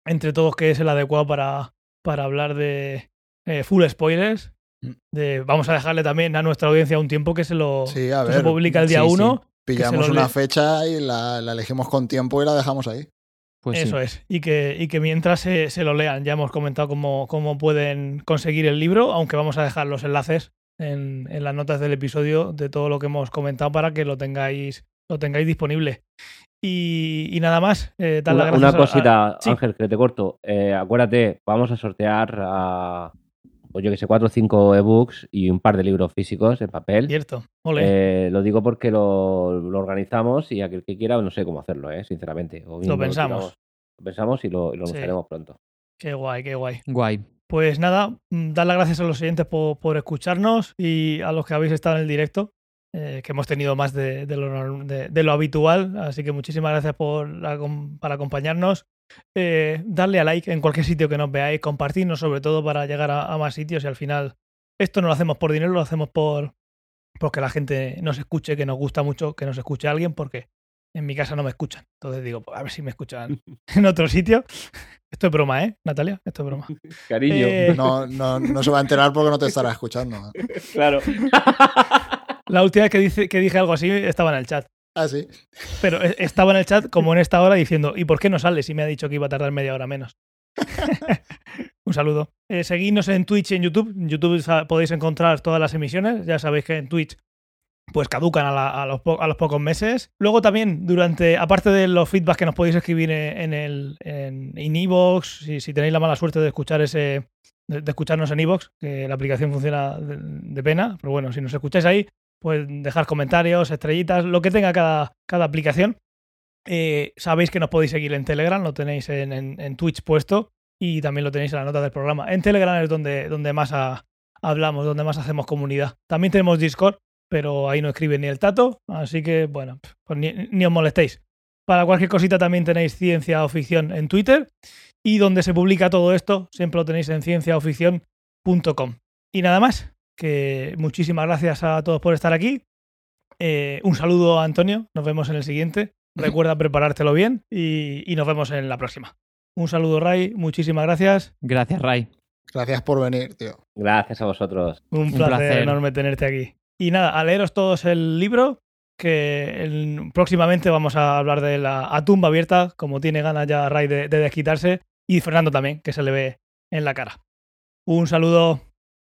entre todos que es el adecuado para, para hablar de eh, full spoilers. Mm. De, vamos a dejarle también a nuestra audiencia un tiempo que se lo Sí, que se publica el día sí, sí. 1. Pillamos una fecha y la, la elegimos con tiempo y la dejamos ahí. Pues sí. Eso es. Y que, y que mientras se, se lo lean, ya hemos comentado cómo, cómo pueden conseguir el libro, aunque vamos a dejar los enlaces en, en las notas del episodio de todo lo que hemos comentado para que lo tengáis, lo tengáis disponible. Y, y nada más. eh, Una, una a- cosita, sí. Ángel, que te corto. Eh, acuérdate, vamos a sortear a, pues yo que sé, cuatro o cinco ebooks y un par de libros físicos en papel. Cierto. Ole. Eh, lo digo porque lo, lo organizamos y aquel que quiera, no sé cómo hacerlo, eh, sinceramente. O bien pensamos. tiramos- lo pensamos y lo, lo Sí. anunciaremos pronto. Qué guay, qué guay. Guay. Pues nada, mm, dar las gracias a los oyentes por, por escucharnos y a los que habéis estado en el directo, eh, que hemos tenido más de, de lo, de- de lo habitual. Así que muchísimas gracias por para acompañarnos. Eh, darle a like en cualquier sitio que nos veáis, compartirnos sobre todo para llegar a, a más sitios y al final esto no lo hacemos por dinero, lo hacemos por porque la gente nos escuche, que nos gusta mucho que nos escuche alguien, porque en mi casa no me escuchan. Entonces digo, pues a ver si me escuchan en otro sitio. Esto es broma, ¿eh, Natalia? Esto es broma. Cariño. Eh, No, no, no se va a enterar porque no te estará escuchando. claro. La última vez que, dice, que dije algo así estaba en el chat. Ah, sí. Pero eh, estaba en el chat como en esta hora diciendo, ¿y por qué no sale si me ha dicho que iba a tardar media hora menos? Un saludo. Eh, seguidnos en Twitch y en YouTube. En YouTube podéis encontrar todas las emisiones. Ya sabéis que en Twitch pues caducan a, los, a los pocos meses. Luego también, durante, aparte de los feedbacks que nos podéis escribir en, en el en, iVoox, si, tenéis la mala suerte de escuchar ese de, escucharnos en iVoox, que la aplicación funciona de pena, pero bueno, si nos escucháis ahí, pues dejar comentarios, estrellitas, lo que tenga cada, cada aplicación. Eh, sabéis que nos podéis seguir en Telegram, lo tenéis en, en- Twitch puesto y también lo tenéis en la nota del programa. En Telegram es donde, donde más hablamos, donde más hacemos comunidad. También tenemos Discord, pero ahí no escribe ni el tato, así que bueno, pues ni, ni os molestéis. Para cualquier cosita también tenéis ciencia o ficción en Twitter y donde se publica todo esto siempre lo tenéis en cienciaoficción.com. Y nada más, que muchísimas gracias a todos por estar aquí. Eh, un saludo a Antonio, nos vemos en el siguiente. Recuerda preparártelo bien y, y nos vemos en la próxima. Un saludo, Ray, muchísimas gracias. Gracias, Ray. Gracias por venir, tío. Gracias a vosotros. Un placer, placer. enorme tenerte aquí. Y nada, a leeros todos el libro, que el- próximamente vamos a hablar de la a tumba abierta, como tiene ganas ya Ray de, de desquitarse, y Fernando también, que se le ve en la cara. Un saludo.